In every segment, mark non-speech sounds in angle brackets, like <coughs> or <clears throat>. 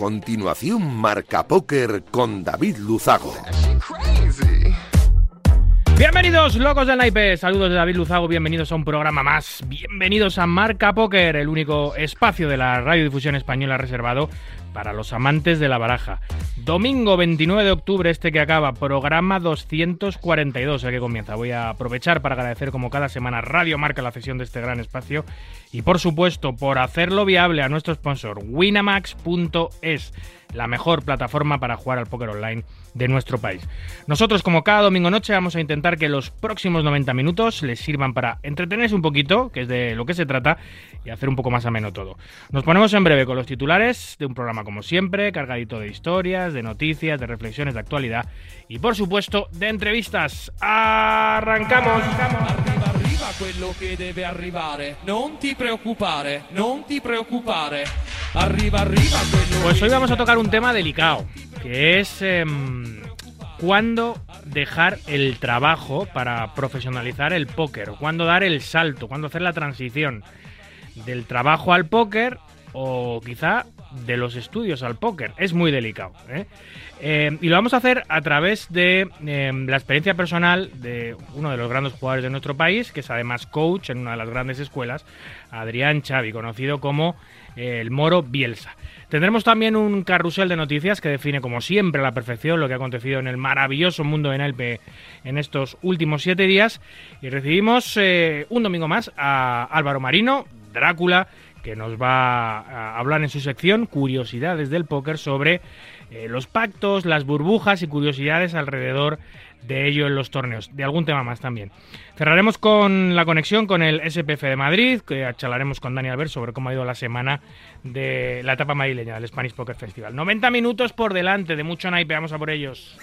Continuación, Marca Póker con David Luzago. Bienvenidos, locos del naipe. Saludos de David Luzago. Bienvenidos a un programa más. Bienvenidos a Marca Póker, el único espacio de la radiodifusión española reservado para los amantes de la baraja. Domingo 29 de octubre, este que acaba, programa 242, el que comienza. Voy a aprovechar para agradecer como cada semana Radio Marca la cesión de este gran espacio y por supuesto por hacerlo viable a nuestro sponsor winamax.es, la mejor plataforma para jugar al póker online de nuestro país. Nosotros como cada domingo noche vamos a intentar que los próximos 90 minutos les sirvan para entretenerse un poquito, que es de lo que se trata, y hacer un poco más ameno todo. Nos ponemos en breve con los titulares de un programa como siempre, cargadito de historias, de noticias, de reflexiones de actualidad y por supuesto de entrevistas. ¡Arrancamos! Arriva quello che deve arrivare, non ti preoccupare, non ti preoccupare. Arriva, arriva quello Pues hoy vamos a tocar un tema delicado, que es em, cuándo dejar el trabajo para profesionalizar el póker, cuándo dar el salto, cuándo hacer la transición del trabajo al póker o quizá de los estudios al póker. Es muy delicado. ¿eh? Eh, y lo vamos a hacer a través de em, la experiencia personal de uno de los grandes jugadores de nuestro país, que es además coach en una de las grandes escuelas, Adrián Xavi, conocido como el Moro Bielsa. Tendremos también un carrusel de noticias que define, como siempre, a la perfección lo que ha acontecido en el maravilloso mundo de Naipe en estos últimos siete días. Y recibimos eh, un domingo más a Álvaro Marino, Drácula, que nos va a hablar en su sección Curiosidades del Póker sobre eh, los pactos, las burbujas y curiosidades alrededor de ello en los torneos, de algún tema más también. Cerraremos con la conexión con el SPF de Madrid, que charlaremos con Dani Albert sobre cómo ha ido la semana de la etapa madrileña del Spanish Poker Festival. 90 minutos por delante de mucho naipe, vamos a por ellos.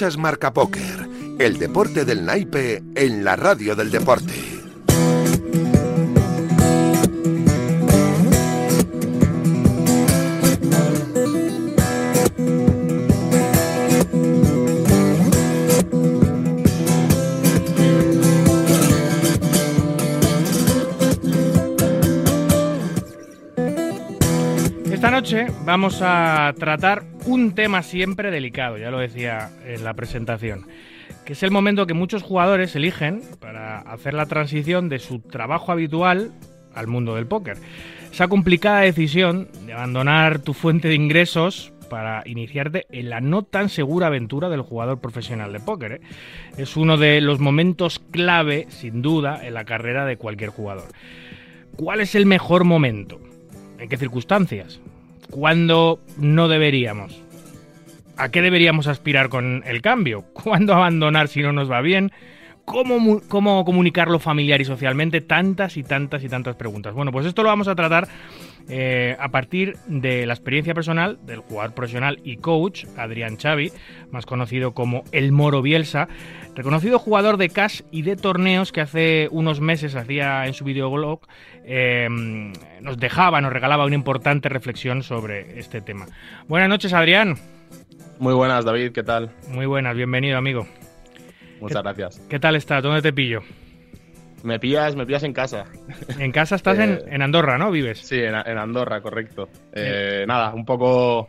Escuchas Marca Póker, el deporte del naipe en la radio del deporte. Esta noche vamos a tratar un tema siempre delicado, ya lo decía en la presentación, que es el momento que muchos jugadores eligen para hacer la transición de su trabajo habitual al mundo del póker. Esa complicada decisión de abandonar tu fuente de ingresos para iniciarte en la no tan segura aventura del jugador profesional de póker. ¿eh? Es uno de los momentos clave, sin duda, en la carrera de cualquier jugador. ¿Cuál es el mejor momento? ¿En qué circunstancias? ¿Cuándo no deberíamos? ¿A qué deberíamos aspirar con el cambio? ¿Cuándo abandonar si no nos va bien? ¿Cómo, ¿Cómo comunicarlo familiar y socialmente? Tantas y tantas y tantas preguntas. Bueno, pues esto lo vamos a tratar eh, a partir de la experiencia personal del jugador profesional y coach Adrián Xavi, más conocido como El Moro Bielsa, reconocido jugador de cash y de torneos que hace unos meses hacía en su videoblog, eh, nos dejaba, nos regalaba una importante reflexión sobre este tema. Buenas noches, Adrián. Muy buenas, David, ¿qué tal? Muy buenas, bienvenido, amigo. Muchas gracias. ¿Qué tal estás? ¿Dónde te pillo? Me pillas, me pillas en casa. En casa estás en, Eh, en Andorra, ¿no? ¿Vives? Sí, en, en Andorra, correcto. Eh, nada, un poco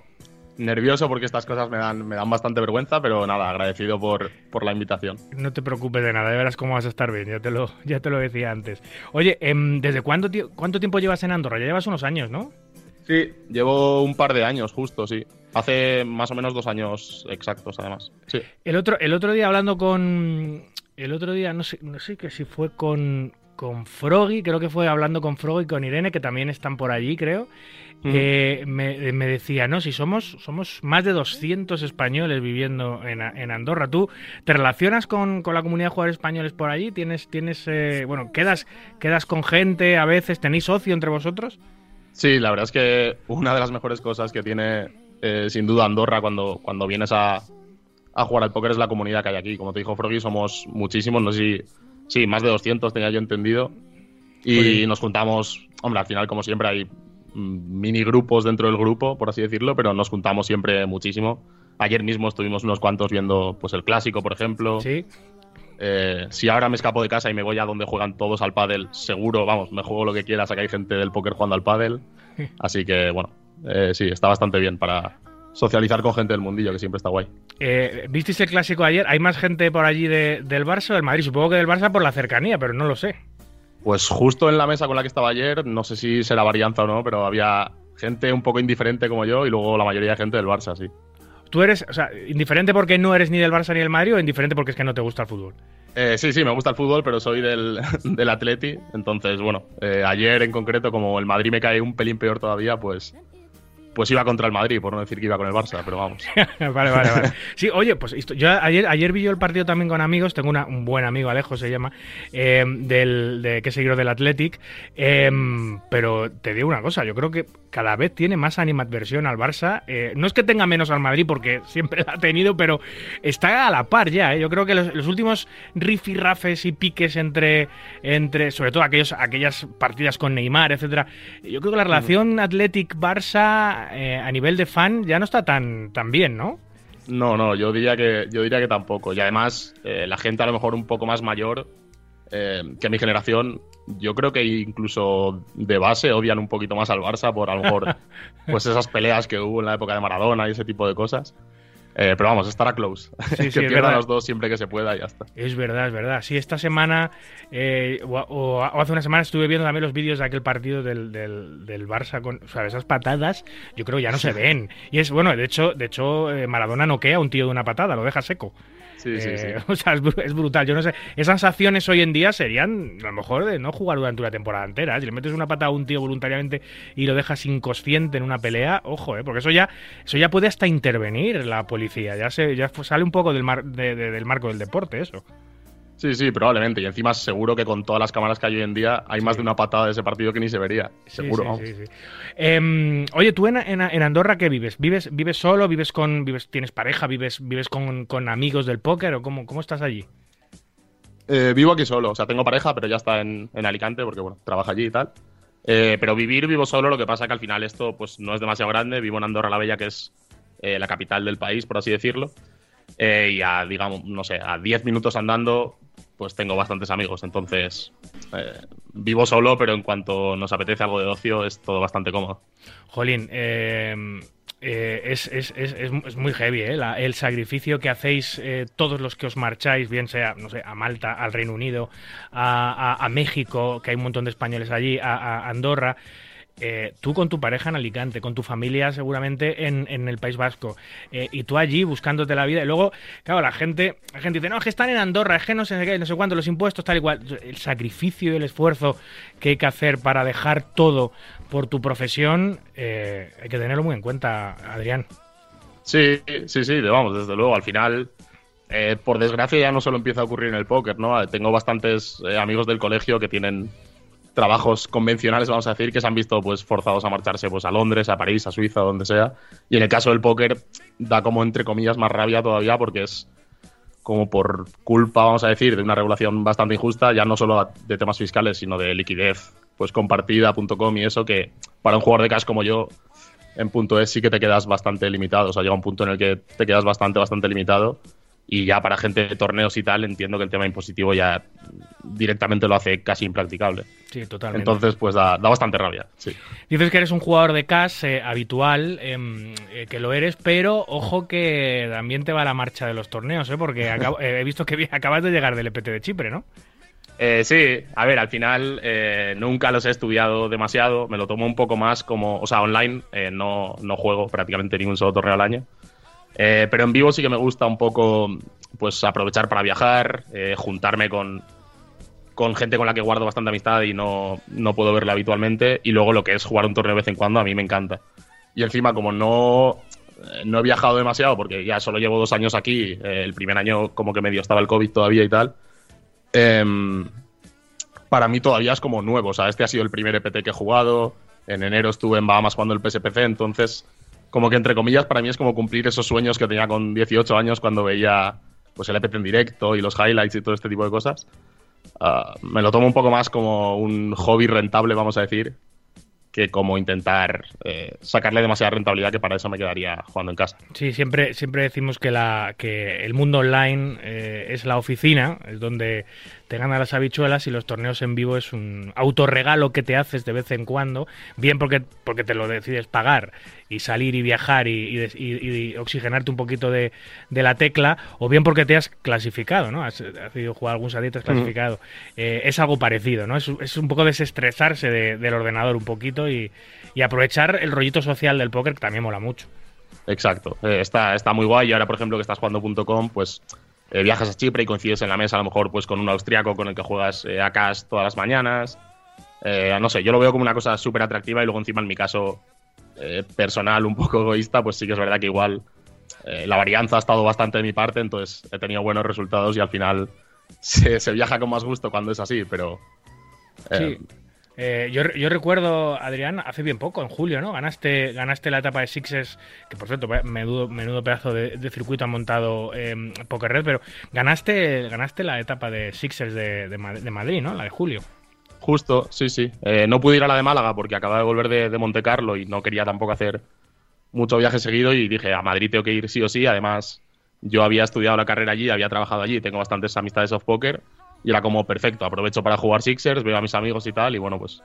nervioso porque estas cosas me dan, me dan bastante vergüenza, pero nada, agradecido por, por la invitación. No te preocupes de nada, ya verás cómo vas a estar bien, ya te lo, <laughs> ya te lo decía antes. Oye, em, ¿desde cuándo, ti- cuánto tiempo llevas en Andorra? Ya llevas unos años, ¿no? Sí, llevo un par de años, justo, sí. Hace más o menos dos años exactos, además. Sí. El otro, el otro día hablando con. El otro día, no sé, no sé que si fue con, con Froggy, creo que fue hablando con Froggy y con Irene, que también están por allí, creo. Mm. eh, me, me decía, no, si somos, somos más de 200 españoles viviendo en, en Andorra. ¿Tú te relacionas con, con la comunidad de jugadores españoles por allí? ¿Tienes, tienes eh, bueno, quedas, quedas con gente a veces? ¿Tenéis socio entre vosotros? Sí, la verdad es que una de las mejores cosas que tiene eh, sin duda Andorra cuando, cuando vienes a, a jugar al póker es la comunidad que hay aquí. Como te dijo Froggy, somos muchísimos, no sé si, sí, más de 200 tenía yo entendido. Y nos juntamos, hombre, al final como siempre hay mini grupos dentro del grupo, por así decirlo, pero nos juntamos siempre muchísimo. Ayer mismo estuvimos unos cuantos viendo pues el clásico, por ejemplo. Sí. Eh, si ahora me escapo de casa y me voy a donde juegan todos al pádel, seguro, vamos, me juego lo que quieras, acá hay gente del póker jugando al pádel. <laughs> Así que, bueno, eh, sí, está bastante bien para socializar con gente del mundillo, que siempre está guay. Eh, ¿Visteis el clásico ayer? ¿Hay más gente por allí de- del Barça o del Madrid? Supongo que del Barça por la cercanía, pero no lo sé. Pues justo en la mesa con la que estaba ayer, no sé si será varianza o no, pero había gente un poco indiferente como yo y luego la mayoría de gente del Barça, sí. ¿Tú eres, o sea, indiferente porque no eres ni del Barça ni del Madrid o indiferente porque es que no te gusta el fútbol? Eh, sí, sí, me gusta el fútbol, pero soy del, <laughs> del Atleti. Entonces, bueno, eh, ayer en concreto, como el Madrid me cae un pelín peor todavía, pues, pues iba contra el Madrid, por no decir que iba con el Barça, pero vamos. <laughs> vale, vale, vale. Sí, oye, pues esto- yo ayer, ayer vi yo el partido también con amigos. Tengo una- un buen amigo, Alejo se llama, eh, del, de, que es seguidor del Athletic. eh, pero te digo una cosa, yo creo que cada vez tiene más animadversión al Barça. eh, no es que tenga menos al Madrid, porque <laughs> siempre la ha tenido, pero está a la par ya. eh. Yo creo que los, los últimos rifirrafes y piques entre, entre sobre todo aquellos, aquellas partidas con Neymar, etcétera. Yo creo que la relación Athletic-Barça eh, a nivel de fan ya no está tan, tan bien, ¿no? No, no, yo diría que, yo diría que tampoco. Y además, eh, la gente a lo mejor un poco más mayor eh, que mi generación, yo creo que incluso de base odian un poquito más al Barça por a lo mejor <laughs> pues esas peleas que hubo en la época de Maradona y ese tipo de cosas. Eh, pero vamos, estará close. Sí, <laughs> que sí, pierdan los dos siempre que se pueda y ya está. Es verdad, es verdad. Sí, esta semana eh, o, o- o hace una semana estuve viendo también los vídeos de aquel partido del, del, del Barça con o sea, esas patadas, yo creo que ya no se <laughs> ven. Y es bueno, de hecho, de hecho eh, Maradona noquea a un tío de una patada, lo deja seco. Sí, sí. Eh, <laughs> O sea, es, bru- es brutal. Yo no sé, esas acciones hoy en día serían a lo mejor de no jugar durante una temporada entera. Si le metes una patada a un tío voluntariamente y lo dejas inconsciente en una pelea, ojo, eh, porque eso ya, eso ya puede hasta intervenir la policía. Ya se, ya sale un poco del mar, de- del marco del deporte, eso. Sí, sí, probablemente. Y encima seguro que con todas las cámaras que hay hoy en día hay más de una patada de ese partido que ni se vería. Seguro, sí, sí, sí. Em, oye, tú en, en- en Andorra, ¿qué vives? ¿Vives, vives solo? ¿Vives con, vives, tienes pareja? ¿Vives, vives con, con amigos del póker? ¿O cómo, cómo estás allí? Eh, vivo aquí solo, o sea, tengo pareja, pero ya está en, en Alicante porque, bueno, trabaja allí y tal. Eh, pero vivir vivo solo, lo que pasa que al final esto pues no es demasiado grande. Vivo en Andorra la Bella, que es eh, la capital del país, por así decirlo. Eh, y a, digamos, no sé, a 10 minutos andando, pues tengo bastantes amigos. Entonces, eh, vivo solo, pero en cuanto nos apetece algo de ocio, es todo bastante cómodo. Jolín, em, eh, es, es- es- es- muy heavy ¿eh? La- el sacrificio que hacéis eh, todos los que os marcháis, bien sea, no sé, a Malta, al Reino Unido, a, México, que hay un montón de españoles allí, a Andorra. Eh, tú con tu pareja en Alicante, con tu familia seguramente en, en el País Vasco, eh, y tú allí buscándote la vida. Y luego, claro, la gente, la gente dice, no, es que están en Andorra, es que no sé qué, no sé cuánto, los impuestos, tal y cual. El sacrificio y el esfuerzo que hay que hacer para dejar todo por tu profesión, eh, hay que tenerlo muy en cuenta, Adrián. Sí, sí, sí, vamos, desde luego. Al final, por desgracia, ya no solo empieza a ocurrir en el póker, ¿no? Tengo bastantes amigos del colegio que tienen trabajos convencionales, vamos a decir, que se han visto pues forzados a marcharse pues a Londres, a París, a Suiza, donde sea. Y en el caso del póker da como entre comillas más rabia todavía porque es como por culpa, vamos a decir, de una regulación bastante injusta, ya no solo de temas fiscales, sino de liquidez, pues compartida.com y eso que para un jugador de cash como yo en punto es sí que te quedas bastante limitado. O sea, llega un punto en el que te quedas bastante, bastante limitado. Y ya para gente de torneos y tal, entiendo que el tema impositivo ya directamente lo hace casi impracticable. Sí, totalmente. Entonces, pues da, da bastante rabia, sí. Dices que eres un jugador de cash eh, habitual, em, eh, que lo eres, pero ojo que también te va la marcha de los torneos, ¿eh? porque <laughs> acabo- eh, he visto que acabas de llegar del EPT de Chipre, ¿no? Eh, sí, a ver, al final eh, nunca los he estudiado demasiado, me lo tomo un poco más como, o sea, online eh, no, no juego prácticamente ningún solo torneo al año, Eh, pero en vivo sí que me gusta un poco, pues aprovechar para viajar, eh, juntarme con, con gente con la que guardo bastante amistad y no, no puedo verla habitualmente. Y luego lo que es jugar un torneo de vez en cuando, a mí me encanta. Y encima, como no, eh, no he viajado demasiado, porque ya solo llevo dos años aquí, el primer año como que medio estaba el COVID todavía y tal, em, para mí todavía es como nuevo. O sea, este ha sido el primer EPT que he jugado. En enero estuve en Bahamas jugando el PSPC, entonces, como que entre comillas, para mí es como cumplir esos sueños que tenía con 18 años cuando veía pues el EPT en directo y los highlights y todo este tipo de cosas. Ah, me lo tomo un poco más como un hobby rentable, vamos a decir, que como intentar eh, sacarle demasiada rentabilidad que para eso me quedaría jugando en casa. Sí, siempre, siempre decimos que, la, que el mundo online eh, es la oficina, es donde te ganan las habichuelas y los torneos en vivo es un autorregalo que te haces de vez en cuando, bien porque, porque te lo decides pagar y salir y viajar y, oxigenarte un poquito de, la tecla, o bien porque te has clasificado, ¿no? Has, ido a jugar algún salito, has clasificado. Eh, es algo parecido, ¿no? Es, un poco desestresarse del ordenador un poquito y, aprovechar el rollito social del póker, que también mola mucho. Exacto, eh, está, está muy guay. Y ahora, por ejemplo, que estás jugando.com, pues eh, viajas a Chipre y coincides en la mesa a lo mejor pues con un austriaco con el que juegas eh, a CAS todas las mañanas. Eh, no sé, yo lo veo como una cosa súper atractiva y luego encima en mi caso personal un poco egoísta, pues sí que es verdad que igual la varianza ha estado bastante de mi parte, entonces he tenido buenos resultados y al final <laughs> se, se viaja con más gusto cuando es así, pero... Sí. Eh, yo, recuerdo, Adrián, hace bien poco, en julio, ¿no? Ganaste, ganaste la etapa de Sixes, que por cierto, menudo, menudo pedazo de, circuito ha montado eh, Poker Red, pero ganaste, ganaste la etapa de Sixers de, de, Madrid, ¿no? La de julio. Justo, sí, sí. Eh, no pude ir a la de Málaga porque acababa de volver de, de Monte Carlo y no quería tampoco hacer mucho viaje seguido y dije, a Madrid tengo que ir sí o sí. Además, yo había estudiado la carrera allí, había trabajado allí, tengo bastantes amistades off poker y era como perfecto, aprovecho para jugar Sixers, veo a mis amigos y tal, y bueno, pues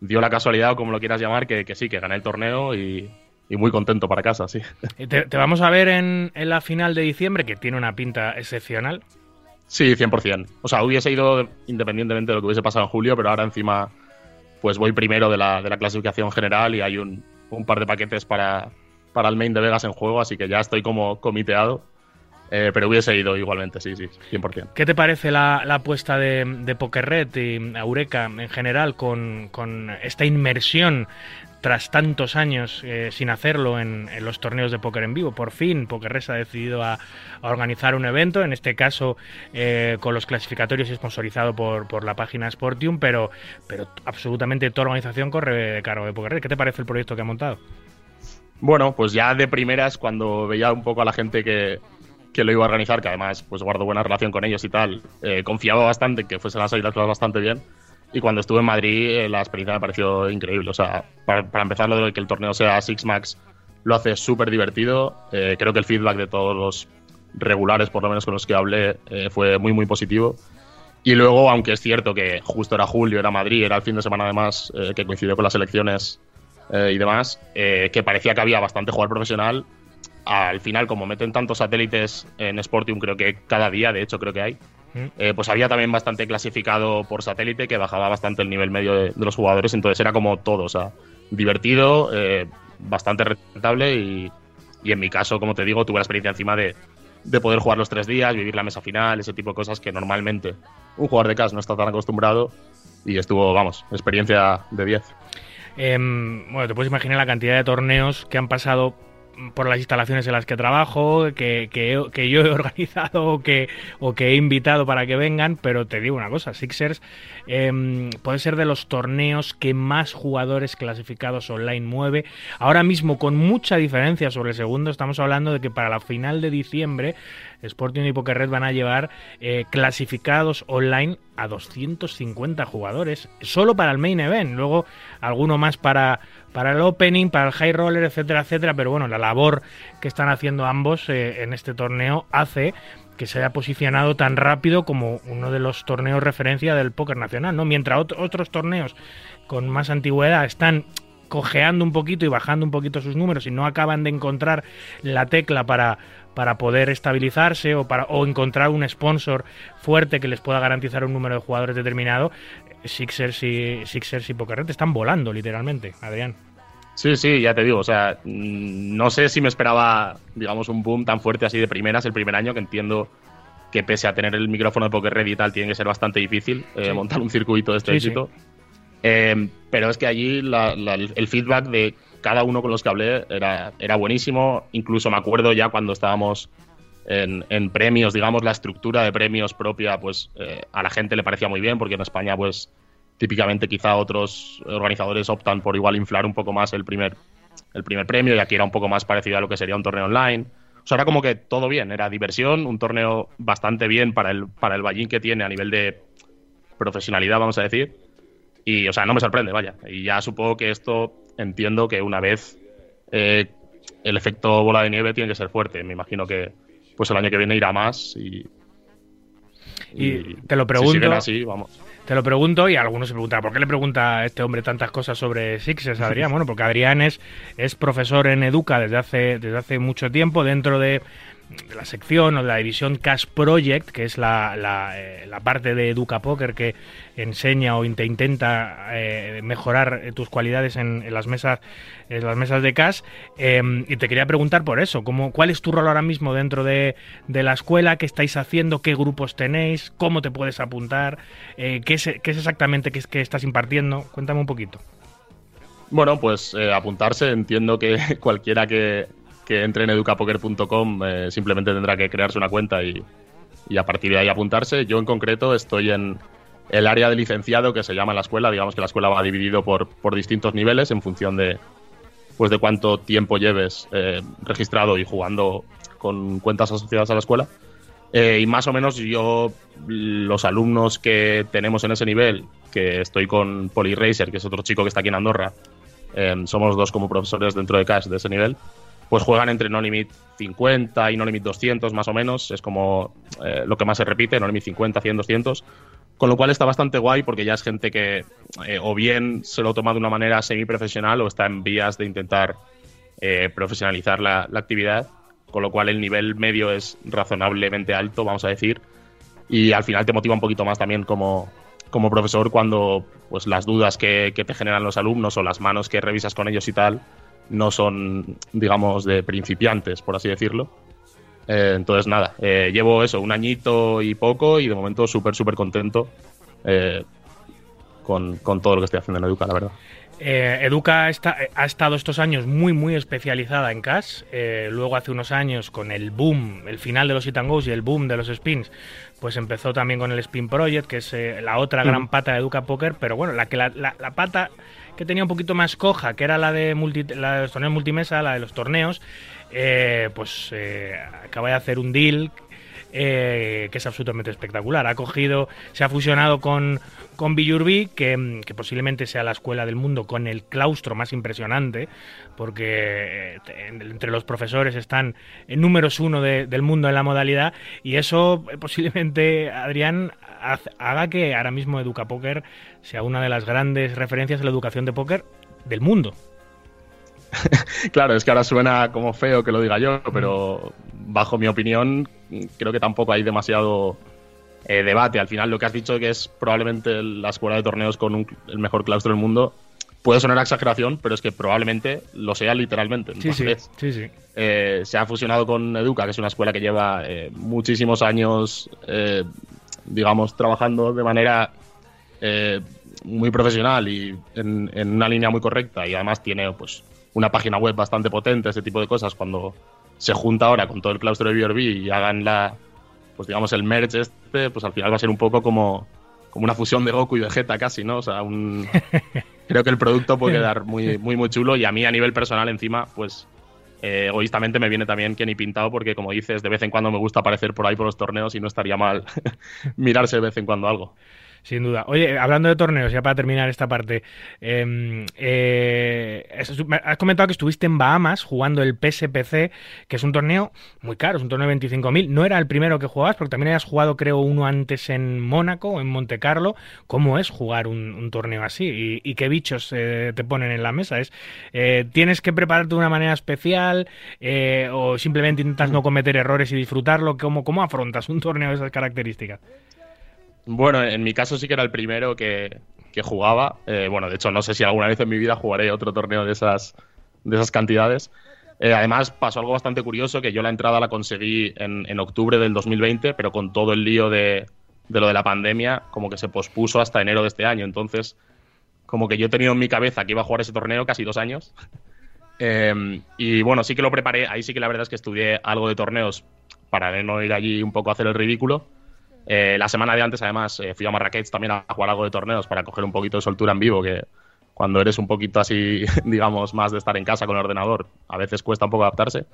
dio la casualidad, o como lo quieras llamar, que, sí, que gané el torneo y, muy contento para casa, sí. <laughs> ¿Te, vamos a ver en, la final de diciembre, que tiene una pinta excepcional? Sí, 100%. O sea, hubiese ido independientemente de lo que hubiese pasado en julio, pero ahora encima pues voy primero de la, de la clasificación general y hay un, un par de paquetes para, para el main de Vegas en juego, así que ya estoy como comiteado eh, pero hubiese ido igualmente, sí, sí, 100%. ¿Qué te parece la, apuesta de, de Pokerred y Eureka en general con, esta inmersión tras tantos años eh, sin hacerlo en, los torneos de póker en vivo? Por fin, Pokerred se ha decidido a, organizar un evento, en este caso eh, con los clasificatorios y sponsorizado por, por la página Sportium, pero, pero absolutamente toda organización corre de cargo de Pokerred. ¿Qué te parece el proyecto que ha montado? Bueno, pues ya de primeras, cuando veía un poco a la gente que, que lo iba a organizar, que además pues guardo buena relación con ellos y tal, eh, confiaba bastante en que fuesen a salir las cosas bastante bien. Y cuando estuve en Madrid, eh, la experiencia me pareció increíble. O sea, para, empezar, lo de que el torneo sea Six Max lo hace súper divertido. Eh, creo que el feedback de todos los regulares, por lo menos con los que hablé, fue muy, muy positivo. Y luego, aunque es cierto que justo era julio, era Madrid, era el fin de semana además que coincidió con las elecciones y demás, que parecía que había bastante jugador profesional, al final, como meten tantos satélites en Sportium, creo que cada día, de hecho, creo que hay, mm. eh, pues había también bastante clasificado por satélite que bajaba bastante el nivel medio de, los jugadores, entonces era como todo, o sea, divertido, eh, bastante rentable y, en mi caso, como te digo, tuve la experiencia encima de, poder jugar los tres días, vivir la mesa final, ese tipo de cosas que normalmente un jugador de CAS no está tan acostumbrado y estuvo, vamos, experiencia de 10. Em, bueno, te puedes imaginar la cantidad de torneos que han pasado por las instalaciones en las que trabajo, que, que, yo he <laughs> organizado o que, o que he invitado para que vengan, pero te digo una cosa, Sixers em, puede ser de los torneos que más jugadores clasificados online mueve. Ahora mismo, con mucha diferencia sobre el segundo, estamos hablando de que para la final de diciembre Sporting y Poker Red van a llevar eh, clasificados online a 250 jugadores, solo para el main event, luego alguno más para, para el opening, para el high roller, etcétera, etcétera, pero bueno, la labor que están haciendo ambos eh, en este torneo hace que se haya posicionado tan rápido como uno de los torneos referencia del póker nacional, ¿no? Mientras otros torneos con más antigüedad están cojeando un poquito y bajando un poquito sus números y no acaban de encontrar la tecla para, para poder estabilizarse o para o encontrar un sponsor fuerte que les pueda garantizar un número de jugadores determinado, Sixers y Sixers y Pokerret están volando literalmente, Adrián. Sí, sí, ya te digo, o sea, mm, no sé si me esperaba, digamos, un boom tan fuerte así de primeras el primer año, que entiendo que pese a tener el micrófono de Poker Ready y tal, tiene que ser bastante difícil eh, montar un circuito de este Sí, éxito. Eh, pero es que allí la- la- el feedback de cada uno con los que hablé era, era buenísimo. Incluso me acuerdo ya cuando estábamos en, en premios, digamos, la estructura de premios propia, pues eh, a la gente le parecía muy bien, porque en España, pues típicamente quizá otros organizadores optan por igual inflar un poco más el primer, el primer premio y aquí era un poco más parecido a lo que sería un torneo online. O sea, era como que todo bien, era diversión, un torneo bastante bien para el, para el ballín que tiene a nivel de profesionalidad, vamos a decir. Y, o sea, no me sorprende, vaya. Y ya supongo que esto entiendo que una vez eh, el efecto bola de nieve tiene que ser fuerte. Me imagino que pues el año que viene irá más y. Y te lo Si pregunto. siguen así, vamos. Te lo pregunto y algunos se preguntan, ¿por qué le pregunta a este hombre tantas cosas sobre Sixes, Adrián? Bueno, porque Adrián es, es profesor en Educa desde hace, desde hace mucho tiempo dentro de, de la sección o de la división Cash Project, que es la, la, eh, parte de Educa Poker que enseña o te intenta eh, mejorar eh, tus cualidades en, las mesas en las mesas de Cash. Eh, y te quería preguntar por eso, ¿cómo, ¿cuál es tu rol ahora mismo dentro de, de la escuela? ¿Qué estáis haciendo? ¿Qué grupos tenéis? ¿Cómo te puedes apuntar? ¿qué, es, qué es exactamente que, que estás impartiendo? Cuéntame un poquito. Bueno, pues apuntarse. Entiendo que <laughs> cualquiera que, que entre en educapoker.com eh, simplemente tendrá que crearse una cuenta y, y a partir de ahí apuntarse. Yo en concreto estoy en el área de licenciado que se llama la escuela. Digamos que la escuela va dividido por, por distintos niveles en función de, pues de cuánto tiempo lleves eh, registrado y jugando con cuentas asociadas a la escuela. Eh, y más o menos yo, los alumnos que tenemos en ese nivel, que estoy con Poli Racer, que es otro chico que está aquí en Andorra, somos dos como profesores dentro de Cash de ese nivel, pues juegan entre No Limit 50 y No Limit 200 más o menos, es como eh, lo que más se repite, No Limit 50, 100, 200, con lo cual está bastante guay porque ya es gente que eh, o bien se lo toma de una manera semi-profesional o está en vías de intentar eh, profesionalizar la, la actividad, con lo cual el nivel medio es razonablemente alto, vamos a decir, y al final te motiva un poquito más también como, como profesor cuando pues las dudas que, que te generan los alumnos o las manos que revisas con ellos y tal no son, digamos, de principiantes, por así decirlo. Eh, entonces, nada, eh, llevo eso, un añito y poco y de momento súper, súper contento eh, con, con todo lo que estoy haciendo en Educa, la verdad. Eh, Educa está, ha estado estos años muy, muy especializada en cash. Luego, hace unos años, con el boom, el final de los Hit and Goes y el boom de los spins, pues empezó también con el Spin Project, que es la otra Mm. gran pata de Educa Poker. Pero bueno, la, que la, la- la pata que tenía un poquito más coja, que era la de, multi- la de los torneos multimesa, la de los torneos, eh, pues eh, acaba de hacer un deal eh, que es absolutamente espectacular. Ha cogido, se ha fusionado con, con Billurbi, que, posiblemente sea la escuela del mundo con el claustro más impresionante, porque eh, entre los profesores están números uno de- del mundo en la modalidad, y eso eh, posiblemente, Adrián, haga que ahora mismo Educa Poker sea una de las grandes referencias en la educación de póker del mundo. <laughs> Claro, es que ahora suena como feo que lo diga yo, pero bajo mi opinión creo que tampoco hay demasiado eh, debate. Al final lo que has dicho que es probablemente la escuela de torneos con un- el mejor claustro del mundo puede sonar a exageración, pero es que probablemente lo sea literalmente. Sí, sí, sí, sí. eh, se ha fusionado con Educa, que es una escuela que lleva eh, muchísimos años, eh, digamos, trabajando de manera muy profesional y en, en una línea muy correcta y además tiene pues una página web bastante potente, ese tipo de cosas, cuando se junta ahora con todo el claustro de BRB y hagan la, pues digamos, el merge este, pues al final va a ser un poco como, como una fusión de Goku y Vegeta casi, ¿no? O sea, un... <laughs> creo que el producto puede quedar muy, muy, muy chulo y a mí a nivel personal encima, pues eh, egoístamente me viene también que ni pintado porque como dices, de vez en cuando me gusta aparecer por ahí por los torneos y no estaría mal <laughs> mirarse de vez en cuando algo. Sin duda. Oye, hablando de torneos, ya para terminar esta parte, eh, eh, has comentado que estuviste en Bahamas jugando el PSPC, que es un torneo muy caro, es un torneo de 25.000. No era el primero que jugabas, porque también habías jugado, creo, uno antes en Mónaco en Monte Carlo. ¿Cómo es jugar un, un torneo así? ¿Y, y qué bichos eh, te ponen en la mesa? ¿Es, eh, ¿Tienes que prepararte de una manera especial eh, o simplemente intentas no cometer errores y disfrutarlo? ¿Cómo, ¿Cómo afrontas un torneo de esas características? Bueno, en mi caso sí que era el primero que, que jugaba. Eh, bueno, de hecho, no sé si alguna vez en mi vida jugaré otro torneo de esas, de esas cantidades. Eh, además, pasó algo bastante curioso, que yo la entrada la conseguí en, en octubre del 2020, pero con todo el lío de, de, lo de la pandemia, como que se pospuso hasta enero de este año. Entonces, como que yo he tenido en mi cabeza que iba a jugar ese torneo casi dos años. <laughs> eh, y bueno, sí que lo preparé. Ahí sí que la verdad es que estudié algo de torneos para no ir allí un poco a hacer el ridículo. Eh, la semana de antes, además, eh, fui a Marrakech también a jugar algo de torneos para coger un poquito de soltura en vivo, que cuando eres un poquito así, <laughs> digamos, más de estar en casa con el ordenador, a veces cuesta un poco adaptarse.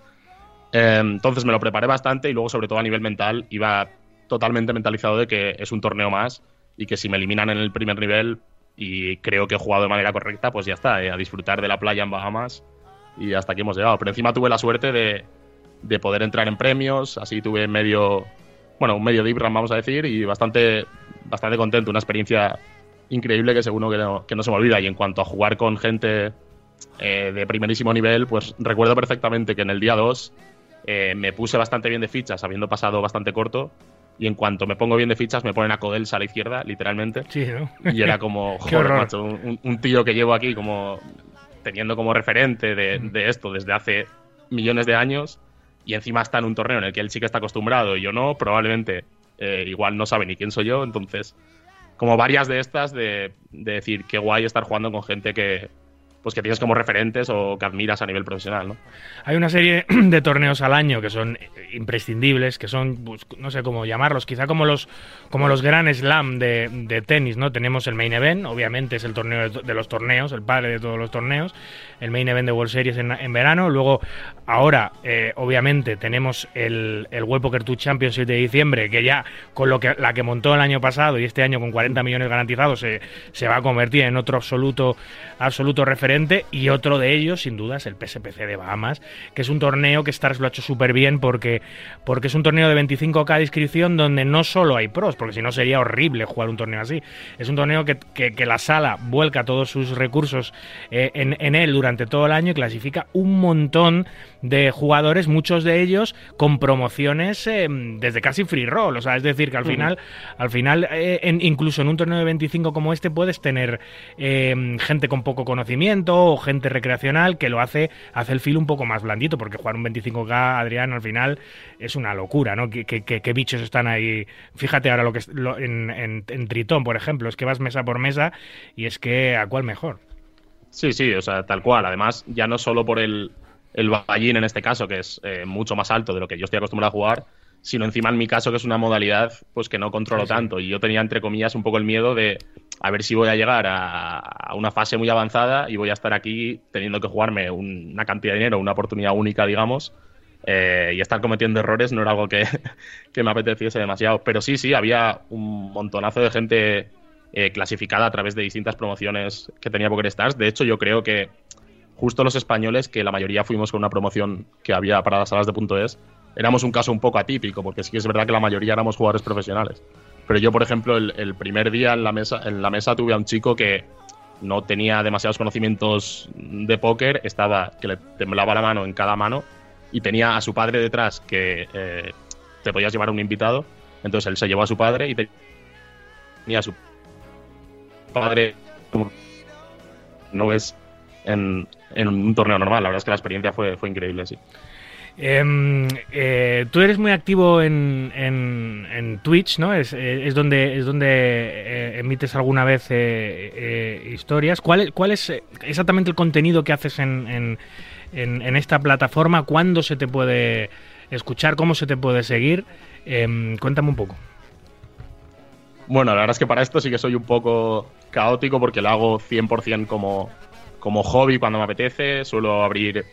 Eh, entonces me lo preparé bastante y luego, sobre todo a nivel mental, iba totalmente mentalizado de que es un torneo más y que si me eliminan en el primer nivel y creo que he jugado de manera correcta, pues ya está, a disfrutar de la playa en Bahamas y hasta aquí hemos llegado. Pero encima tuve la suerte de, de poder entrar en premios, así tuve medio, bueno, un medio de Ibram, vamos a decir, y bastante, bastante contento, una experiencia increíble que seguro que no, que no se me olvida. Y en cuanto a jugar con gente eh, de primerísimo nivel, pues recuerdo perfectamente que en el día 2 eh, me puse bastante bien de fichas, habiendo pasado bastante corto. Y en cuanto me pongo bien de fichas, me ponen a Codels a la izquierda, literalmente. Sí, ¿no? Y era como, <laughs> joder, macho, un, un, tío que llevo aquí como teniendo como referente de, de esto desde hace millones de años y encima está en un torneo en el que él sí que está acostumbrado y yo no, probablemente eh, igual no sabe ni quién soy yo, entonces como varias de estas de, de, decir qué guay estar jugando con gente que pues que tienes como referentes o que admiras a nivel profesional, ¿no? Hay una serie <clears throat> de torneos al año que son imprescindibles, que son, pues, no sé cómo llamarlos, quizá como los como los Grand Slam de, de, tenis, ¿no? Tenemos el Main Event, obviamente es el torneo de, los torneos, el padre de todos los torneos, el Main Event de World Series en, en verano, luego ahora, eh, obviamente, tenemos el, el World Poker Tour Championship de diciembre, que ya con lo que la que montó el año pasado y este año con 40 millones garantizados se, se va a convertir en otro absoluto, absoluto referente, y otro de ellos, sin duda, es el PSPC de Bahamas, que es un torneo que Stars lo ha hecho súper bien porque, porque es un torneo de 25k de inscripción donde no solo hay pros, porque si no sería horrible jugar un torneo así. Es un torneo que, que, la sala vuelca todos sus recursos eh, en, en, él durante todo el año y clasifica un montón jugadores, muchos de ellos con promociones eh, desde casi free roll. O sea, es decir, que al final, uh -huh. al final eh, en, incluso en un torneo de 25 como este, puedes tener eh, gente con poco conocimiento o gente recreacional que lo hace, hace el feel un poco más blandito, porque jugar un 25K, Adrián, al final es una locura, ¿no? ¿Qué, qué, qué bichos están ahí? Fíjate ahora lo que lo, en, en, en Tritón, por ejemplo, es que vas mesa por mesa y es que a cuál mejor. Sí, sí, o sea, tal cual. Además, ya no solo por el, el ballín en este caso, que es eh, mucho más alto de lo que yo estoy acostumbrado a jugar, sino encima en mi caso que es una modalidad pues que no controlo sí, sí. tanto y yo tenía entre comillas un poco el miedo de a ver si voy a llegar a, a una fase muy avanzada y voy a estar aquí teniendo que jugarme un, una cantidad de dinero, una oportunidad única, digamos, eh, y estar cometiendo errores no era algo que, <laughs> que, me apeteciese demasiado. Pero sí, sí, había un montonazo de gente eh, clasificada a través de distintas promociones que tenía Poker Stars. De hecho, yo creo que justo los españoles, que la mayoría fuimos con una promoción que había para las salas de punto es, éramos un caso un poco atípico, porque sí que es verdad que la mayoría éramos jugadores profesionales. Pero yo, por ejemplo, el, primer día en la, mesa, en la mesa tuve a un chico que no tenía demasiados conocimientos de póker, estaba que le temblaba la mano en cada mano y tenía a su padre detrás que eh, te podías llevar a un invitado. Entonces él se llevó a su padre y tenía a su padre no es en, en, un torneo normal. La verdad es que la experiencia fue, fue increíble, sí. Eh, eh, tú eres muy activo en, en, en Twitch, ¿no? Es, es donde, es donde eh, emites alguna vez eh, historias. ¿Cuál, ¿Cuál, es exactamente el contenido que haces en, en, esta plataforma? ¿Cuándo se te puede escuchar? ¿Cómo se te puede seguir? Em, cuéntame un poco. Bueno, la verdad es que para esto sí que soy un poco caótico porque lo hago 100% como, como hobby cuando me apetece. Suelo abrir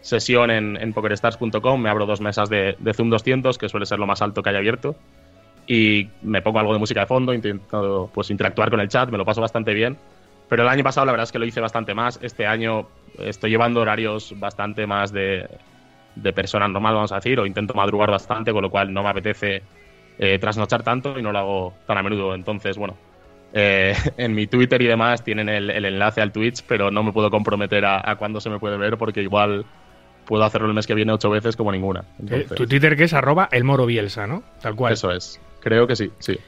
sesión en, en pokerstars.com, me abro dos mesas de, Zoom 200, que suele ser lo más alto que haya abierto, y me pongo algo de música de fondo, intento pues, interactuar con el chat, me lo paso bastante bien. Pero el año pasado la verdad es que lo hice bastante más. Este año estoy llevando horarios bastante más de, de persona normal, vamos a decir, o intento madrugar bastante, con lo cual no me apetece eh, trasnochar tanto y no lo hago tan a menudo. Entonces, bueno, eh, <laughs> en mi Twitter y demás tienen el, el, enlace al Twitch, pero no me puedo comprometer a, a cuándo se me puede ver porque igual puedo hacerlo el mes que viene ocho veces como ninguna. Entonces, tu Twitter que es arroba el moro Bielsa, ¿no? Tal cual. Eso es. Creo que sí, sí.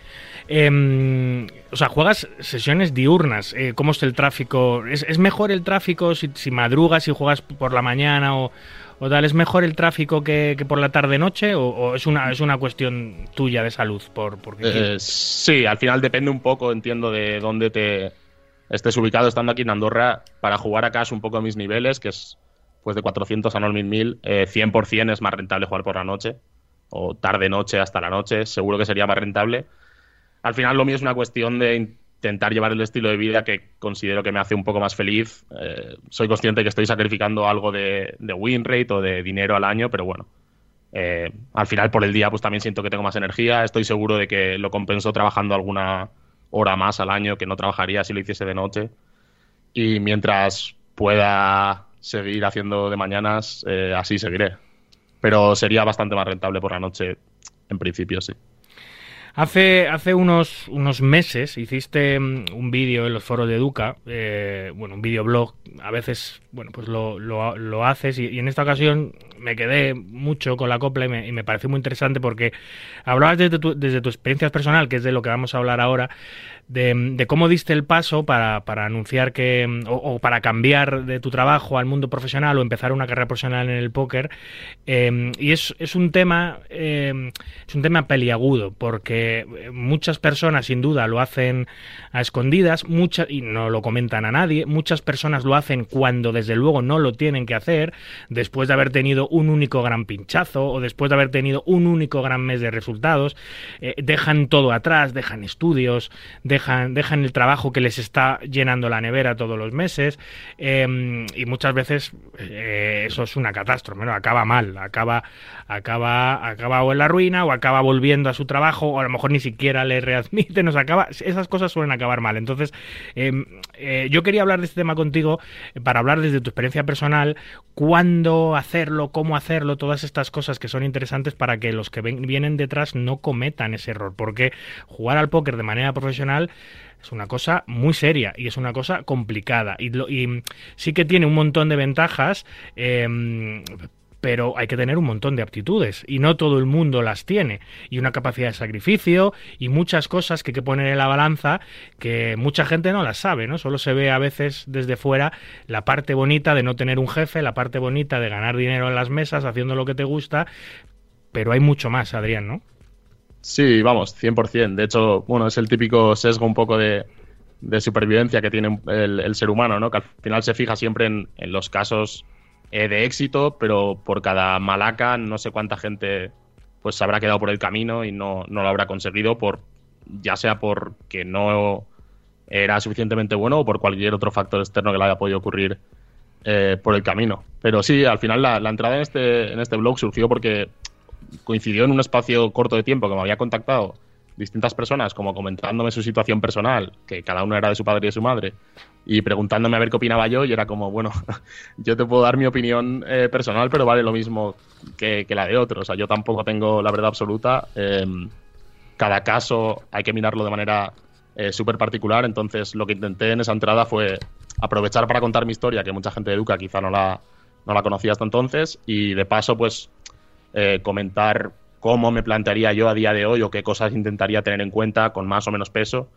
Eh, o sea, juegas sesiones diurnas. Eh, ¿Cómo es el tráfico? ¿Es, ¿Es, mejor el tráfico si, si, madrugas y juegas por la mañana o, o tal, ¿es mejor el tráfico que, por la tarde-noche o, es, una, es una cuestión tuya de salud? Por, porque eh, sí, al final depende un poco, entiendo, de dónde te estés ubicado estando aquí en Andorra. Para jugar acá es un poco mis niveles, que es pues de 400 a 9000, eh, 100% es más rentable jugar por la noche o tarde-noche hasta la noche, seguro que sería más rentable. Al final lo mío es una cuestión de intentar llevar el estilo de vida que considero que me hace un poco más feliz. Eh, soy consciente que estoy sacrificando algo de, win rate o de dinero al año, pero bueno, eh, al final por el día pues también siento que tengo más energía. Estoy seguro de que lo compenso trabajando alguna hora más al año que no trabajaría si lo hiciese de noche. Y mientras pueda seguir haciendo de mañanas, eh, así seguiré. Pero sería bastante más rentable por la noche, en principio, sí. Hace, hace unos, unos meses hiciste mm, un vídeo en los foros de Educa, eh, bueno, un videoblog, a veces, bueno, pues lo, lo, haces y, en esta ocasión me quedé mucho con la copla y me, pareció muy interesante porque hablabas desde tu, desde tu experiencia personal, que es de lo que vamos a hablar ahora, de, cómo diste el paso para, para anunciar que, o, para cambiar de tu trabajo al mundo profesional o empezar una carrera profesional en el póker. Em, y es, es, un tema, em, es un tema peliagudo, porque muchas personas sin duda lo hacen a escondidas, muchas, y no lo comentan a nadie, muchas personas lo hacen cuando desde luego no lo tienen que hacer, después de haber tenido un único gran pinchazo o después de haber tenido un único gran mes de resultados, eh, dejan todo atrás, dejan estudios, dejan dejan, el trabajo que les está llenando la nevera todos los meses em, y muchas veces eh, eso es una catástrofe, ¿no? acaba mal, acaba, acaba, acaba o en la ruina o acaba volviendo a su trabajo o a lo mejor ni siquiera le readmiten, nos acaba, esas cosas suelen acabar mal. Entonces, em, eh, yo quería hablar de este tema contigo eh, para hablar desde tu experiencia personal, cuándo hacerlo, cómo hacerlo, todas estas cosas que son interesantes para que los que vienen detrás no cometan ese error, porque jugar al póker de manera profesional es una cosa muy seria y es una cosa complicada. Y, sí que tiene un montón de ventajas, em, pero hay que tener un montón de aptitudes y no todo el mundo las tiene. Y una capacidad de sacrificio y muchas cosas que hay que poner en la balanza que mucha gente no las sabe, ¿no? Solo se ve a veces desde fuera la parte bonita de no tener un jefe, la parte bonita de ganar dinero en las mesas haciendo lo que te gusta, pero hay mucho más, Adrián, ¿no? Sí, vamos, 100%. De hecho, bueno, es el típico sesgo un poco de, supervivencia que tiene el, ser humano, ¿no? Que al final se fija siempre en, los casos eh, de éxito, pero por cada malaca no sé cuánta gente pues se habrá quedado por el camino y no, no lo habrá conseguido por ya sea porque no era suficientemente bueno o por cualquier otro factor externo que le haya podido ocurrir eh, por el camino. Pero sí, al final la, la, entrada en este, en este blog surgió porque coincidió en un espacio corto de tiempo que me había contactado distintas personas, como comentándome su situación personal, que cada uno era de su padre y de su madre, y preguntándome a ver qué opinaba yo, y era como, bueno, <laughs> yo te puedo dar mi opinión eh, personal, pero vale lo mismo que, la de otros. O sea, yo tampoco tengo la verdad absoluta. Em, cada caso hay que mirarlo de manera eh, súper particular, entonces lo que intenté en esa entrada fue aprovechar para contar mi historia, que mucha gente de Educa quizá no la, no la conocía hasta entonces, y de paso, pues eh, comentar cómo me plantearía yo a día de hoy o qué cosas intentaría tener en cuenta con más o menos peso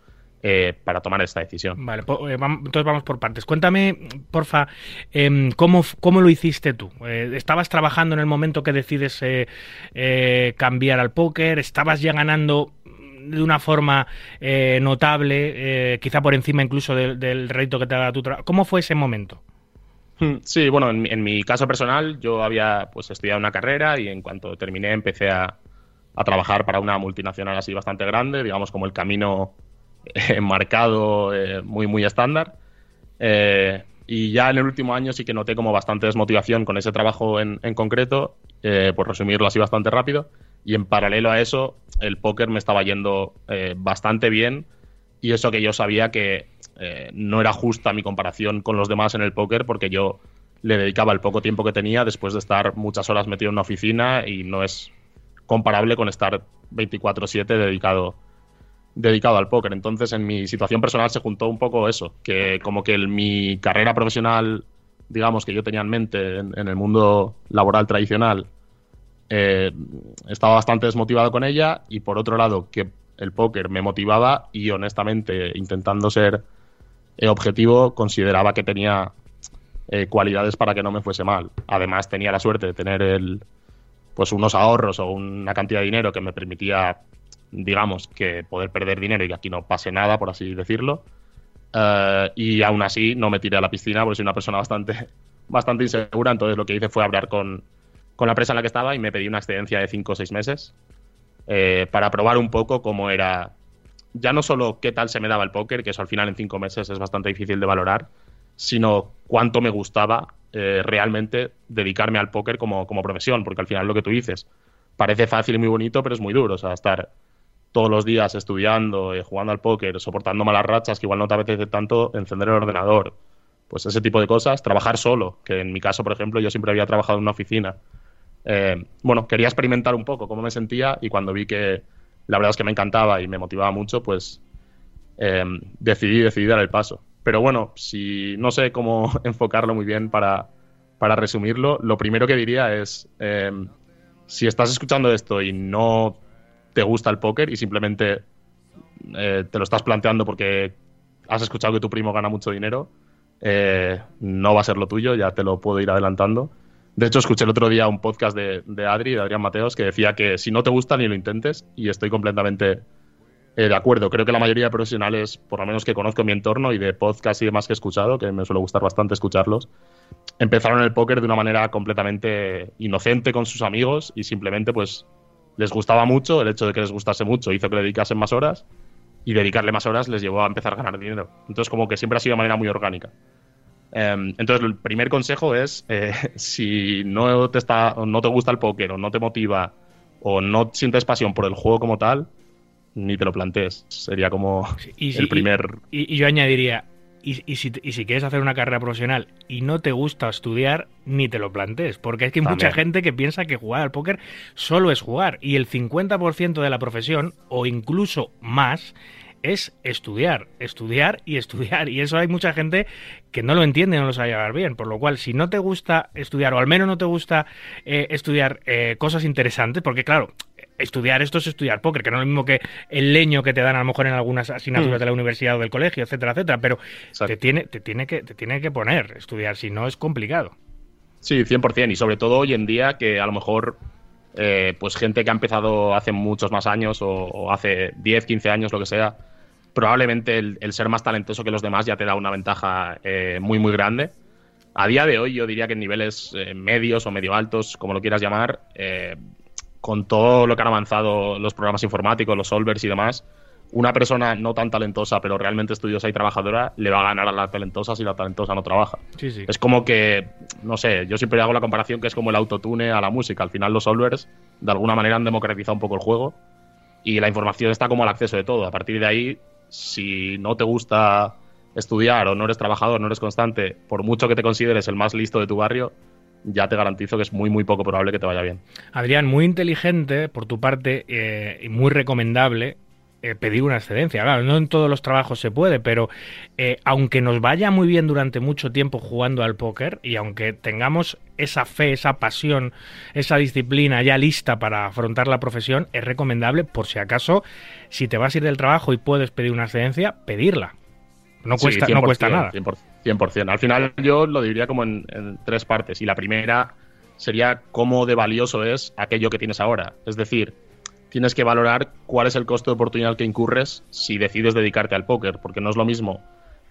eh, para tomar esta decisión. Vale, eh, entonces vamos por partes. Cuéntame, porfa, em, ¿cómo, ¿cómo, lo hiciste tú? ¿Estabas trabajando en el momento que decides cambiar al póker? ¿Estabas ya ganando de una forma notable, quizá por encima incluso del, reto que te da tu trabajo? ¿Cómo fue ese momento? <laughs> Sí, bueno, en, mi caso personal yo había pues estudiado una carrera y en cuanto terminé empecé a, trabajar para una multinacional así bastante grande, digamos como el camino enmarcado eh, muy muy estándar. Eh, y ya en el último año sí que noté como bastante desmotivación con ese trabajo en, concreto, eh, por resumirlo así bastante rápido. Y en paralelo a eso, el póker me estaba yendo bastante bien y eso que yo sabía que eh, no era justa mi comparación con los demás en el póker porque yo le dedicaba el poco tiempo que tenía después de estar muchas horas metido en una oficina y no es comparable con estar 24/7 dedicado dedicado al póker. Entonces, en mi situación personal se juntó un poco eso, que como que mi carrera profesional, digamos, que yo tenía en mente en, el mundo laboral tradicional, eh, estaba bastante desmotivado con ella y por otro lado, que el póker me motivaba y honestamente, intentando ser objetivo consideraba que tenía eh, cualidades para que no me fuese mal. Además, tenía la suerte de tener el, pues unos ahorros o una cantidad de dinero que me permitía, digamos, que poder perder dinero y que aquí no pase nada, por así decirlo. Eh, y aún así no me tiré a la piscina porque soy una persona bastante, <laughs> bastante insegura. Entonces lo que hice fue hablar con, con la empresa en la que estaba y me pedí una excedencia de 5 o 6 meses eh, para probar un poco cómo era, ya no solo qué tal se me daba el póker, que eso al final en 5 meses es bastante difícil de valorar, sino cuánto me gustaba eh, realmente dedicarme al póker como, como profesión, porque al final lo que tú dices parece fácil y muy bonito, pero es muy duro, o sea, estar todos los días estudiando, eh, jugando al póker, soportando malas rachas que igual no te apetece tanto, encender el ordenador, pues ese tipo de cosas, trabajar solo, que en mi caso, por ejemplo, yo siempre había trabajado en una oficina. Eh, bueno, quería experimentar un poco cómo me sentía y cuando vi que la verdad es que me encantaba y me motivaba mucho, pues decidí, decidí dar el paso. Pero bueno, si no sé cómo <laughs> enfocarlo muy bien para, para resumirlo, lo primero que diría es, em, si estás escuchando esto y no te gusta el póker y simplemente eh, te lo estás planteando porque has escuchado que tu primo gana mucho dinero, eh, no va a ser lo tuyo, ya te lo puedo ir adelantando. De hecho, escuché el otro día un podcast de, Adri, de Adrián Mateos, que decía que si no te gusta ni lo intentes, y estoy completamente eh, de acuerdo, creo que la mayoría de profesionales, por lo menos que conozco en mi entorno y de podcast y demás que he escuchado, que me suele gustar bastante escucharlos, empezaron el póker de una manera completamente inocente con sus amigos y simplemente pues les gustaba mucho, el hecho de que les gustase mucho hizo que le dedicasen más horas y dedicarle más horas les llevó a empezar a ganar dinero. Entonces como que siempre ha sido de manera muy orgánica. Em, entonces el primer consejo es, eh, <laughs> si no te, está, no te gusta el póker o no te motiva o no sientes pasión por el juego como tal, ni te lo plantees. Sería como el primer. Y, yo añadiría, y, si, si, quieres hacer una carrera profesional y no te gusta estudiar, ni te lo plantees. Porque es que hay mucha gente que piensa que jugar al póker solo es jugar. Y el 50% de la profesión, o incluso más, es estudiar, estudiar y estudiar. Y eso hay mucha gente que no lo entiende, no lo sabe llevar bien. Por lo cual, si no te gusta estudiar, o al menos no te gusta eh, estudiar eh, cosas interesantes, porque claro, estudiar esto es estudiar póker, que no es lo mismo que el leño que te dan a lo mejor en algunas asignaturas mm. de la universidad o del colegio, etcétera, etcétera, pero te tiene, te, tiene que, te tiene que poner estudiar, si no es complicado. Sí, 100%, y sobre todo hoy en día que a lo mejor eh, pues gente que ha empezado hace muchos más años o, hace 10, 15 años, lo que sea, probablemente el, ser más talentoso que los demás ya te da una ventaja eh, muy, muy grande. A día de hoy yo diría que en niveles eh, medios o medio altos, como lo quieras llamar, con todo lo que han avanzado los programas informáticos, los solvers y demás, una persona no tan talentosa, pero realmente estudiosa y trabajadora, le va a ganar a la talentosa si la talentosa no trabaja. Es como que, no sé, yo siempre hago la comparación que es como el autotune a la música. Al final los solvers, de alguna manera, han democratizado un poco el juego y la información está como al acceso de todo. A partir de ahí, si no te gusta estudiar o no eres trabajador, no eres constante, por mucho que te consideres el más listo de tu barrio, ya te garantizo que es muy, muy poco probable que te vaya bien. Adrián, muy inteligente por tu parte eh, y muy recomendable eh, pedir una excedencia. Claro, no en todos los trabajos se puede, pero eh, aunque nos vaya muy bien durante mucho tiempo jugando al póker y aunque tengamos esa fe, esa pasión, esa disciplina ya lista para afrontar la profesión, es recomendable, por si acaso, si te vas a ir del trabajo y puedes pedir una excedencia, pedirla. No cuesta, no cuesta nada. 100%, Al final yo lo diría como en, tres partes. Y la primera sería cómo de valioso es aquello que tienes ahora. Es decir, tienes que valorar cuál es el costo de oportunidad que incurres si decides dedicarte al póker, porque no es lo mismo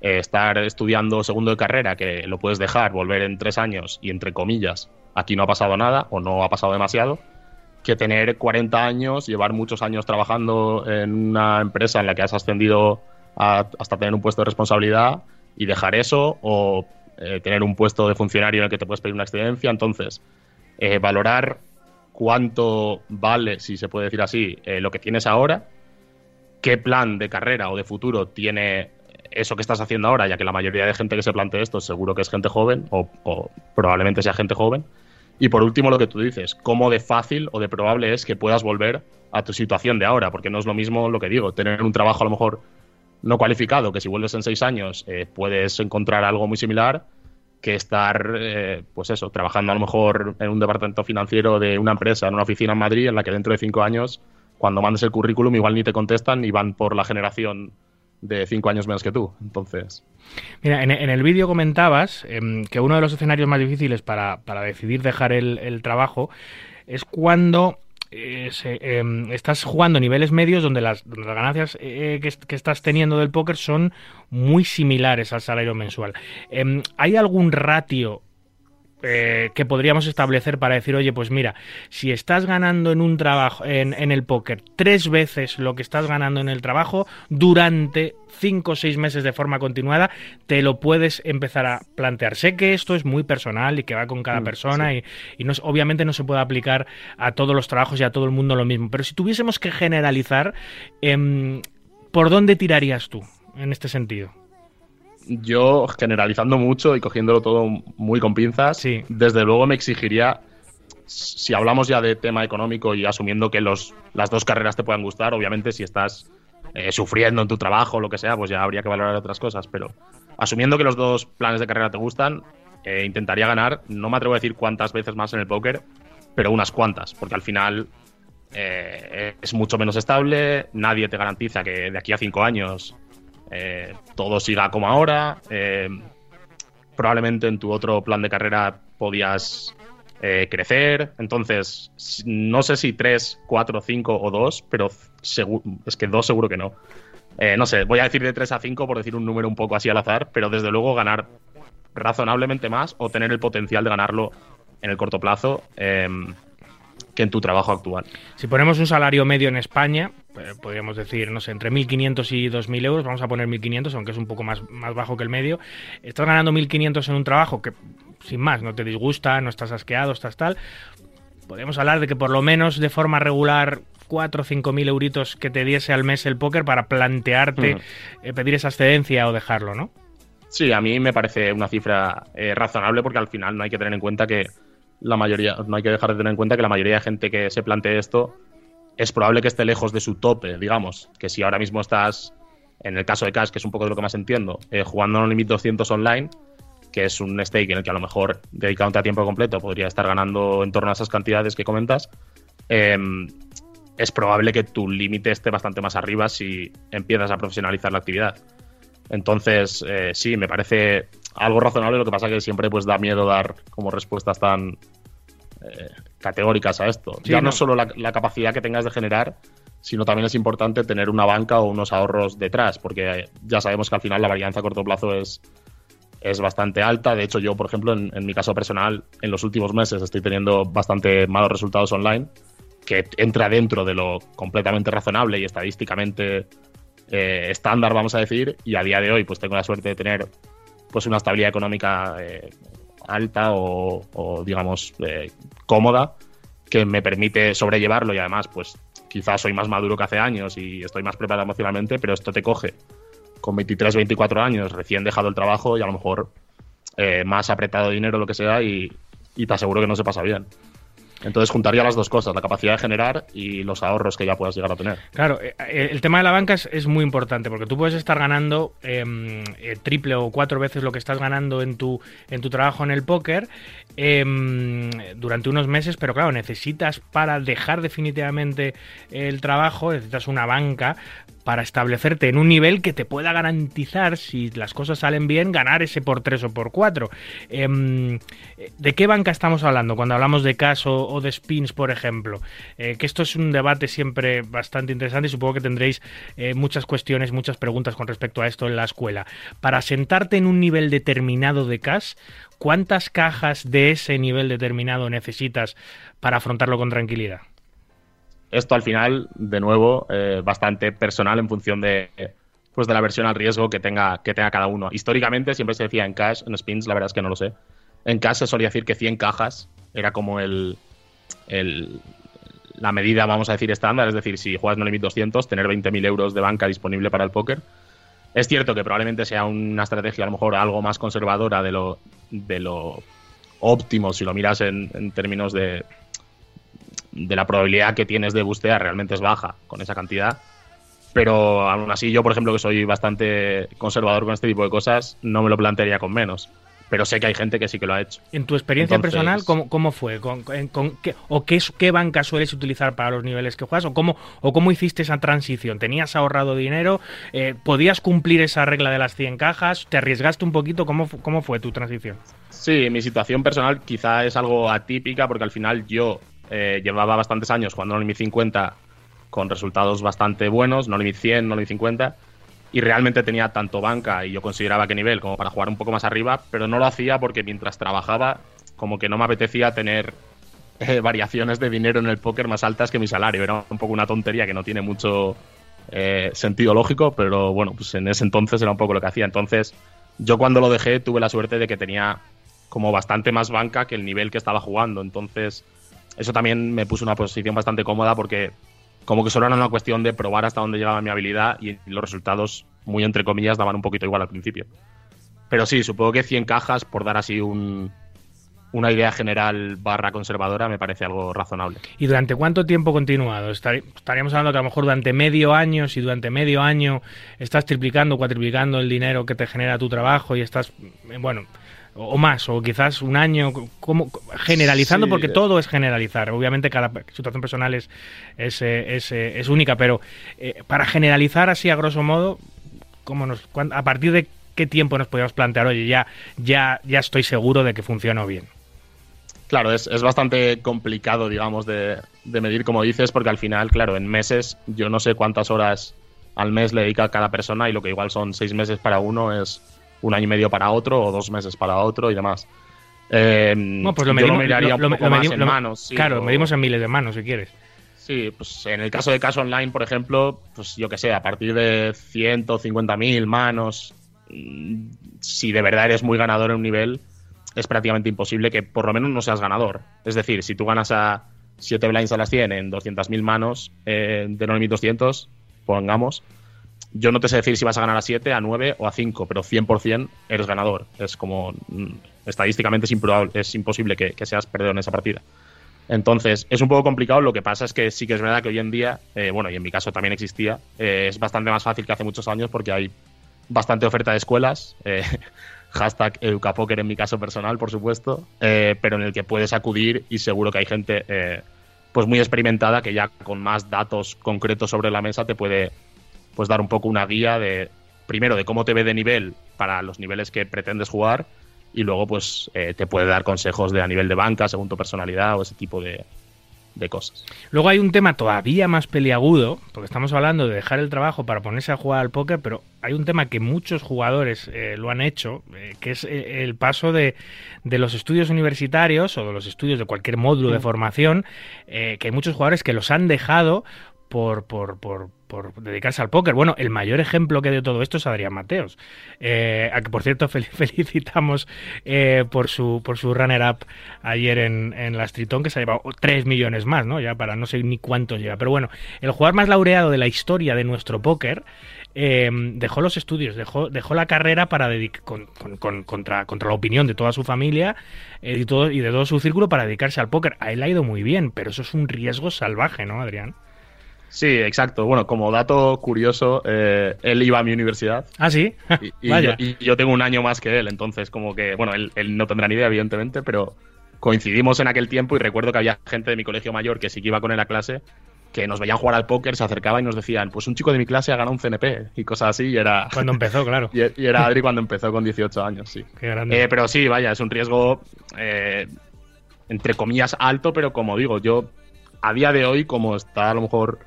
eh, estar estudiando segundo de carrera, que lo puedes dejar, volver en tres años y entre comillas, aquí no ha pasado nada o no ha pasado demasiado, que tener 40 años, llevar muchos años trabajando en una empresa en la que has ascendido hasta tener un puesto de responsabilidad y dejar eso o eh, tener un puesto de funcionario en el que te puedes pedir una excedencia. Entonces, eh, valorar cuánto vale, si se puede decir así, eh, lo que tienes ahora, qué plan de carrera o de futuro tiene eso que estás haciendo ahora, ya que la mayoría de gente que se plantea esto seguro que es gente joven o, o probablemente sea gente joven. Y por último, lo que tú dices, cómo de fácil o de probable es que puedas volver a tu situación de ahora, porque no es lo mismo lo que digo, tener un trabajo a lo mejor no cualificado, que si vuelves en seis años eh, puedes encontrar algo muy similar que estar, eh, pues eso, trabajando a lo mejor en un departamento financiero de una empresa, en una oficina en Madrid, en la que dentro de cinco años, cuando mandes el currículum, igual ni te contestan y van por la generación de cinco años menos que tú. Entonces. Mira, en, el vídeo comentabas em, que uno de los escenarios más difíciles para, decidir dejar el, trabajo es cuando eh, em, estás jugando niveles medios donde las, ganancias eh, que, estás teniendo del póker son muy similares al salario mensual. Em, ¿Hay algún ratio eh, que podríamos establecer para decir, oye, pues mira, si estás ganando en un trabajo, en, el póker, tres veces lo que estás ganando en el trabajo, durante cinco o seis meses de forma continuada, te lo puedes empezar a plantear. Sé que esto es muy personal y que va con cada mm, persona y, no, obviamente no se puede aplicar a todos los trabajos y a todo el mundo lo mismo, pero si tuviésemos que generalizar, em, ¿por dónde tirarías tú en este sentido? Yo generalizando mucho y cogiéndolo todo muy con pinzas, desde luego me exigiría, si hablamos ya de tema económico y asumiendo que los, las dos carreras te puedan gustar, obviamente si estás eh, sufriendo en tu trabajo o lo que sea, pues ya habría que valorar otras cosas, pero asumiendo que los dos planes de carrera te gustan, eh, intentaría ganar, no me atrevo a decir cuántas veces más en el póker, pero unas cuantas, porque al final eh, es mucho menos estable, nadie te garantiza que de aquí a cinco años eh, todo siga como ahora. Eh, probablemente en tu otro plan de carrera podías eh, crecer. Entonces, no sé si 3, 4, 5 o 2, pero es que 2 seguro que no. no sé, voy a decir de 3 a 5 por decir un número un poco así al azar, pero desde luego ganar razonablemente más o tener el potencial de ganarlo en el corto plazo que en tu trabajo actual. Si ponemos un salario medio en España, eh, podríamos decir, no sé, entre 1.500 y 2.000 euros, vamos a poner 1.500, aunque es un poco más, más bajo que el medio. Estás ganando 1.500 en un trabajo que, sin más, no te disgusta, no estás asqueado, estás tal. Podemos hablar de que por lo menos de forma regular 4 o 5.000 euritos que te diese al mes el póker para plantearte eh, pedir esa excedencia o dejarlo, ¿no? Sí, a mí me parece una cifra eh, razonable porque al final no hay que tener en cuenta que la mayoría, no hay que dejar de tener en cuenta que la mayoría de gente que se plantee esto es probable que esté lejos de su tope, digamos. Que si ahora mismo estás, en el caso de Cash, que es un poco de lo que más entiendo, eh, jugando en un Limit 200 online, que es un stake en el que a lo mejor dedicándote a tiempo completo podría estar ganando en torno a esas cantidades que comentas, em, es probable que tu límite esté bastante más arriba si empiezas a profesionalizar la actividad. Entonces, eh, sí, me parece algo razonable, lo que pasa que siempre pues da miedo dar como respuestas tan eh, categóricas a esto. ya no, solo la, capacidad que tengas de generar, sino también es importante tener una banca o unos ahorros detrás, porque ya sabemos que al final la varianza a corto plazo es, es bastante alta. De hecho, yo, por ejemplo, en, mi caso personal, en los últimos meses estoy teniendo bastante malos resultados online, que entra dentro de lo completamente razonable y estadísticamente eh, estándar, vamos a decir, y a día de hoy pues tengo la suerte de tener pues una estabilidad económica eh, alta o, digamos eh, cómoda que me permite sobrellevarlo y además pues quizás soy más maduro que hace años y estoy más preparado emocionalmente, pero esto te coge con 23, 24 años, recién dejado el trabajo y a lo mejor eh, más apretado dinero, lo que sea, y, y te aseguro que no se pasa bien. Entonces juntaría las dos cosas, la capacidad de generar y los ahorros que ya puedas llegar a tener. Claro, eh, eh, el tema de la banca es, muy importante porque tú puedes estar ganando em, eh, triple o cuatro veces lo que estás ganando en tu, en tu trabajo en el póker em, durante unos meses, pero claro, necesitas para dejar definitivamente el trabajo, necesitas una banca para establecerte en un nivel que te pueda garantizar, si las cosas salen bien, ganar ese por 3 o por 4. Em, ¿De qué banca estamos hablando cuando hablamos de cash o, de spins, por ejemplo? Eh, que esto es un debate siempre bastante interesante y supongo que tendréis eh, muchas cuestiones, muchas preguntas con respecto a esto en la escuela. Para sentarte en un nivel determinado de cash, ¿cuántas cajas de ese nivel determinado necesitas para afrontarlo con tranquilidad? esto al final, de nuevo, eh, bastante personal en función de, pues de la versión al riesgo que tenga, que tenga cada uno. Históricamente siempre se decía en cash, en spins, la verdad es que no lo sé. En cash se solía decir que 100 cajas era como el, el la medida, vamos a decir, estándar. Es decir, si juegas no limit 200, tener 20.000 euros de banca disponible para el póker. Es cierto que probablemente sea una estrategia a lo mejor algo más conservadora de lo, de lo óptimo si lo miras en términos de, de la probabilidad que tienes de bustear realmente es baja con esa cantidad. Pero aún así, yo, por ejemplo, que soy bastante conservador con este tipo de cosas, no me lo plantearía con menos. Pero sé que hay gente que sí que lo ha hecho. En tu experiencia Entonces- personal, ¿cómo, cómo fue? ¿Con, qué, ¿O qué, banca sueles utilizar para los niveles que juegas? ¿O cómo, ¿O cómo hiciste esa transición? ¿Tenías ahorrado dinero? Eh, ¿Podías cumplir esa regla de las 100 cajas? ¿Te arriesgaste un poquito? ¿Cómo, cómo fue tu transición? Sí, mi situación personal quizá es algo atípica porque al final yo eh, llevaba bastantes años jugando en Mi 50 con resultados bastante buenos, no Limit 100, no Limit 50, y realmente tenía tanto banca y yo consideraba que nivel como para jugar un poco más arriba, pero no lo hacía porque mientras trabajaba como que no me apetecía tener eh, variaciones de dinero en el póker más altas que mi salario. Era un poco una tontería que no tiene mucho eh, sentido lógico, pero bueno, pues en ese entonces era un poco lo que hacía. Entonces, yo cuando lo dejé tuve la suerte de que tenía como bastante más banca que el nivel que estaba jugando. Entonces, eso también me puso una posición bastante cómoda porque como que solo era una cuestión de probar hasta dónde llegaba mi habilidad y los resultados, muy entre comillas, daban un poquito igual al principio. Pero sí, supongo que 100 cajas, por dar así un, una idea general barra conservadora, me parece algo razonable. ¿Y durante cuánto tiempo continuado? Estaríamos hablando que a lo mejor durante medio año, si durante medio año estás triplicando, cuatriplicando el dinero que te genera tu trabajo y estás, eh, bueno, o más, o quizás un año, como generalizando, Sí. porque todo es generalizar. Obviamente cada situación personal es, es, eh, es, eh, es única, pero eh, para generalizar así a grosso modo, ¿cómo nos, cuán- ¿a partir de qué tiempo nos podríamos plantear, oye, ya, ya, ya estoy seguro de que funcionó bien? Claro, es, es bastante complicado, digamos, de, de medir, como dices, porque al final, claro, en meses yo no sé cuántas horas al mes le dedica cada persona y lo que igual son seis meses para uno es un año y medio para otro o dos meses para otro y demás. Eh, Bueno, pues lo yo medimos, lo- lo más medimos- en lo- manos. sí, claro, medimos en miles de manos, si quieres. Sí, pues en el caso de caso online, por ejemplo, pues yo que sé, a partir de 150.000 manos, mm, si de verdad eres muy ganador en un nivel, es prácticamente imposible que por lo menos no seas ganador. Es decir, si tú ganas a 7 blinds a las 100 en 200.000 manos eh, de 9.200, pongamos, yo no te sé decir si vas a ganar a 7, a 9 o a 5, pero 100% eres ganador. Es como, mm, estadísticamente es, improbable, es imposible que, seas perdedor en esa partida. Entonces, es un poco complicado. Lo que pasa es que sí que es verdad que hoy en día, eh, bueno, y en mi caso también existía, eh, es bastante más fácil que hace muchos años porque hay bastante oferta de escuelas. eh, <laughs> hashtag Educapoker en mi caso personal, por supuesto, eh, pero en el que puedes acudir y seguro que hay gente pues muy experimentada que ya con más datos concretos sobre la mesa te puede pues dar un poco una guía de primero de cómo te ve de nivel para los niveles que pretendes jugar y luego pues eh, te puede dar consejos de a nivel de banca según tu personalidad o ese tipo de, de cosas. Luego hay un tema todavía más peliagudo, porque estamos hablando de dejar el trabajo para ponerse a jugar al póker, pero hay un tema que muchos jugadores eh, lo han hecho, eh, que es el paso de, de los estudios universitarios o de los estudios de cualquier módulo de formación, eh, que hay muchos jugadores que los han dejado por, por, por, por dedicarse al póker. Bueno, el mayor ejemplo que de todo esto es Adrián Mateos, eh, a que por cierto <laughs> fel- felicitamos eh, por su por su runner-up ayer en, en la Stritón, que se ha llevado 3 millones más, ¿no? Ya para no sé ni cuántos lleva. Pero bueno, el jugador más laureado de la historia de nuestro póker eh, dejó los estudios, dejó, dejó la carrera para dedic- con, con- con- contra, contra la opinión de toda su familia eh, y, todo, y de todo su círculo para dedicarse al póker. A él ha ido muy bien, pero eso es un riesgo salvaje, ¿no, Adrián? Sí, exacto. Bueno, como dato curioso, eh, él iba a mi universidad Ah, sí. y, <laughs> y Vaya. yo, y yo tengo un año más que él, entonces como que, bueno, él, él no tendrá ni idea, evidentemente, pero coincidimos en aquel tiempo y recuerdo que había gente de mi colegio mayor que sí que iba con él a clase, que nos veían jugar al póker, se acercaban y nos decían, pues un chico de mi clase ha ganado un CNP y cosas así, y era, Cuando empezó, claro. <laughs> y, y era Adri cuando empezó con 18 años, sí. Qué grande. Eh, pero sí, vaya, es un riesgo, eh, entre comillas, alto, pero como digo, yo a día de hoy, como está a lo mejor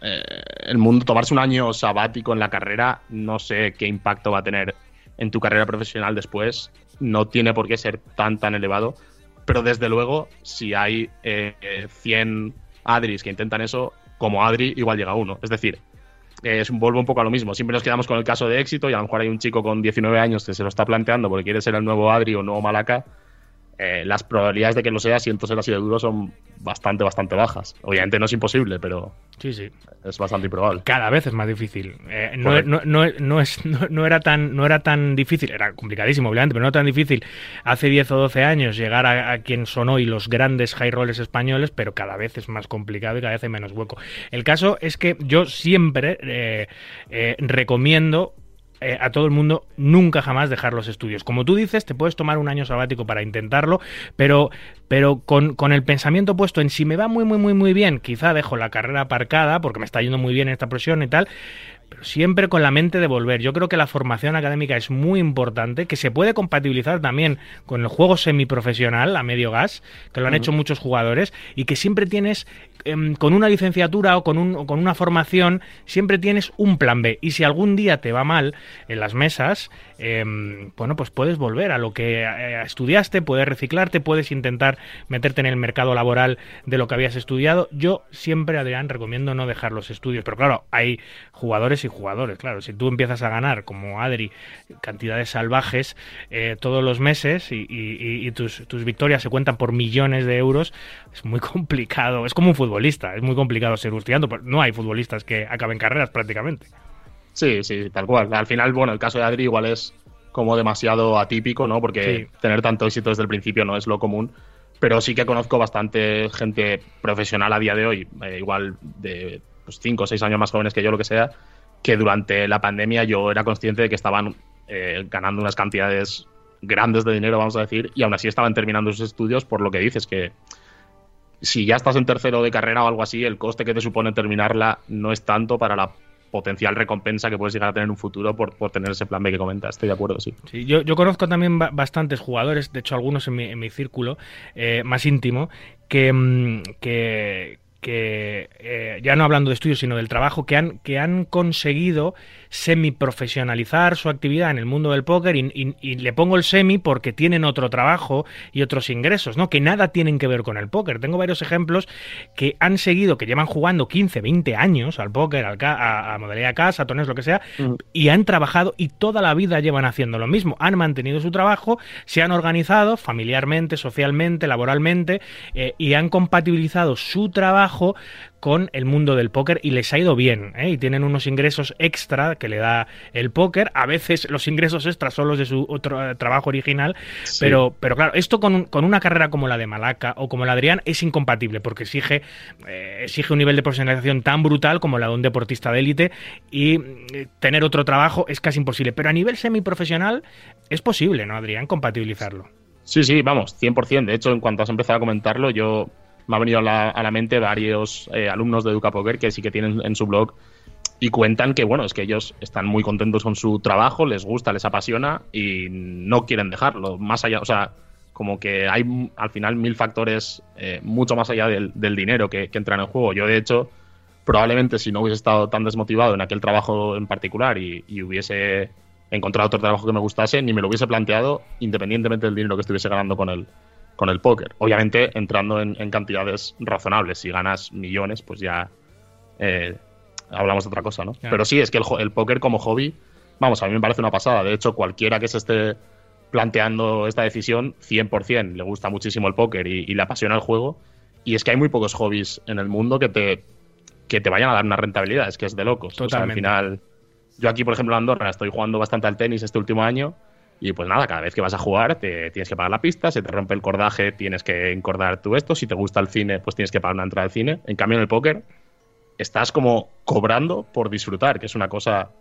eh, el mundo, tomarse un año sabático en la carrera, no sé qué impacto va a tener en tu carrera profesional después. No tiene por qué ser tan, tan elevado. Pero desde luego, si hay eh, eh, 100 Adris que intentan eso, como Adri, igual llega uno. Es decir, eh, es vuelvo un poco a lo mismo. Siempre nos quedamos con el caso de éxito y a lo mejor hay un chico con 19 años que se lo está planteando porque quiere ser el nuevo Adri o nuevo Malaca. Eh, las probabilidades de que lo sea, siento ser así de duro, son bastante, bastante bajas. Obviamente no es imposible, pero Sí, sí. es bastante improbable. cada vez es más difícil. Eh, no, no, no, no es, no, no era tan, no era tan difícil, era complicadísimo, obviamente, pero no tan difícil hace 10 o 12 años llegar a, a quien son hoy los grandes high rollers españoles, pero cada vez es más complicado y cada vez hay menos hueco. El caso es que yo siempre eh, eh, recomiendo eh, a todo el mundo nunca jamás dejar los estudios. Como tú dices, te puedes tomar un año sabático para intentarlo, pero, pero con, con, el pensamiento puesto en si me va muy, muy, muy, muy bien, quizá dejo la carrera aparcada porque me está yendo muy bien esta presión y tal, pero siempre con la mente de volver. Yo creo que la formación académica es muy importante, que se puede compatibilizar también con el juego semiprofesional a medio gas, que lo han hecho muchos jugadores, y que siempre tienes, em, con una licenciatura o con, un, o con una formación, siempre tienes un plan B. Y si algún día te va mal en las mesas, em, bueno, pues puedes volver a lo que eh, estudiaste, puedes reciclarte, puedes intentar meterte en el mercado laboral de lo que habías estudiado. Yo siempre, Adrián, recomiendo no dejar los estudios, pero claro, hay jugadores y jugadores, claro, si tú empiezas a ganar, como Adri, cantidades salvajes eh, todos los meses y, tus, tus victorias se cuentan por millones de euros, es muy complicado, es como un futbolista, es muy complicado ser estudiando, pero no hay futbolistas que acaben carreras prácticamente. Sí, sí, tal cual. Al final, bueno, el caso de Adri igual es como demasiado atípico, ¿no? Porque tener tanto éxito desde el principio no es lo común. Pero sí que conozco bastante gente profesional a día de hoy, eh, igual de 5 pues, o 6 años más jóvenes que yo, lo que sea, que durante la pandemia yo era consciente de que estaban eh, ganando unas cantidades grandes de dinero, vamos a decir, y aún así estaban terminando sus estudios por lo que dices, que si ya estás en tercero de carrera o algo así, el coste que te supone terminarla no es tanto para la potencial recompensa que puedes llegar a tener en un futuro por, tener ese plan B que comentas. Estoy de acuerdo, sí. sí yo, yo, conozco también bastantes jugadores, de hecho algunos en mi, en mi círculo eh, más íntimo, que, mm, que, que eh, ya no hablando de estudios, sino del trabajo, que han, que han conseguido semi-profesionalizar su actividad en el mundo del póker y, le pongo el semi porque tienen otro trabajo y otros ingresos, ¿no? Que nada tienen que ver con el póker. Tengo varios ejemplos que han seguido, que llevan jugando 15, 20 años al póker, al a, a, modalidad casa, tones, lo que sea, mm. y han trabajado y toda la vida llevan haciendo lo mismo. Han mantenido su trabajo, se han organizado familiarmente, socialmente, laboralmente eh, y han compatibilizado su trabajo con el mundo del póker y les ha ido bien, ¿eh? y tienen unos ingresos extra que le da el póker, a veces los ingresos extras son los de su otro eh, trabajo original, pero, pero claro, esto con, con, una carrera como la de Malaca o como la de Adrián es incompatible porque exige, eh, exige un nivel de profesionalización tan brutal como la de un deportista de élite y tener otro trabajo es casi imposible, pero a nivel semiprofesional es posible, ¿no, Adrián, compatibilizarlo? Sí, sí, vamos, 100%. De hecho, en cuanto has empezado a comentarlo, yo me ha venido a la, mente varios eh, alumnos de Educa Poker que sí que tienen en su blog y cuentan que, bueno, es que ellos están muy contentos con su trabajo, les gusta, les apasiona y no quieren dejarlo. Más allá, o sea, como que hay al final mil factores eh, mucho más allá del, dinero que, que entran en juego. Yo, de hecho, probablemente si no hubiese estado tan desmotivado en aquel trabajo en particular y, y hubiese encontrado otro trabajo que me gustase, ni me lo hubiese planteado independientemente del dinero que estuviese ganando con él con el póker. Obviamente entrando en, cantidades razonables. Si ganas millones, pues ya eh, hablamos de otra cosa, ¿no? Pero sí, es que el, póker como hobby, vamos, a mí me parece una pasada. De hecho, cualquiera que se esté planteando esta decisión, 100% le gusta muchísimo el póker y, le apasiona el juego. Y es que hay muy pocos hobbies en el mundo que te, que te vayan a dar una rentabilidad. Es que es de locos. O sea, al final, yo aquí, por ejemplo, en Andorra estoy jugando bastante al tenis este último año y pues nada, cada vez que vas a jugar te tienes que pagar la pista, se te rompe el cordaje, tienes que encordar tú esto, si te gusta el cine, pues tienes que pagar una entrada al cine. En cambio, en el póker estás como cobrando por disfrutar, que es una cosa,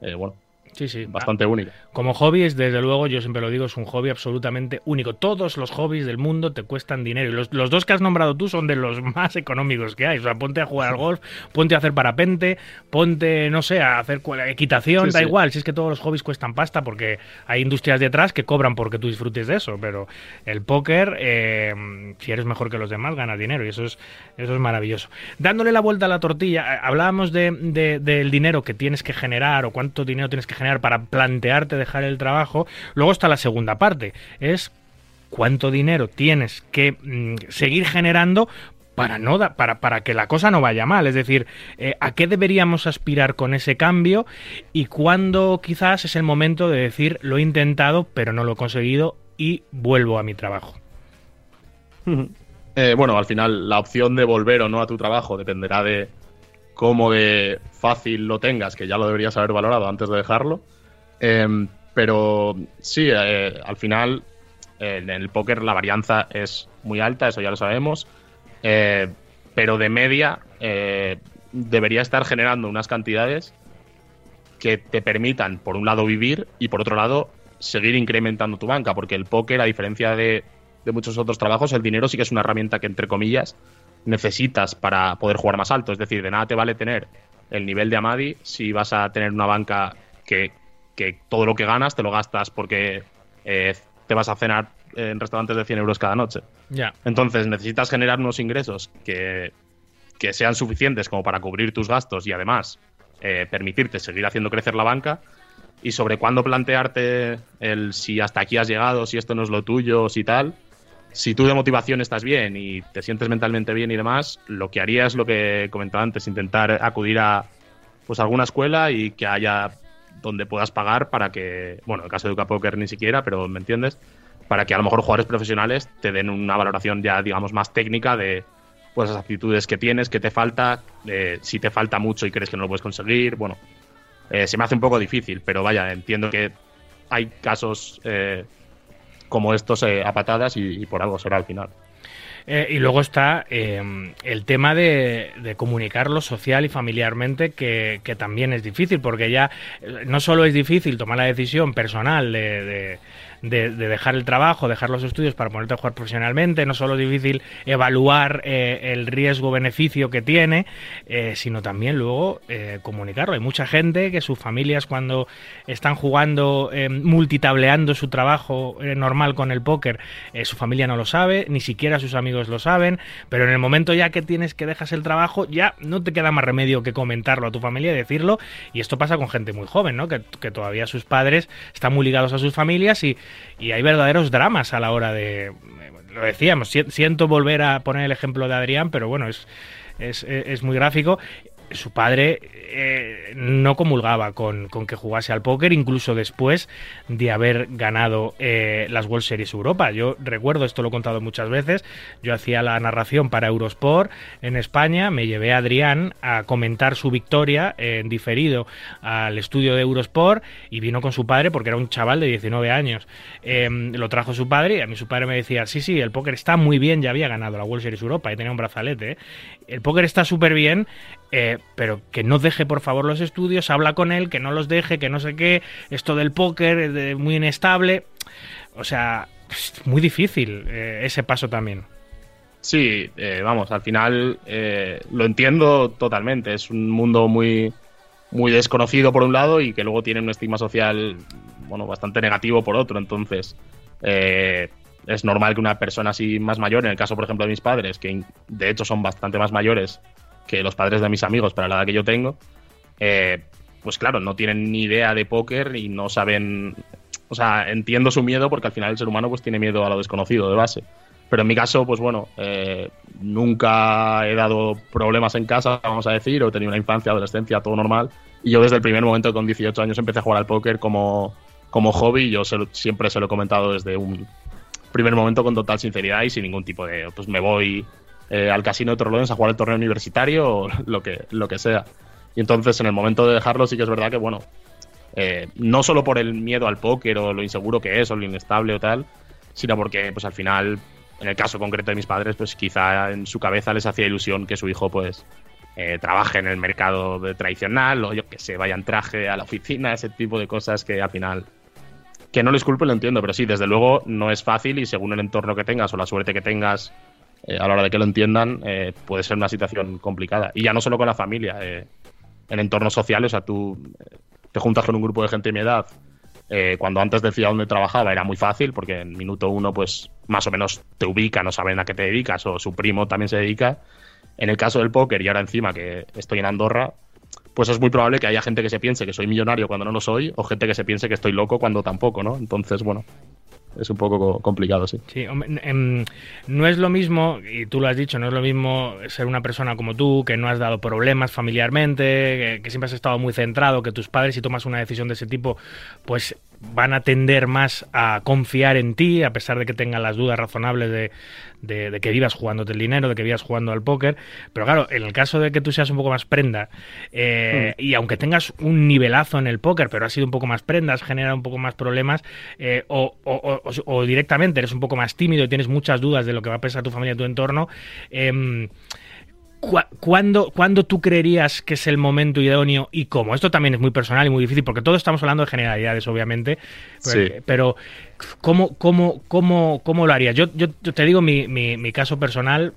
eh, bueno, Sí, sí. Bastante única. Como hobby, desde luego, yo siempre lo digo, es un hobby absolutamente único. Todos los hobbies del mundo te cuestan dinero. Y los, los, dos que has nombrado tú son de los <laughs> más económicos que hay. O sea, ponte a jugar al golf, ponte a hacer parapente, ponte, no sé, a hacer equitación, da igual. Si es que todos los hobbies cuestan pasta porque hay industrias detrás que cobran porque tú disfrutes de eso. Pero el póker, eh, si eres mejor que los demás, ganas dinero. Y eso es, eso es maravilloso. Dándole la vuelta a la tortilla, eh, hablábamos de, del dinero que tienes que generar o cuánto dinero tienes que generar para plantearte dejar el trabajo. Luego está la segunda parte, es cuánto dinero tienes que mm, seguir generando para, no para, para que la cosa no vaya mal. Es decir, eh, ¿a qué deberíamos aspirar con ese cambio? Y cuándo quizás es el momento de decir, lo he intentado, pero no lo he conseguido y vuelvo a mi trabajo. <laughs> Eh, bueno, al final la opción de volver o no a tu trabajo dependerá de, cómo de fácil lo tengas, que ya lo deberías haber valorado antes de dejarlo. Em, pero sí, eh, al final en el póker la varianza es muy alta, eso ya lo sabemos. Eh, pero de media eh, debería estar generando unas cantidades que te permitan, por un lado, vivir y por otro lado, seguir incrementando tu banca, porque el póker, a diferencia de muchos otros trabajos, el dinero sí que es una herramienta que, entre comillas, necesitas para poder jugar más alto. Es decir, de nada te vale tener el nivel de Amadi si vas a tener una banca que, que todo lo que ganas te lo gastas porque eh, te vas a cenar en restaurantes de 100 euros cada noche. Ya. Entonces necesitas generar unos ingresos que, que sean suficientes como para cubrir tus gastos y además eh, permitirte seguir haciendo crecer la banca. Y sobre cuándo plantearte el si hasta aquí has llegado, si esto no es lo tuyo, si tal. Si tú de motivación estás bien y te sientes mentalmente bien y demás, lo que haría es lo que comentaba antes, intentar acudir a pues alguna escuela y que haya donde puedas pagar para que, bueno, en el caso de Poker ni siquiera, pero me entiendes, para que a lo mejor jugadores profesionales te den una valoración ya, digamos, más técnica de pues las actitudes que tienes, que te falta, si te falta mucho y crees que no lo puedes conseguir, bueno, eh, se me hace un poco difícil, pero vaya, entiendo que hay casos eh, como estos eh, a patadas y, y por algo será al final. Eh, y luego está eh, el tema de, comunicarlo social y familiarmente, que, también es difícil, porque ya eh, no solo es difícil tomar la decisión personal de, de- de- de dejar el trabajo, dejar los estudios para ponerte a jugar profesionalmente, no solo es difícil evaluar eh, el riesgo-beneficio que tiene, eh, sino también luego eh, comunicarlo. Hay mucha gente que sus familias cuando están jugando, multitableando su trabajo normal con el póker, su familia no lo sabe, ni siquiera sus amigos lo saben, pero en el momento ya que tienes que dejas el trabajo, ya no te queda más remedio que comentarlo a tu familia y decirlo, y esto pasa con gente muy joven, ¿no? Que, que todavía sus padres están muy ligados a sus familias y, y hay verdaderos dramas a la hora de... Lo decíamos, si- siento volver a poner el ejemplo de Adrián, pero bueno, es, es, es muy gráfico. Su padre eh, no comulgaba con, que jugase al póker, incluso después de haber ganado eh, las World Series Europa. Yo recuerdo, esto lo he contado muchas veces, yo hacía la narración para Eurosport en España, me llevé a Adrián a comentar su victoria en diferido al estudio de Eurosport y vino con su padre porque era un chaval de 19 años. Eh, lo trajo su padre y a mí su padre me decía, sí, sí, el póker está muy bien, ya había ganado la World Series Europa y tenía un brazalete. ¿eh? El póker está súper bien, eh, pero que no deje por favor los estudios, habla con él, que no los deje, que no sé qué, esto del póker es de- muy inestable. O sea, muy difícil eh, ese paso también. Sí, eh, vamos, al final eh, lo entiendo totalmente. Es un mundo muy, muy desconocido por un lado y que luego tiene un estigma social, bueno, bastante negativo por otro. Entonces, eh, es normal que una persona así más mayor, en el caso, por ejemplo, de mis padres, que de hecho son bastante más mayores que los padres de mis amigos para la edad que yo tengo, eh, pues claro, no tienen ni idea de póker y no saben. O sea, entiendo su miedo porque al final el ser humano pues tiene miedo a lo desconocido de base. Pero en mi caso, pues bueno, eh, nunca he dado problemas en casa, vamos a decir, o he tenido una infancia, adolescencia, todo normal. Y yo desde el primer momento, con 18 años, empecé a jugar al póker como, como hobby. Yo se siempre se lo he comentado desde un primer momento con total sinceridad y sin ningún tipo de, pues me voy eh, al casino de Torrelodones a jugar el torneo universitario o lo que, lo que sea. Y entonces, en el momento de dejarlo, sí que es verdad que, bueno, eh, no solo por el miedo al póker o lo inseguro que es o lo inestable o tal, sino porque, pues al final, en el caso concreto de mis padres, pues quizá en su cabeza les hacía ilusión que su hijo, pues, eh, trabaje en el mercado tradicional o yo que sé, vaya en traje a la oficina, ese tipo de cosas que al final que no les culpo lo entiendo, pero sí, desde luego no es fácil y según el entorno que tengas o la suerte que tengas eh, a la hora de que lo entiendan, eh, puede ser una situación complicada. Y ya no solo con la familia, eh, en entornos sociales, o sea, tú eh, te juntas con un grupo de gente de mi edad. cuando antes decía dónde trabajaba era muy fácil porque en minuto uno pues más o menos te ubican o saben a qué te dedicas o su primo también se dedica. En el caso del póker y ahora encima que estoy en Andorra, pues es muy probable que haya gente que se piense que soy millonario cuando no lo soy o gente que se piense que estoy loco cuando tampoco, ¿no? Entonces, bueno, es un poco co- complicado, sí. Sí, hombre, em, no es lo mismo, y tú lo has dicho, no es lo mismo ser una persona como tú, que no has dado problemas familiarmente, que siempre has estado muy centrado, que tus padres si tomas una decisión de ese tipo, pues van a tender más a confiar en ti, a pesar de que tengan las dudas razonables de, de- de que vivas jugándote el dinero, de que vivas jugando al póker. Pero claro, en el caso de que tú seas un poco más prenda, eh, y aunque tengas un nivelazo en el póker, pero has sido un poco más prenda, has generado un poco más problemas, eh, o, o- o- o directamente eres un poco más tímido y tienes muchas dudas de lo que va a pensar tu familia y tu entorno, em, ¿Cuándo, ¿Cuándo tú creerías que es el momento idóneo y cómo? Esto también es muy personal y muy difícil porque todos estamos hablando de generalidades, obviamente. Pero, pero ¿cómo, cómo, cómo, cómo lo harías? Yo, yo, te digo mi, mi, caso personal,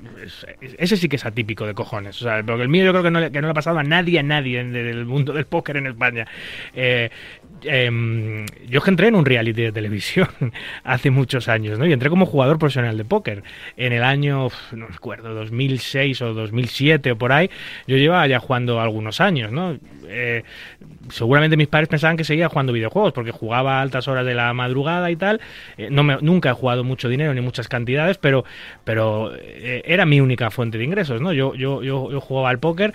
ese sí que es atípico de cojones. O sea, porque el mío yo creo que no, le, que no le ha pasado a nadie, a nadie del mundo del póker en España. Eh, eh, yo que entré en un reality de televisión <laughs> hace muchos años, ¿no? Y entré como jugador profesional de póker. En el año, no recuerdo, 2006 o 2007 o por ahí, yo llevaba ya jugando algunos años, ¿no? Eh, seguramente mis padres pensaban que seguía jugando videojuegos porque jugaba a altas horas de la madrugada y tal. Eh, no me, nunca he jugado mucho dinero ni muchas cantidades, pero, pero eh, era mi única fuente de ingresos, ¿no? Yo, yo, yo, yo jugaba al póker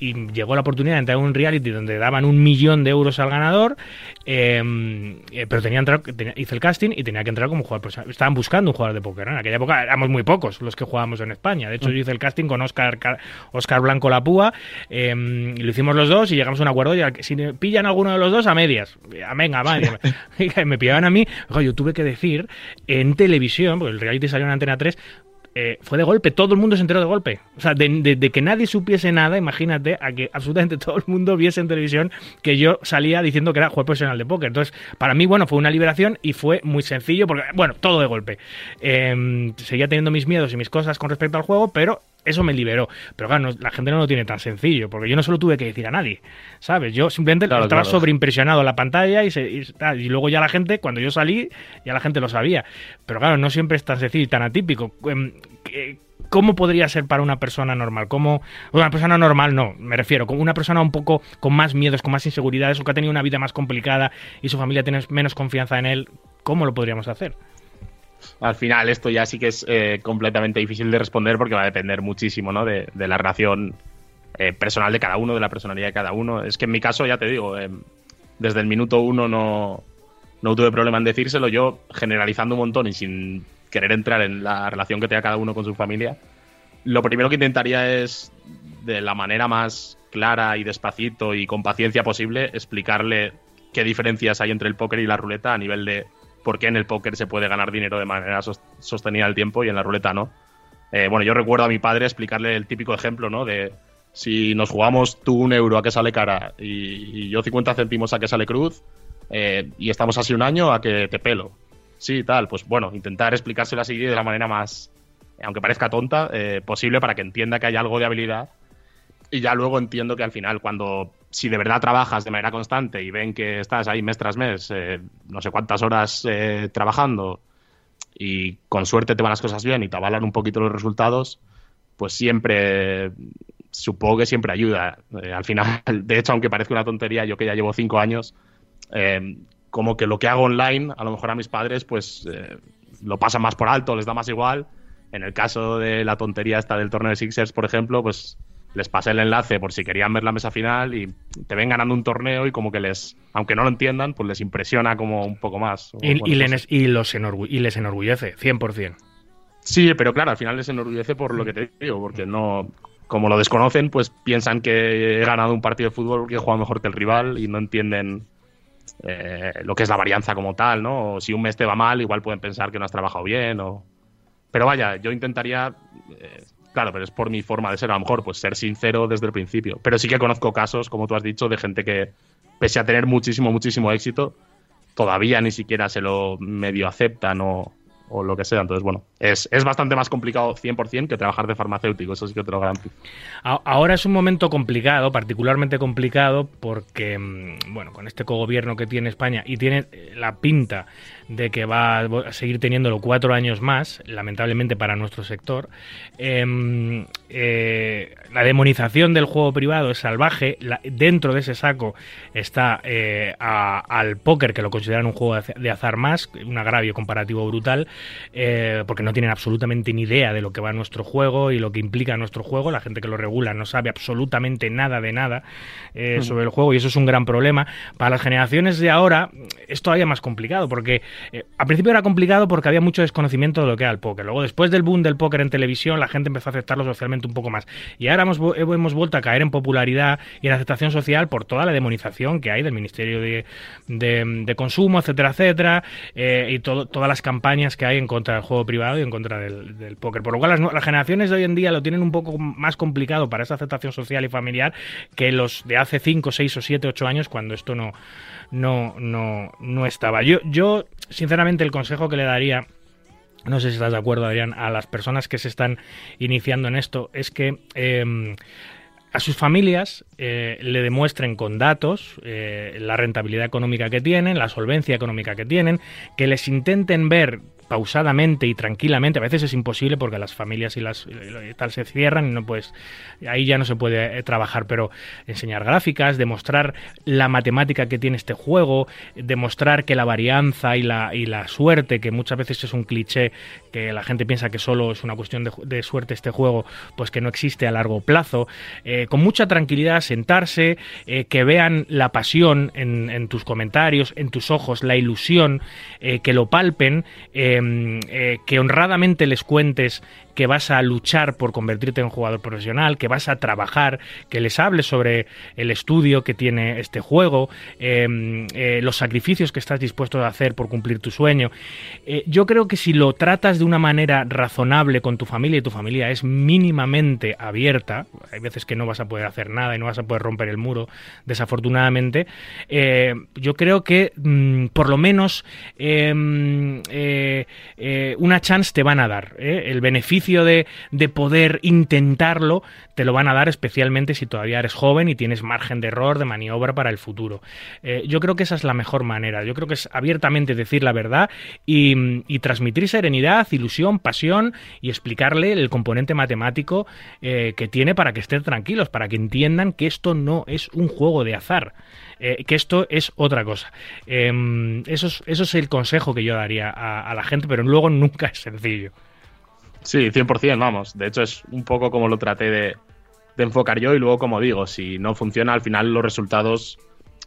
y llegó la oportunidad de entrar en un reality donde daban un millón de euros al ganador, em, eh, pero tenía, entrar, hice el casting y tenía que entrar como jugador. Estaban buscando un jugador de póker. En aquella época éramos muy pocos los que jugábamos en España. De hecho, mm. yo hice el casting con Oscar, Oscar Blanco Lapúa, eh, y lo hicimos los dos y llegamos a un acuerdo. Y si pillan alguno de los dos, a medias. A venga, <laughs> me pillaban a mí. yo tuve que decir en televisión, porque el reality salió en Antena 3, eh, fue de golpe, todo el mundo se enteró de golpe. O sea, de, que nadie supiese nada, imagínate, a que absolutamente <laughs> todo el mundo viese en televisión que yo salía diciendo que era jugador profesional de póker. Entonces, para mí, bueno, fue una liberación y fue muy sencillo, porque, bueno, todo de golpe. Em, seguía teniendo mis miedos y mis cosas con respecto al juego, pero eso me liberó. Pero claro, la gente no lo tiene tan sencillo, porque yo no solo tuve que decir a nadie, ¿sabes? Yo simplemente estaba sobreimpresionado en la pantalla y, y, luego ya la gente, cuando yo salí, ya la gente lo sabía. Pero claro, no siempre es tan sencillo y tan atípico. Em, ¿Cómo podría ser para una persona normal? ¿Cómo, una persona normal no, me refiero, como una persona un poco con más miedos, con más inseguridades, o que ha tenido una vida más complicada y su familia tiene menos confianza en él, ¿cómo lo podríamos hacer? Al final esto ya sí que es eh, completamente difícil de responder porque va a depender muchísimo ¿no? de, la relación eh, personal de cada uno, de la personalidad de cada uno. Es que en mi caso, ya te digo, eh, desde el minuto uno no, no tuve problema en decírselo. Yo, generalizando un montón y sin querer entrar en la relación que tenga cada uno con su familia, lo primero que intentaría es, de la manera más clara y despacito y con paciencia posible, explicarle qué diferencias hay entre el póker y la ruleta a nivel de por qué en el póker se puede ganar dinero de manera sostenida al tiempo y en la ruleta no. Eh, bueno, yo recuerdo a mi padre explicarle el típico ejemplo, ¿no? De si nos jugamos tú un euro a que sale cara y, yo 50 céntimos a que sale cruz eh, y estamos así un año a que te pelo. Sí, tal. Pues bueno, intentar explicárselo así de la manera más, aunque parezca tonta, eh, posible para que entienda que hay algo de habilidad. Y ya luego entiendo que al final, cuando si de verdad trabajas de manera constante y ven que estás ahí mes tras mes, eh, no sé cuántas horas eh, trabajando y con suerte te van las cosas bien y te avalan un poquito los resultados, pues siempre, supongo que siempre ayuda. Eh, al final, <laughs> de hecho, aunque parezca una tontería, yo que ya llevo cinco años, como que lo que hago online, a lo mejor a mis padres, pues lo pasan más por alto, les da más igual. En el caso de la tontería esta del torneo de Sixers, por ejemplo, pues les pasé el enlace por si querían ver la mesa final y te ven ganando un torneo y como que les, aunque no lo entiendan, pues les impresiona como un poco más. Y, les, y, los y les enorgullece, 100%. Sí, pero claro, al final les enorgullece por lo que te digo, porque no, como lo desconocen, pues piensan que he ganado un partido de fútbol porque he jugado mejor que el rival y no entienden eh, lo que es la varianza como tal, ¿no? O si un mes te va mal, igual pueden pensar que no has trabajado bien o... Pero vaya, yo intentaría eh, Claro, pero es por mi forma de ser, a lo mejor, pues ser sincero desde el principio. Pero sí que conozco casos, como tú has dicho, de gente que, pese a tener muchísimo, muchísimo éxito, todavía ni siquiera se lo medio aceptan o, o lo que sea. Entonces, bueno, es, es bastante más complicado 100% que trabajar de farmacéutico, eso sí que te lo garantizo. Ahora es un momento complicado, particularmente complicado, porque, mm, bueno, con este cogobierno que tiene España y tiene la pinta de que va a seguir teniéndolo cuatro años más, lamentablemente para nuestro sector, em, eh, la demonización del juego privado es salvaje. dentro de ese saco está eh, al póker, que lo consideran un juego de azar más, un agravio comparativo brutal, eh, porque no tienen absolutamente ni idea de lo que va nuestro juego y lo que implica nuestro juego. La gente que lo regula no sabe absolutamente nada de nada sobre el juego y eso es un gran problema. Para las generaciones de ahora es todavía más complicado porque eh, al principio era complicado porque había mucho desconocimiento de lo que era el póker. Luego, después del boom del póker en televisión, la gente empezó a aceptarlo socialmente un poco más. Y ahora hemos, hemos vuelto a caer en popularidad y en aceptación social por toda la demonización que hay del Ministerio de, Consumo, etcétera, etcétera, eh, y todas las campañas que hay en contra del juego privado y en contra del, póker. Por lo cual, las, las generaciones de hoy en día lo tienen un poco más complicado para esa aceptación social y familiar que los de hace 5, 6 o 7, 8 años cuando esto no, no, no, no estaba. Yo, yo, sinceramente, el consejo que le daría no sé si estás de acuerdo, Adrián, a las personas que se están iniciando en esto, es que em, a sus familias eh, le demuestren con datos eh, la rentabilidad económica que tienen, la solvencia económica que tienen, que les intenten ver pausadamente y tranquilamente. A veces es imposible porque las familias y las tal se cierran y no pues ahí ya no se puede eh, trabajar, pero enseñar gráficas, demostrar la matemática que tiene este juego, demostrar que la varianza y la, y la suerte, que muchas veces es un cliché que la gente piensa que solo es una cuestión de, suerte este juego, pues que no existe a largo plazo, eh, con mucha tranquilidad sentarse, eh, que vean la pasión en, en, tus comentarios, en tus ojos, la ilusión, que lo palpen. Em, eh, que honradamente les cuentes que vas a luchar por convertirte en jugador profesional, que vas a trabajar, que les hables sobre el estudio que tiene este juego, em, eh, los sacrificios que estás dispuesto a hacer por cumplir tu sueño. Eh, yo creo que si lo tratas de una manera razonable con tu familia y tu familia es mínimamente abierta, hay veces que no vas a poder hacer nada y no vas a poder romper el muro, desafortunadamente, yo creo que mm, por lo menos em, eh, una chance te van a dar. ¿eh? El beneficio de, poder intentarlo te lo van a dar especialmente si todavía eres joven y tienes margen de error, de maniobra para el futuro. Eh, yo creo que esa es la mejor manera. Yo creo que es abiertamente decir la verdad y, transmitir serenidad, ilusión, pasión y explicarle el componente matemático que tiene para que estén tranquilos, para que entiendan que esto no es un juego de azar. Eh, que esto es otra cosa. Em, eso, es, eso es el consejo que yo daría a, la gente, pero luego nunca es sencillo. Sí, 100%, vamos. De hecho, es un poco como lo traté de, enfocar yo y luego, como digo, si no funciona, al final los resultados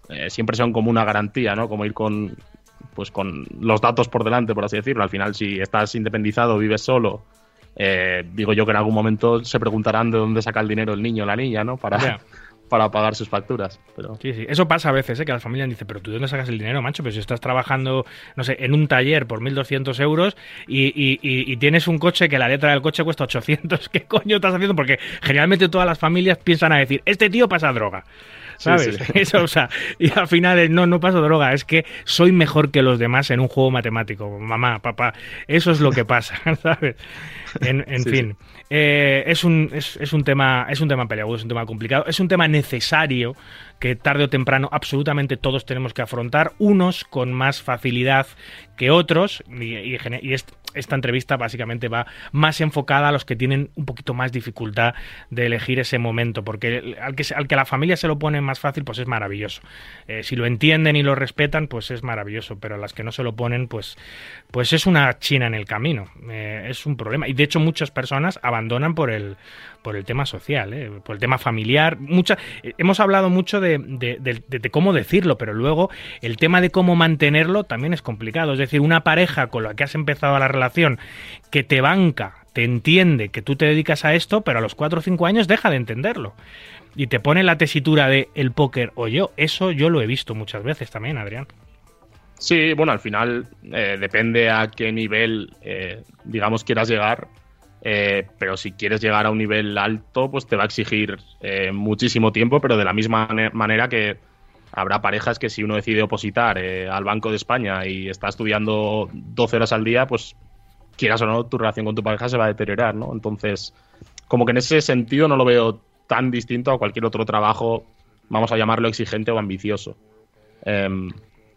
eh, siempre son como una garantía, ¿no? Como ir con, pues con los datos por delante, por así decirlo. Al final, si estás independizado, vives solo, eh, digo yo que en algún momento se preguntarán de dónde saca el dinero el niño o la niña, ¿no? Para, para pagar sus facturas. Pero... Sí, sí, eso pasa a veces, ¿eh? que las familias dicen, pero tú de dónde sacas el dinero, macho, pero si estás trabajando, no sé, en un taller por 1.200 euros y, y, y, tienes un coche que la letra del coche cuesta 800, <laughs> ¿qué coño estás haciendo? Porque generalmente todas las familias piensan a decir, este tío pasa droga. ¿Sabes? <laughs> Eso, o sea, y al final no, no paso droga, es que soy mejor que los demás en un juego matemático, mamá, papá, eso es lo que pasa, <laughs> ¿sabes? En, en fin. Eh, es, un, es, es, un tema, es un tema peleagudo, es un tema complicado, es un tema necesario que tarde o temprano absolutamente todos tenemos que afrontar, unos con más facilidad que otros, y, y, y esta entrevista básicamente va más enfocada a los que tienen un poquito más dificultad de elegir ese momento, porque al que, al que la familia se lo pone más fácil, pues es maravilloso. Eh, si lo entienden y lo respetan, pues es maravilloso, pero a las que no se lo ponen, pues, pues es una china en el camino, eh, es un problema. Y de hecho muchas personas abandonan por el, por el tema social, ¿eh? por el tema familiar. Mucha, hemos hablado mucho de, de, cómo decirlo, pero luego el tema de cómo mantenerlo también es complicado. Es decir, una pareja con la que has empezado la relación que te banca, te entiende que tú te dedicas a esto, pero a los 4 o 5 años deja de entenderlo. Y te pone la tesitura de el póker o yo. Eso yo lo he visto muchas veces también, Adrián. Sí, bueno, al final eh, depende a qué nivel, eh, digamos, quieras llegar eh, pero si quieres llegar a un nivel alto, pues te va a exigir muchísimo tiempo, pero de la misma manera que habrá parejas que si uno decide opositar al Banco de España y está estudiando 12 horas al día, pues quieras o no, tu relación con tu pareja se va a deteriorar, ¿no? Entonces, como que en ese sentido no lo veo tan distinto a cualquier otro trabajo, vamos a llamarlo exigente o ambicioso. Em,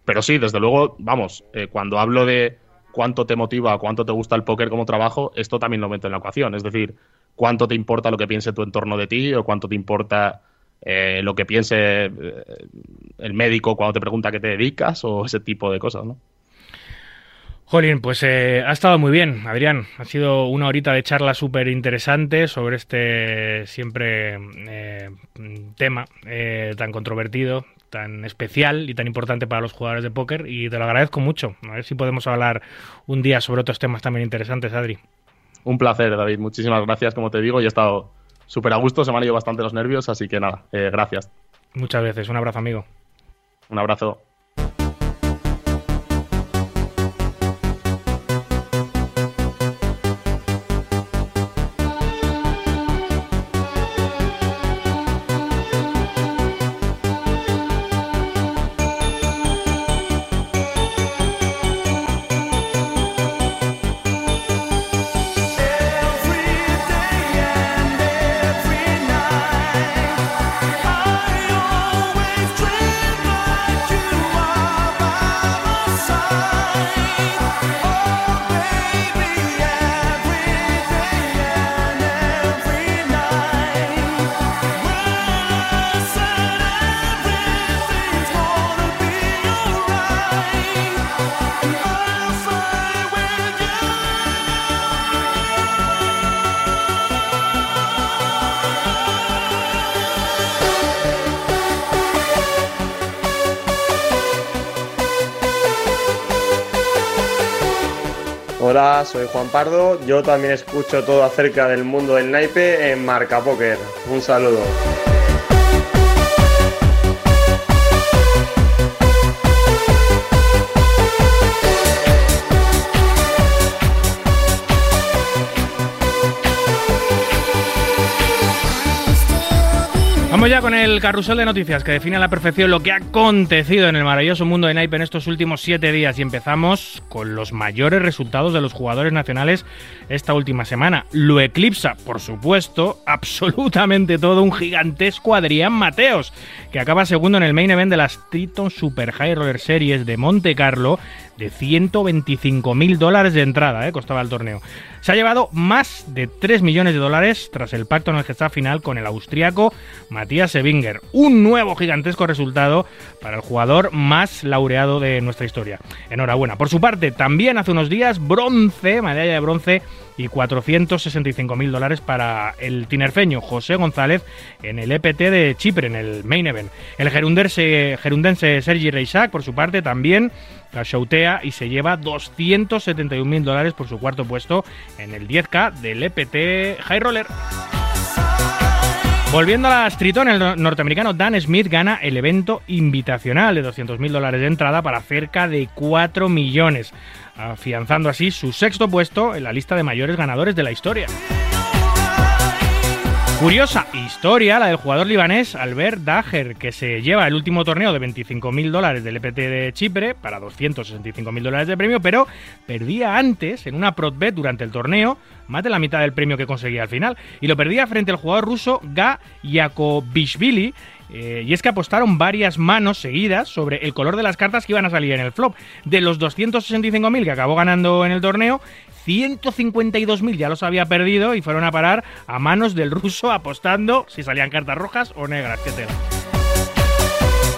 pero sí, desde luego, vamos, cuando hablo de cuánto te motiva, cuánto te gusta el póker como trabajo, esto también lo meto en la ecuación. Es decir, cuánto te importa lo que piense tu entorno de ti o cuánto te importa eh, lo que piense eh, el médico cuando te pregunta qué te dedicas o ese tipo de cosas, ¿no? Jolín, pues eh, ha estado muy bien, Adrián. Ha sido una horita de charla súper interesante sobre este siempre eh, tema eh, tan controvertido, tan especial y tan importante para los jugadores de póker. Y te lo agradezco mucho. A ver si podemos hablar un día sobre otros temas también interesantes, Adri. Un placer, David. Muchísimas gracias, como te digo. Y he estado súper a gusto, se me han ido bastante los nervios, así que nada, gracias. Muchas veces. Un abrazo, amigo. Un abrazo. Juan Pardo. Yo también escucho todo acerca del mundo del naipe en Marca Poker. Un saludo. Vamos ya con el carrusel de noticias que define a la perfección lo que ha acontecido en el maravilloso mundo de Naipe en estos últimos siete días y empezamos con los mayores resultados de los jugadores nacionales esta última semana. Lo eclipsa, por supuesto, <laughs> absolutamente todo un gigantesco Adrián Mateos, que acaba segundo en el main event de las Triton Super High Roller Series de Monte Carlo de 125 mil dólares de entrada, ¿eh? costaba el torneo. Se ha llevado más de 3 millones de dólares tras el pacto en el que está final con el austriaco Matías Sevinger. Un nuevo gigantesco resultado para el jugador más laureado de nuestra historia. Enhorabuena. Por su parte, también hace unos días, bronce, medalla de bronce y 465 mil dólares para el tinerfeño José González en el EPT de Chipre, en el Main Event. El gerundense, gerundense Sergi Reisac, por su parte, también shoutea y se lleva 271 mil dólares por su cuarto puesto en el 10K del EPT High Roller. Volviendo a las Triton, el norteamericano Dan Smith gana el evento invitacional de 200.000 dólares de entrada para cerca de 4 millones, afianzando así su sexto puesto en la lista de mayores ganadores de la historia. Curiosa historia la del jugador libanés Albert Dager, que se lleva el último torneo de 25.000 dólares del EPT de Chipre para 265.000 dólares de premio, pero perdía antes en una protbet durante el torneo más de la mitad del premio que conseguía al final, y lo perdía frente al jugador ruso Ga Yakobishvili, eh, y es que apostaron varias manos seguidas sobre el color de las cartas que iban a salir en el flop. De los 265.000 que acabó ganando en el torneo, 152.000 ya los había perdido y fueron a parar a manos del ruso apostando si salían cartas rojas o negras. ¿Qué tela?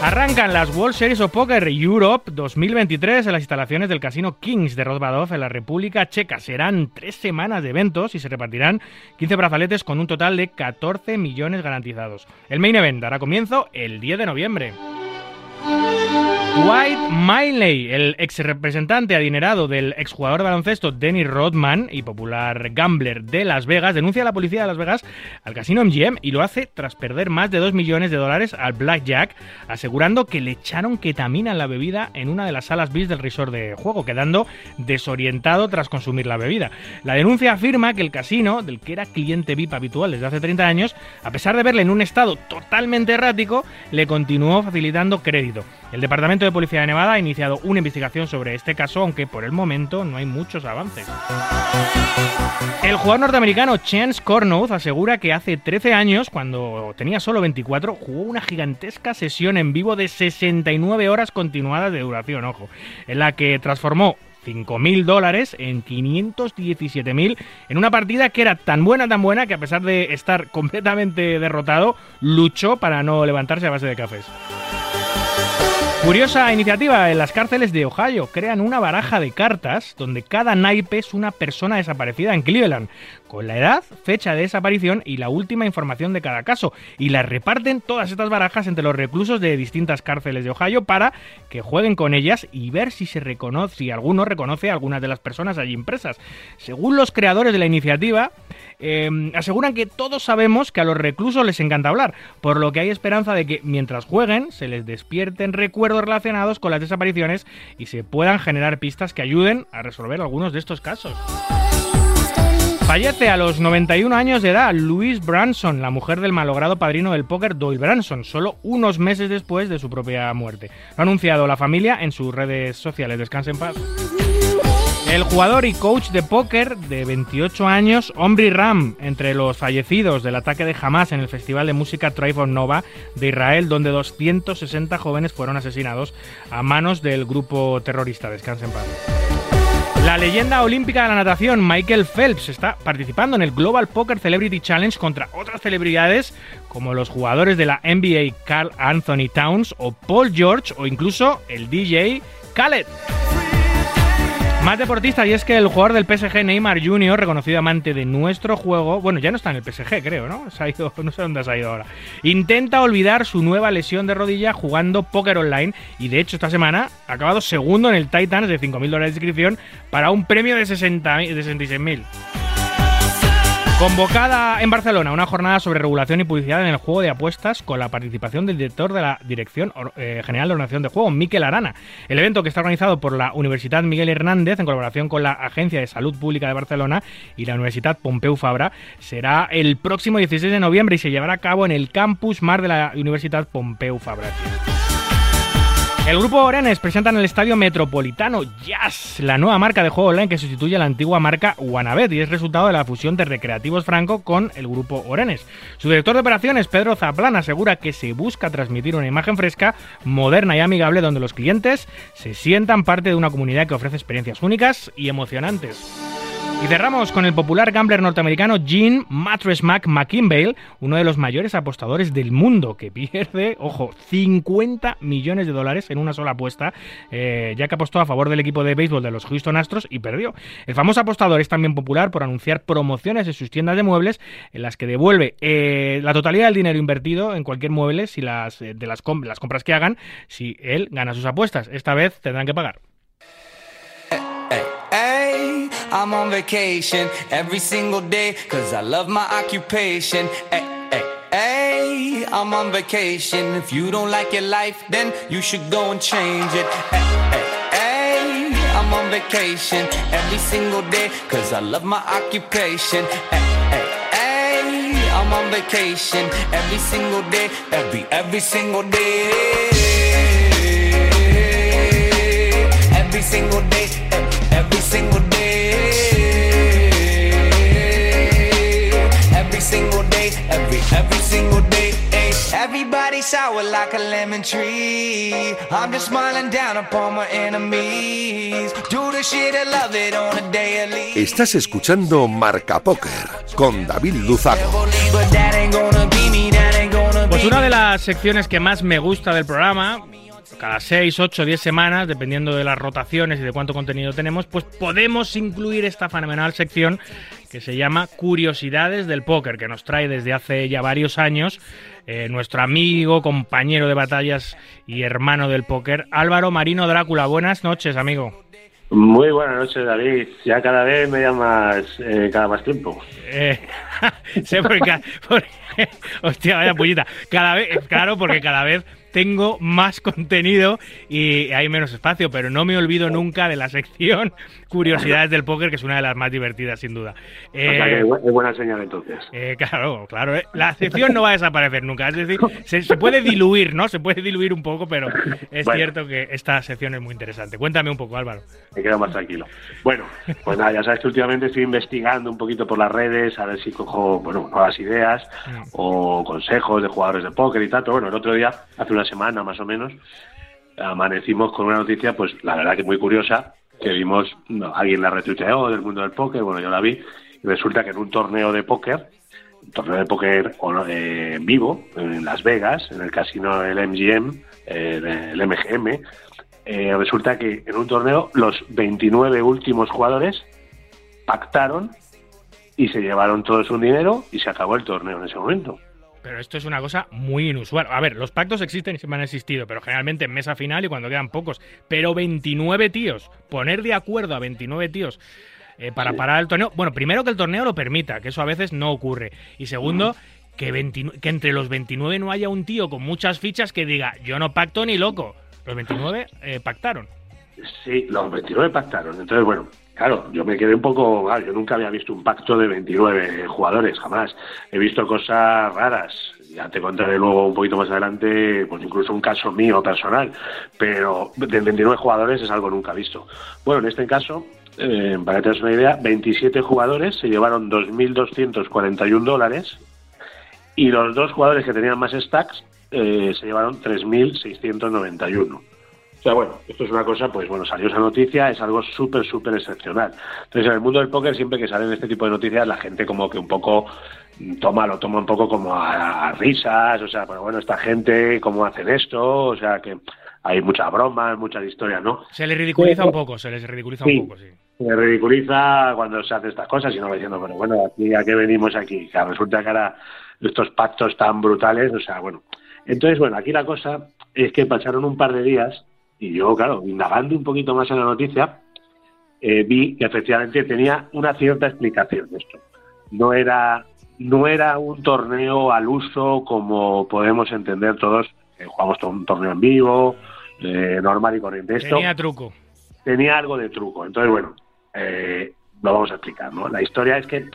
Arrancan las World Series of Poker Europe 2023 en las instalaciones del Casino Kings de Rozbadov en la República Checa. Serán tres semanas de eventos y se repartirán 15 brazaletes con un total de 14 millones garantizados. El main event dará comienzo el 10 de noviembre. Dwight Miley, el ex representante adinerado del exjugador de baloncesto Dennis Rodman y popular gambler de Las Vegas, denuncia a la policía de Las Vegas al casino MGM y lo hace tras perder más de 2 millones de dólares al Blackjack, asegurando que le echaron ketamina en la bebida en una de las salas bis del resort de juego, quedando desorientado tras consumir la bebida. La denuncia afirma que el casino, del que era cliente VIP habitual desde hace 30 años, a pesar de verle en un estado totalmente errático, le continuó facilitando crédito. El Departamento de Policía de Nevada ha iniciado una investigación sobre este caso, aunque por el momento no hay muchos avances. El jugador norteamericano Chance Cornouth asegura que hace 13 años, cuando tenía solo 24, jugó una gigantesca sesión en vivo de 69 horas continuadas de duración, ojo, en la que transformó 5.000 dólares en 517.000 en una partida que era tan buena, tan buena que a pesar de estar completamente derrotado, luchó para no levantarse a base de cafés. Curiosa iniciativa, en las cárceles de Ohio crean una baraja de cartas donde cada naipe es una persona desaparecida en Cleveland, con la edad, fecha de desaparición y la última información de cada caso, y las reparten todas estas barajas entre los reclusos de distintas cárceles de Ohio para que jueguen con ellas y ver si se reconoce, si alguno reconoce a algunas de las personas allí impresas. Según los creadores de la iniciativa, eh, aseguran que todos sabemos que a los reclusos les encanta hablar, por lo que hay esperanza de que mientras jueguen se les despierten recuerdos relacionados con las desapariciones y se puedan generar pistas que ayuden a resolver algunos de estos casos. Fallece a los 91 años de edad Louise Branson, la mujer del malogrado padrino del póker Doyle Branson, solo unos meses después de su propia muerte. Lo ha anunciado la familia en sus redes sociales. Descansen en paz. El jugador y coach de póker de 28 años, Omri Ram, entre los fallecidos del ataque de Hamas en el Festival de Música Tribe Nova de Israel, donde 260 jóvenes fueron asesinados a manos del grupo terrorista. Descansen en paz. La leyenda olímpica de la natación, Michael Phelps, está participando en el Global Poker Celebrity Challenge contra otras celebridades como los jugadores de la NBA Carl Anthony Towns o Paul George o incluso el DJ Khaled. Más deportista, y es que el jugador del PSG, Neymar Jr., reconocido amante de nuestro juego, bueno, ya no está en el PSG, creo, ¿no? Se ha ido, <laughs> no sé dónde se ha ido ahora. Intenta olvidar su nueva lesión de rodilla jugando póker online y de hecho esta semana ha acabado segundo en el Titans de 5.000 dólares de inscripción para un premio de, 60, de 66.000. Convocada en Barcelona una jornada sobre regulación y publicidad en el juego de apuestas con la participación del director de la Dirección eh, General de Ordenación de Juego, Miquel Arana. El evento que está organizado por la Universidad Miguel Hernández en colaboración con la Agencia de Salud Pública de Barcelona y la Universidad Pompeu Fabra será el próximo 16 de noviembre y se llevará a cabo en el Campus Mar de la Universidad Pompeu Fabra. El grupo Orenes presenta en el Estadio Metropolitano Jazz, la nueva marca de juego online que sustituye a la antigua marca Wanabet y es resultado de la fusión de Recreativos Franco con el grupo Orenes. Su director de operaciones, Pedro Zaplan, asegura que se busca transmitir una imagen fresca, moderna y amigable donde los clientes se sientan parte de una comunidad que ofrece experiencias únicas y emocionantes. Y cerramos con el popular gambler norteamericano Gene Mattress Mac McKinvale, uno de los mayores apostadores del mundo, que pierde, ojo, 50 millones de dólares en una sola apuesta, eh, ya que apostó a favor del equipo de béisbol de los Houston Astros y perdió. El famoso apostador es también popular por anunciar promociones en sus tiendas de muebles en las que devuelve eh, la totalidad del dinero invertido en cualquier mueble si las, eh, de las compras que hagan si él gana sus apuestas. Esta vez tendrán que pagar. Hey, I'm on vacation every single day cause I love my occupation. Hey, hey, hey, I'm on vacation. If you don't like your life, then you should go and change it. Hey, hey, hey, I'm on vacation every single day cause I love my occupation. Hey, hey, hey, I'm on vacation every single day, every, every single day. Every single day, single day. Every single day, every, every single day. Everybody sour like a lemon tree. I'm just smiling down upon my enemies. Do the shit I love it on a daily. Estás escuchando Marca Póker con David Luzago. Pues una de las secciones que más me gusta del programa, cada 6, 8, 10 semanas, dependiendo de las rotaciones y de cuánto contenido tenemos, pues podemos incluir esta fenomenal sección que se llama Curiosidades del Póker, que nos trae desde hace ya varios años eh, nuestro amigo, compañero de batallas y hermano del póker, Álvaro Marino Drácula. Buenas noches, amigo. Muy buenas noches, David. Ya cada vez me llamas eh, cada más tiempo. Eh, <laughs> sé por qué, <laughs> porque- hostia, vaya pullita. Cada vez, claro, porque cada vez tengo más <laughs> contenido y hay menos espacio, pero no me olvido nunca de la sección <laughs> Curiosidades del Póker, que es una de las más divertidas, sin duda. o sea que Eh, es bu- es buena señal entonces. eh, <laughs> claro, claro. eh, La sección no va a desaparecer nunca. Es decir, se, se puede diluir, ¿no? Se puede diluir un poco, pero es Bueno. cierto que esta sección es muy interesante. Cuéntame un poco, Álvaro. Me quedo más tranquilo. Bueno, pues nada, ya sabes que últimamente estoy investigando un poquito por las redes a ver si cojo bueno, nuevas ideas Mm. o consejos de jugadores de póker y tal. Pero bueno, el otro día, hace una semana más o menos, amanecimos con una noticia, pues la verdad que muy curiosa, que vimos, no, alguien la retuiteó del mundo del póker, bueno, yo la vi, y resulta que en un torneo de póker un torneo de póker eh, vivo en Las Vegas, en el casino del MGM, eh, el MGM. Eh, resulta que en un torneo los 29 últimos jugadores pactaron y se llevaron todo su dinero y se acabó el torneo en ese momento. Pero esto es una cosa muy inusual. A ver, los pactos existen y siempre han existido, pero generalmente en mesa final y cuando quedan pocos. Pero 29 tíos, poner de acuerdo a 29 tíos eh, para parar el torneo. Bueno, primero que el torneo lo permita, que eso a veces no ocurre. Y segundo, que, que entre los 29 no haya un tío con muchas fichas que diga, yo no pacto ni loco. Los 29 eh, pactaron. Sí, los 29 pactaron. Entonces, bueno, Claro, yo me quedé un poco. yo nunca había visto un pacto de 29 jugadores, jamás. He visto cosas raras. Ya te contaré luego un poquito más adelante, pues incluso un caso mío personal. Pero de 29 jugadores es algo nunca visto. Bueno, en este caso, eh, para que te una idea, 27 jugadores se llevaron 2.241 dólares y los dos jugadores que tenían más stacks eh, se llevaron 3.691. O sea, bueno, esto es una cosa, pues bueno, salió esa noticia, es algo súper, súper excepcional. Entonces, en el mundo del póker, siempre que salen este tipo de noticias, la gente como que un poco toma, lo toma un poco como a, risas, o sea, pero bueno, esta gente, ¿cómo hacen esto? O sea, que hay muchas bromas, muchas historias, ¿no? Se les ridiculiza un poco, se les ridiculiza un poco, sí. Se ridiculiza cuando se hacen estas cosas y no diciendo, pero bueno, aquí, ¿a qué venimos aquí? Que resulta que ahora estos pactos tan brutales, o sea, bueno. Entonces, bueno, aquí la cosa es que pasaron un par de días y yo, claro, indagando un poquito más en la noticia, eh, vi que efectivamente tenía una cierta explicación de esto. No era, no era un torneo al uso como podemos entender todos, jugamos un torneo en vivo, eh, normal y corriente. Esto tenía truco. Tenía algo de truco. Entonces, bueno, eh, lo vamos a explicar. ¿no? La historia es que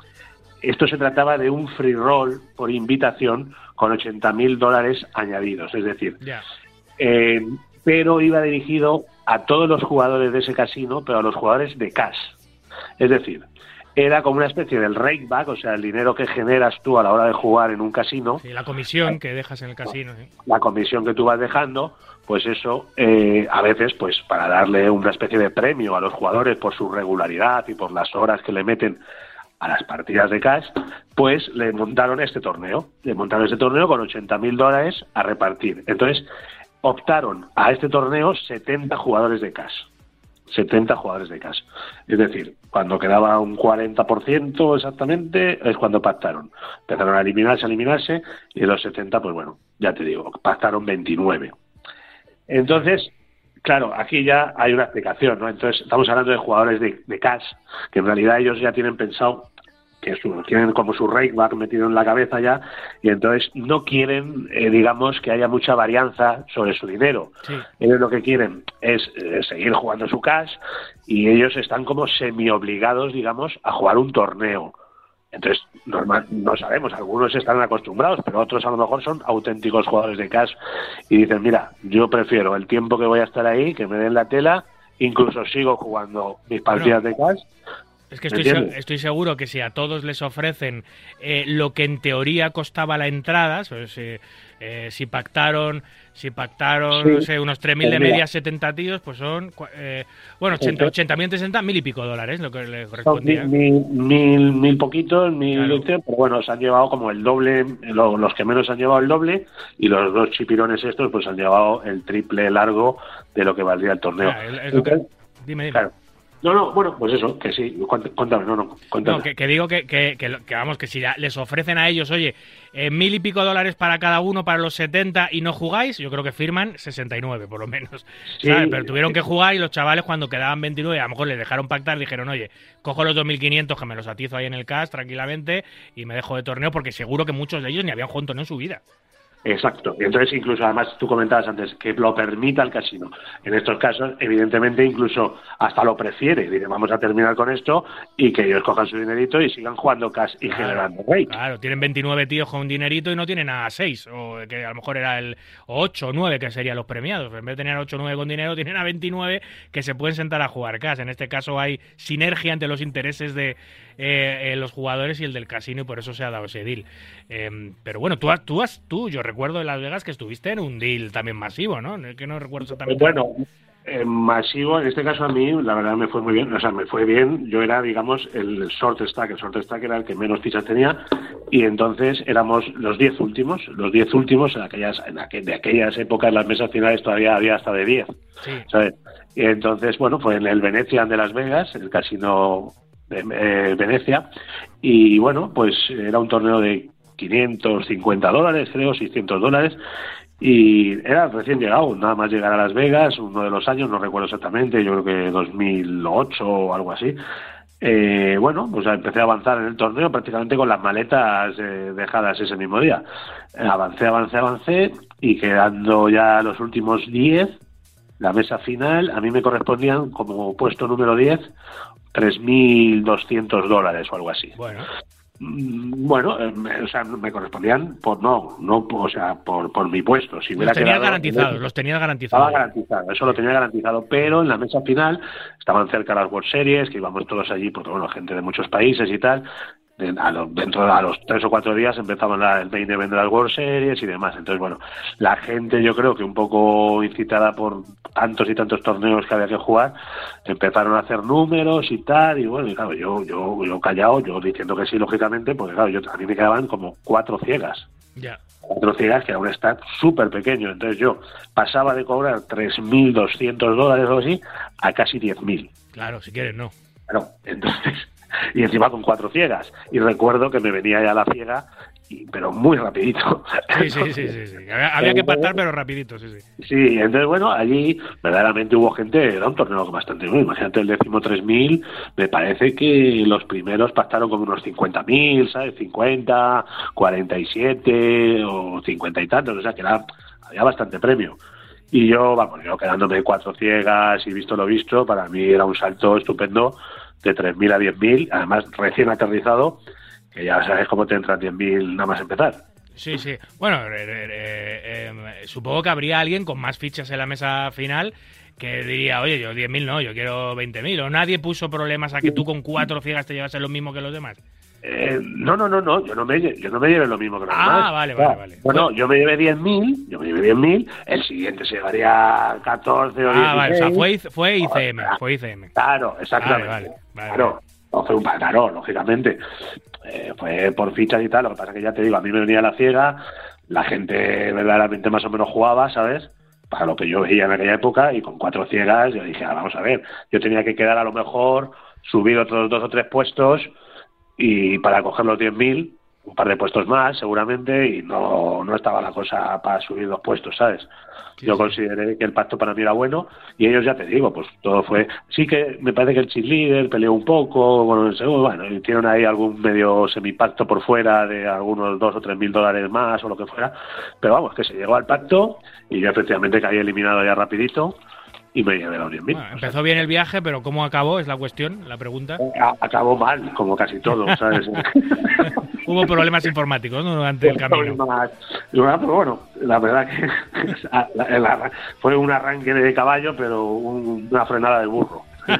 esto se trataba de un free roll por invitación con 80.000 dólares añadidos. Es decir, pero iba dirigido a todos los jugadores de ese casino, pero a los jugadores de cash. Es decir, era como una especie del rakeback, o sea, el dinero que generas tú a la hora de jugar en un casino. Sí, la comisión que dejas en el casino. La comisión que tú vas dejando, pues eso, eh, a veces, pues para darle una especie de premio a los jugadores por su regularidad y por las horas que le meten a las partidas de cash, pues le montaron este torneo. Le montaron este torneo con 80 mil dólares a repartir. Entonces, optaron a este torneo 70 jugadores de cash. 70 jugadores de cash. Es decir, cuando quedaba un 40% exactamente, es cuando pactaron. Empezaron a eliminarse, a eliminarse, y de los 70, pues bueno, ya te digo, pactaron 29. Entonces, claro, aquí ya hay una explicación, ¿no? Entonces, estamos hablando de jugadores de, de cash, que en realidad ellos ya tienen pensado que tienen como su rakeback metido en la cabeza ya y entonces no quieren, eh, digamos, que haya mucha varianza sobre su dinero. Ellos lo que quieren es eh, seguir jugando su cash y ellos están como semi obligados, digamos, a jugar un torneo. Entonces, normal, no sabemos, algunos están acostumbrados, pero otros a lo mejor son auténticos jugadores de cash y dicen, mira, yo prefiero el tiempo que voy a estar ahí, que me den la tela, incluso sigo jugando mis partidas de cash, es que estoy, seguro que si a todos les ofrecen eh, lo que en teoría costaba la entrada, pues, eh, eh, si pactaron si pactaron no sé, unos 3.000 de pues media, 70 tíos, pues son, bueno, 80, 80.000, 60, mil y pico dólares, lo que le correspondía. Mil, mil, mil, poquitos, mil pero bueno, se han llevado como el doble, los que menos han llevado el doble, y los dos chipirones estos, pues han llevado el triple largo de lo que valdría el torneo. Ah, dime, dime. Claro, no, no, bueno, pues eso, que sí, cuéntame, no, no, cuéntame. No, que, digo que, que, que, vamos, que si les ofrecen a ellos, oye, eh, mil y pico dólares para cada uno para los 70 y no jugáis, yo creo que firman 69 por lo menos. Pero tuvieron que jugar y los chavales cuando quedaban 29, a lo mejor les dejaron pactar, dijeron, oye, cojo los 2.500 que me los atizo ahí en el CAS tranquilamente y me dejo de torneo porque seguro que muchos de ellos ni habían jugado en su vida. Exacto. Y entonces, incluso, además, tú comentabas antes que lo permita el casino. En estos casos, evidentemente, incluso hasta lo prefiere. Dice, vamos a terminar con esto y que ellos cojan su dinerito y sigan jugando cash y generando rey. Claro, tienen 29 tíos con un dinerito y no tienen a 6, o que a lo mejor era el 8 o 9 que serían los premiados. En vez de tener 8 o 9 con dinero, tienen a 29 que se pueden sentar a jugar cash. En este caso hay sinergia entre los intereses de eh, los jugadores y el del casino y por eso se ha dado ese deal. Em, pero bueno, tú, tú, has, tú, yo recuerdo en Las Vegas que estuviste en un deal también masivo, ¿no? Que no recuerdo exactamente. Bueno, Eh, masivo, en este caso a mí, la verdad me fue muy bien, o sea, me fue bien, yo era, digamos, el short stack, el short stack era el que menos fichas tenía, y entonces éramos los 10 últimos, los 10 últimos, en aquellas, en aqu- de aquellas épocas las mesas finales todavía había hasta de 10, Sí. ¿sabes? Y entonces, bueno, fue en el Venetian de Las Vegas, el casino de eh, Venecia, y bueno, pues era un torneo de 550 dólares, creo, 600 dólares, y era recién llegado, nada más llegar a Las Vegas, uno de los años, no recuerdo exactamente, yo creo que 2008 o algo así. Eh, bueno, pues empecé a avanzar en el torneo prácticamente con las maletas eh, dejadas ese mismo día. Eh, avancé, avancé, avancé y quedando ya los últimos 10, la mesa final, a mí me correspondían como puesto número 10, 3.200 dólares o algo así. Bueno, Bueno, eh, o sea, me correspondían por no, no, o sea, por, por mi puesto. Si los quedado- garantizados, los Estaba garantizados. garantizado, eso lo tenía garantizado, pero en la mesa final estaban cerca las World Series, que íbamos todos allí, porque bueno, gente de muchos países y tal. A lo- dentro de a los tres o cuatro días empezaban la- el main event de las World Series y demás. Entonces, bueno, la gente yo creo que un poco incitada por tantos y tantos torneos que había que jugar, empezaron a hacer números y tal, y bueno, y claro, yo, yo, yo callado, yo diciendo que sí, lógicamente, porque claro, yo, a mí me quedaban como cuatro ciegas Ya. cuatro ciegas, que era un stat súper pequeño. Entonces yo pasaba de cobrar 3.200 dólares o así a casi 10.000. Claro, si quieres, no. Claro, entonces, y encima con cuatro ciegas. Y recuerdo que me venía ya la ciega, y- pero muy rapidito. Sí, sí, sí, sí. sí. Había, había que pactar, pero rapidito, sí, sí. Sí, entonces bueno, allí verdaderamente hubo gente, era un torneo bastante bueno. Imagínate el décimo 3000, me parece que los primeros pactaron con unos 50.000, ¿sabes? 50, 47 o 50 y tantos, o sea que era, había bastante premio. Y yo, vamos, yo quedándome cuatro ciegas y visto lo visto, para mí era un salto estupendo de 3.000 a 10.000, además recién aterrizado, que ya sabes cómo te entran 10.000 nada más empezar. Sí, sí. Bueno, eh, eh, eh, supongo que habría alguien con más fichas en la mesa final que diría, oye, yo 10.000 no, yo quiero 20.000. O nadie puso problemas a que tú con cuatro ciegas te llevases lo mismo que los demás. Eh, no, no, no, no, yo no me, yo no me llevé lo mismo que los Ah, demás. vale, vale, vale. Bueno, yo me llevé 10.000, yo me llevé 10.000, el siguiente se llevaría 14 o 16. Ah, vale, o sea, fue, fue ICM, fue ICM. Claro, exactamente. Vale, vale, vale, claro, no fue un claro, lógicamente. Eh, fue por fichas y tal, lo que pasa que ya te digo, a mí me venía la ciega, la gente verdaderamente más o menos jugaba, ¿sabes? Para lo que yo veía en aquella época, y con cuatro ciegas, yo dije, ah, vamos a ver, yo tenía que quedar a lo mejor, subir otros dos o tres puestos, y para coger los 10.000, un par de puestos más, seguramente, y no, no estaba la cosa para subir dos puestos, ¿sabes? Yo consideré que el pacto para mí era bueno y ellos ya te digo, pues todo fue. Sí que me parece que el cheerleader peleó un poco, bueno, bueno, hicieron ahí algún medio semipacto por fuera de algunos dos o tres mil dólares más o lo que fuera, pero vamos, que se llegó al pacto y yo efectivamente caí eliminado ya rapidito y me llevé los 10.000. Bueno, empezó bien el viaje, pero ¿cómo acabó? Es la cuestión, la pregunta. A- Acabó mal, como casi todo, ¿sabes? <laughs> Hubo problemas informáticos ¿no? durante el camino. Bueno, pero bueno, la verdad que <laughs> la- fue un arranque de caballo, pero un- una frenada de burro. <laughs>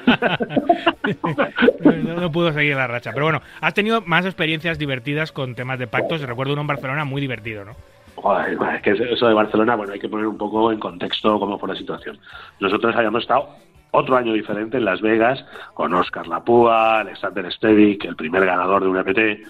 no, no pudo seguir la racha. Pero bueno, has tenido más experiencias divertidas con temas de pactos. Recuerdo uno en Barcelona muy divertido, ¿no? Joder, es que eso de Barcelona, bueno, hay que poner un poco en contexto cómo fue la situación. Nosotros habíamos estado otro año diferente en Las Vegas con Oscar Lapúa, Alexander Stevic, el primer ganador de un EPT.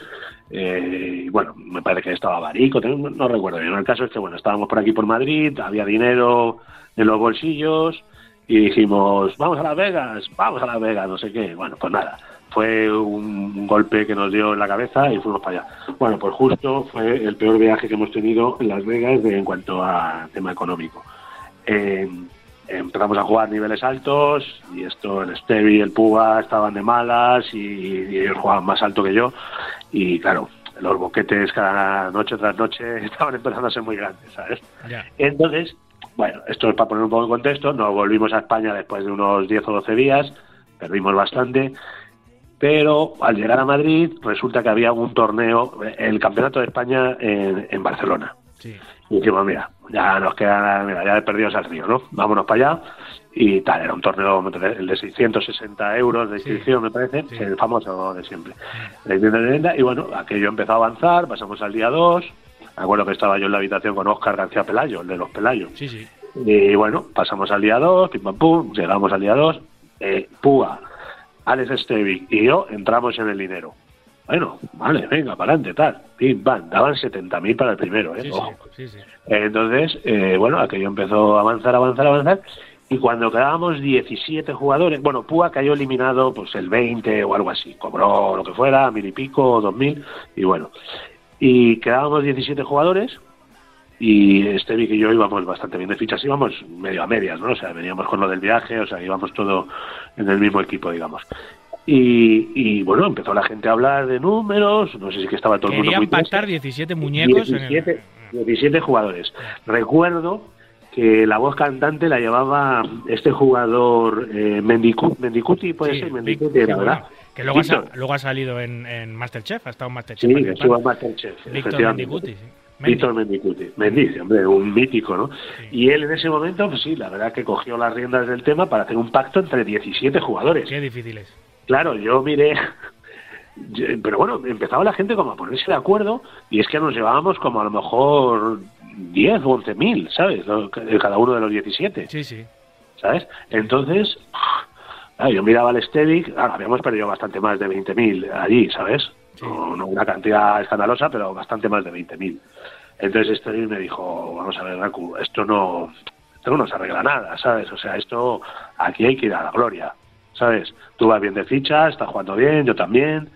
Eh, y bueno, me parece que estaba Barico, no recuerdo bien. El caso es que, bueno, estábamos por aquí por Madrid, había dinero en los bolsillos y dijimos, vamos a Las Vegas, vamos a Las Vegas, no sé qué. Bueno, pues nada, fue un golpe que nos dio en la cabeza y fuimos para allá. Bueno, pues justo fue el peor viaje que hemos tenido en Las Vegas de- en cuanto a tema económico. Eh, empezamos a jugar niveles altos y esto, el Stevie y el Puga estaban de malas y, y ellos jugaban más alto que yo y claro, los boquetes cada noche tras noche <laughs> estaban empezando a ser muy grandes, ¿sabes? Ya. Entonces, bueno, esto es para poner un poco en contexto, nos volvimos a España después de unos 10 o 12 días, perdimos bastante, pero al llegar a Madrid resulta que había un torneo, el Campeonato de España en, en Barcelona. Sí. Y dijimos, mira, ya nos quedan, mira, ya perdidos al río, ¿no? Vámonos para allá. Y tal, era un torneo, el de 660 euros de inscripción, me parece, Sí. el famoso de siempre. De 660, Y bueno, aquello empezó a avanzar, pasamos al día 2. Me acuerdo que estaba yo en la habitación con Óscar García Pelayo, el de los Pelayos. Sí, sí. Y bueno, pasamos al día 2, pim pam pum, llegamos al día 2, eh, Púa, Alex Stevic y yo entramos en el dinero. Bueno, vale, venga, para adelante, tal. Pim, pam, daban 70.000 para el primero, ¿eh? Sí, Ojo. sí. Entonces, eh, bueno, aquello empezó a avanzar, avanzar, avanzar. Y cuando quedábamos 17 jugadores, bueno, Púa cayó eliminado pues el 20 o algo así. Cobró lo que fuera, mil y pico, dos mil, y bueno. Y quedábamos 17 jugadores y Estevic y yo íbamos bastante bien de fichas, íbamos medio a medias, ¿no? O sea, veníamos con lo del viaje, o sea, íbamos todo en el mismo equipo, digamos. Y, y bueno, empezó la gente a hablar de números, no sé si que estaba todo el mundo Querían muy pactar 17 muñecos en el- 17, 17 jugadores. Recuerdo que la voz cantante la llevaba este jugador eh, Mendicu- Mendicuti, puede Sí, ser, Mendicuti sí, ¿verdad? que luego ha, luego ha salido en, en Masterchef, ha estado en Masterchef. Sí, estuvo en Masterchef. Víctor. Mendicuti, sí. Mendy. Víctor Mendicuti. Mendici, hombre, un mítico, ¿no? Y él en ese momento, pues sí, la verdad que cogió las riendas del tema para hacer un pacto entre 17 jugadores. Qué difícil es. Claro, yo miré, yo- pero bueno, empezaba la gente como a ponerse de acuerdo y es que nos llevábamos como a lo mejor 10 o 11 mil, ¿sabes? Cada uno de los 17, Sí, sí. ¿sabes? Entonces, claro, yo miraba al Stevic, claro, habíamos perdido bastante más de 20 mil allí, ¿sabes? No, una cantidad escandalosa, pero bastante más de 20 mil. Entonces Stevic me dijo, vamos a ver, Raku, esto no, esto no se arregla nada, ¿sabes? O sea, esto aquí hay que ir a la gloria, ¿sabes? Tú vas bien de fichas, estás jugando bien, yo también,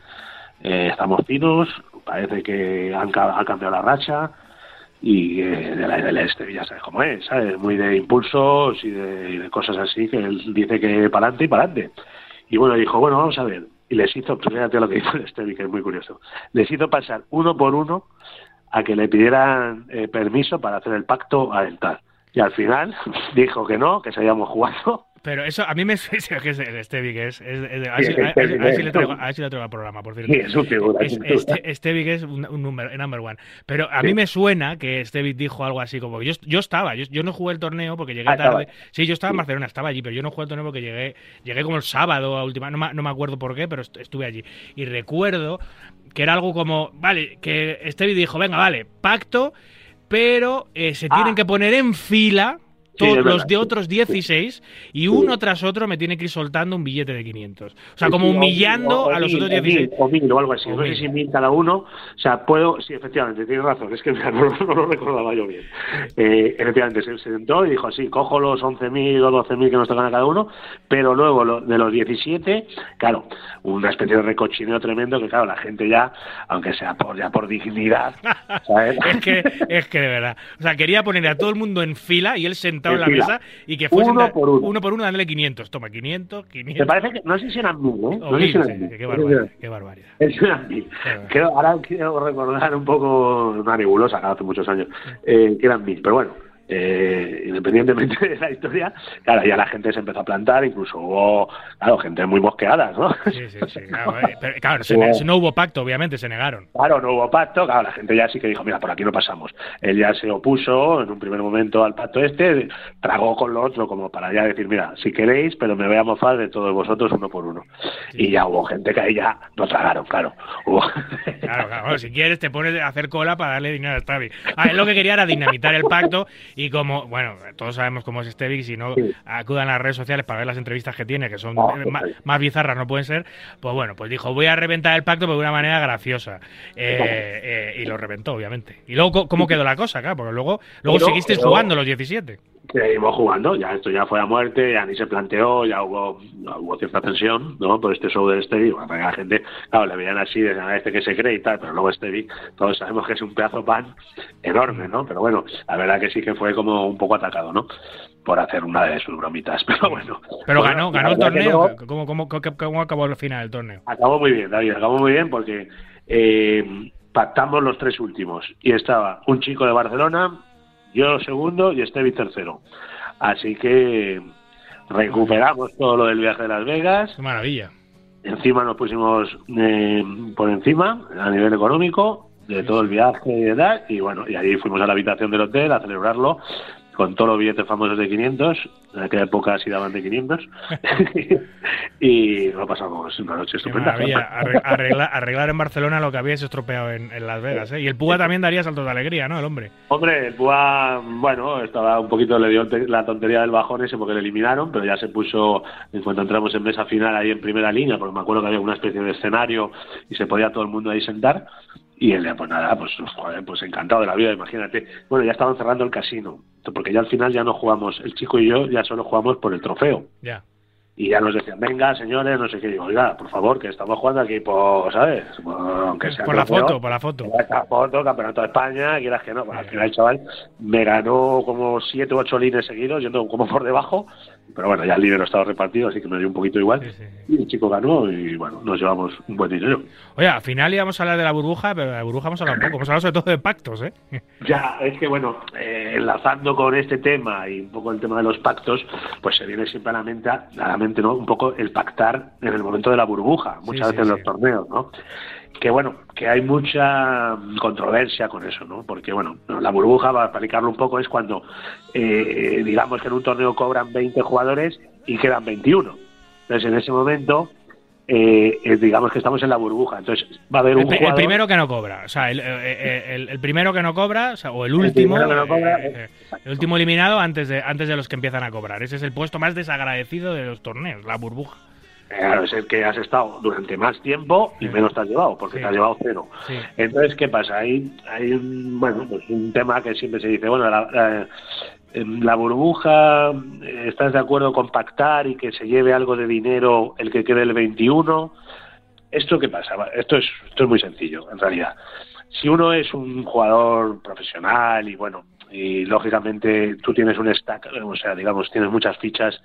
eh, estamos finos, parece que han, ha cambiado la racha y eh, de la del este ya sabes cómo es, ¿sabes? Muy de impulsos y de, y de cosas así que él dice que para adelante y para adelante. Y bueno, dijo, bueno, vamos a ver. Y les hizo, fíjate lo que hizo el Stevie, que es muy curioso. Les hizo pasar uno por uno a que le pidieran eh, permiso para hacer el pacto a. Y al final <laughs> dijo que no, que seguíamos jugando. Pero eso a mí me <laughs> suena que es el Stevie, es. es- a ver Sí, si- le traigo- al programa, por cierto. Sí, es un figura, es este- Stevie es un, un número, number one. Pero a Sí. mí me suena que Stevie dijo algo así como: Yo, yo estaba, yo, yo no jugué el torneo porque llegué Ah, tarde. estaba. Sí, yo estaba en. Barcelona, estaba allí, pero yo no jugué el torneo porque llegué, llegué como el sábado a última. No, me- no me acuerdo por qué, pero est- estuve allí. Y recuerdo que era algo como: Vale, que Stevie dijo: Venga, vale, pacto, pero eh, se Ah. tienen que poner en fila. Sí, los de otros 16 y uno tras otro me tiene que ir soltando un billete de 500. O sea, como humillando o- o a los mil, otros o mil, 16. O mil o algo así. No sé si mil cada uno. O sea, puedo. Sí, efectivamente, tienes razón. Es que <laughs> no, no lo recordaba yo bien. Eh, efectivamente, se, se sentó y dijo: Sí, cojo los 11.000 o 12.000 que nos tocan a cada uno. Pero luego lo- de los 17, claro, una especie de recochineo tremendo que, claro, la gente ya, aunque sea por, ya por dignidad, <laughs> ¿sabes? Es que, es que de verdad. O sea, quería poner a todo el mundo en fila y él sentado en, En la mesa y que fuesen Uno por uno. uno por uno dándole 500. Toma, 500, 500. Me parece que. No sé si eran mil, ¿eh? No sé si eran mil. qué barbaridad. Qué barbaridad. Es una mil. Creo, ahora quiero recordar un poco una nebulosa, hace muchos años, eh, que eran mil, pero bueno, eh, independientemente <laughs> de la historia, claro, ya la gente se empezó a plantar, incluso hubo, claro, gente muy mosqueada, ¿no? Sí, sí, sí. <laughs> Claro, eh, pero, claro, se Hubo- no hubo pacto, obviamente, se negaron. Claro, no hubo pacto, claro, la gente ya sí que dijo, mira, por aquí no pasamos. Él ya se opuso en un primer momento al pacto este, tragó con lo otro como para ya decir, mira, si queréis, pero me voy a mofar de todos vosotros uno por uno. Y ya hubo gente que ahí ya no tragaron, claro. Hubo... Claro, claro. bueno, si quieres, te pones a hacer cola para darle dinero a Stavi. A él lo que quería era dinamitar el pacto y como, bueno, todos sabemos cómo es Stavi, si no Sí. acudan a las redes sociales para ver las entrevistas que tiene, que son Ah, eh, total. más bizarras no pueden ser, pues bueno, pues dijo, voy a reventar el pacto pero de una manera graciosa. Eh, eh, y lo reventó, obviamente. Y luego, ¿cómo quedó la cosa? Claro, porque luego, luego Pero- seguisteis pero- jugando los 17. Seguimos jugando, ya esto ya fue a muerte, ya ni se planteó, ya hubo, hubo cierta tensión, ¿no? Por este show del Stevie, bueno, la gente, claro, le veían así, de a este que se cree y tal, pero luego Stevie, todos sabemos que es un pedazo de pan enorme, ¿no? Pero bueno, la verdad que sí que fue como un poco atacado, ¿no? Por hacer una de sus bromitas, <laughs> pero bueno. Pero Bueno, ganó, ganó el torneo. ¿Cómo, cómo, cómo, cómo acabó el final del torneo? Acabó muy bien, David, acabó muy bien porque eh, pactamos los tres últimos y estaba un chico de Barcelona, yo segundo y Stevie tercero. Así que recuperamos todo lo del viaje de Las Vegas, Qué maravilla. encima nos pusimos eh, por encima a nivel económico de todo el viaje y tal, y bueno, y ahí fuimos a la habitación del hotel a celebrarlo con todos los billetes famosos de 500, en aquella época sí daban de 500, <laughs> y lo pasamos una noche estupenda. arreglar en Barcelona lo que habíais estropeado en, en Las Vegas. ¿eh? Y el Puga también daría saltos de alegría, ¿no? El hombre. Hombre, el Púa, bueno, estaba un poquito, le dio la tontería del bajón ese porque le eliminaron, pero ya se puso, en cuanto entramos en mesa final ahí en primera línea, porque me acuerdo que había una especie de escenario y se podía todo el mundo ahí sentar, y él, pues nada, pues, joder, pues encantado de la vida, imagínate. Bueno, ya estaban cerrando el casino, porque ya al final ya no jugamos, el chico y yo ya solo jugamos por el trofeo. Ya. Y ya nos decían, venga, señores, no sé qué. Digo, oiga, por favor, que estamos jugando aquí por, ¿sabes? Bueno, aunque sea Por la foto, por la foto. Esta foto, campeonato de España, quieras que no. Al final el chaval me ganó como siete u ocho líneas seguidos, yendo como por debajo. Pero bueno, ya el dinero estaba repartido, así que me dio un poquito igual. Sí, sí. Y el chico ganó y bueno, nos llevamos un buen dinero. Oye, al final íbamos a hablar de la burbuja, pero de la burbuja hemos hablado poco. Hemos hablado sobre todo de pactos, ¿eh? <laughs> Ya, es que bueno, eh, enlazando con este tema y un poco el tema de los pactos, pues se viene siempre a la mente, a la mente ¿no? Un poco el pactar en el momento de la burbuja, muchas Sí, veces en los torneos, ¿no? Que bueno, que hay mucha controversia con eso, ¿no? Porque bueno, la burbuja, para explicarlo un poco, es cuando, eh, digamos que en un torneo cobran 20 jugadores y quedan 21. Entonces en ese momento, eh, eh, digamos que estamos en la burbuja. Entonces va a haber El, un el jugador... primero que no cobra. O sea, el, eh, eh, el- el primero que no cobra, o, sea, o el último. primero que no cobra, eh, eh, el último eliminado antes de, antes de los que empiezan a cobrar. Ese es el puesto más desagradecido de los torneos, la burbuja. Claro, es el que has estado durante más tiempo y menos te has llevado, porque Sí. te has llevado cero. Sí. Entonces, ¿qué pasa? Hay, hay un, bueno, pues un tema que siempre se dice, bueno, la, la burbuja, eh, ¿estás de acuerdo con pactar y que se lleve algo de dinero el que quede el 21? ¿Esto qué pasa? Esto es, esto es muy sencillo, en realidad. Si uno es un jugador profesional y bueno, y lógicamente tú tienes un stack, o sea, digamos, tienes muchas fichas,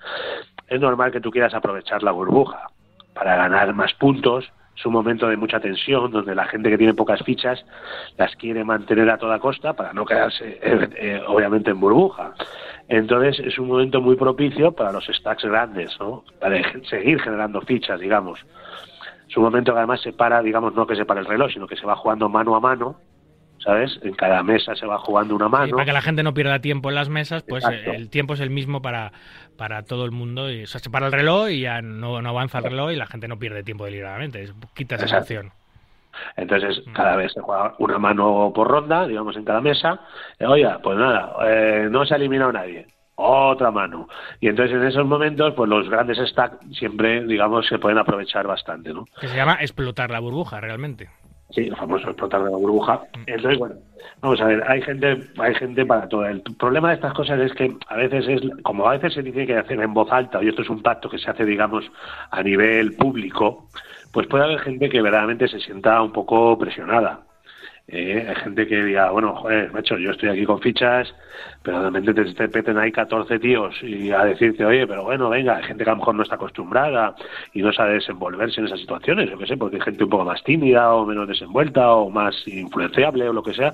es normal que tú quieras aprovechar la burbuja para ganar más puntos. Es un momento de mucha tensión donde la gente que tiene pocas fichas las quiere mantener a toda costa para no quedarse, eh, eh, obviamente, en burbuja. Entonces es un momento muy propicio para los stacks grandes, ¿no? Para seguir generando fichas, digamos. Es un momento que además se para, digamos, no que se para el reloj, sino que se va jugando mano a mano, ¿sabes? En cada mesa se va jugando una Y mano. para que la gente no pierda tiempo en las mesas, pues Exacto. eh, el tiempo es el mismo para, para todo el mundo. Y, o sea, se para el reloj y ya no, no avanza el reloj y la gente no pierde tiempo deliberadamente. Quita esa Exacto. Entonces, cada vez se juega una mano por ronda, digamos, en cada mesa. Eh, Oye, pues nada, eh, no se ha eliminado nadie. Otra mano. Y entonces, en esos momentos, pues los grandes stacks siempre, digamos, se pueden aprovechar bastante, ¿no? Que se llama explotar la burbuja, realmente. Sí, el famoso explotar de la burbuja. Entonces, bueno, vamos a ver, hay gente, hay gente para todo. El problema de estas cosas es que a veces es, como a veces se dice que hacer en voz alta, y esto es un pacto que se hace, digamos, a nivel público, pues puede haber gente que verdaderamente se sienta un poco presionada. Eh, hay gente que diga, bueno, macho, yo estoy aquí con fichas, pero realmente te, te peten ahí 14 tíos y a decirte, oye, pero bueno, venga, hay gente que a lo mejor no está acostumbrada y no sabe desenvolverse en esas situaciones, yo qué sé, porque hay gente un poco más tímida o menos desenvuelta o más influenciable o lo que sea.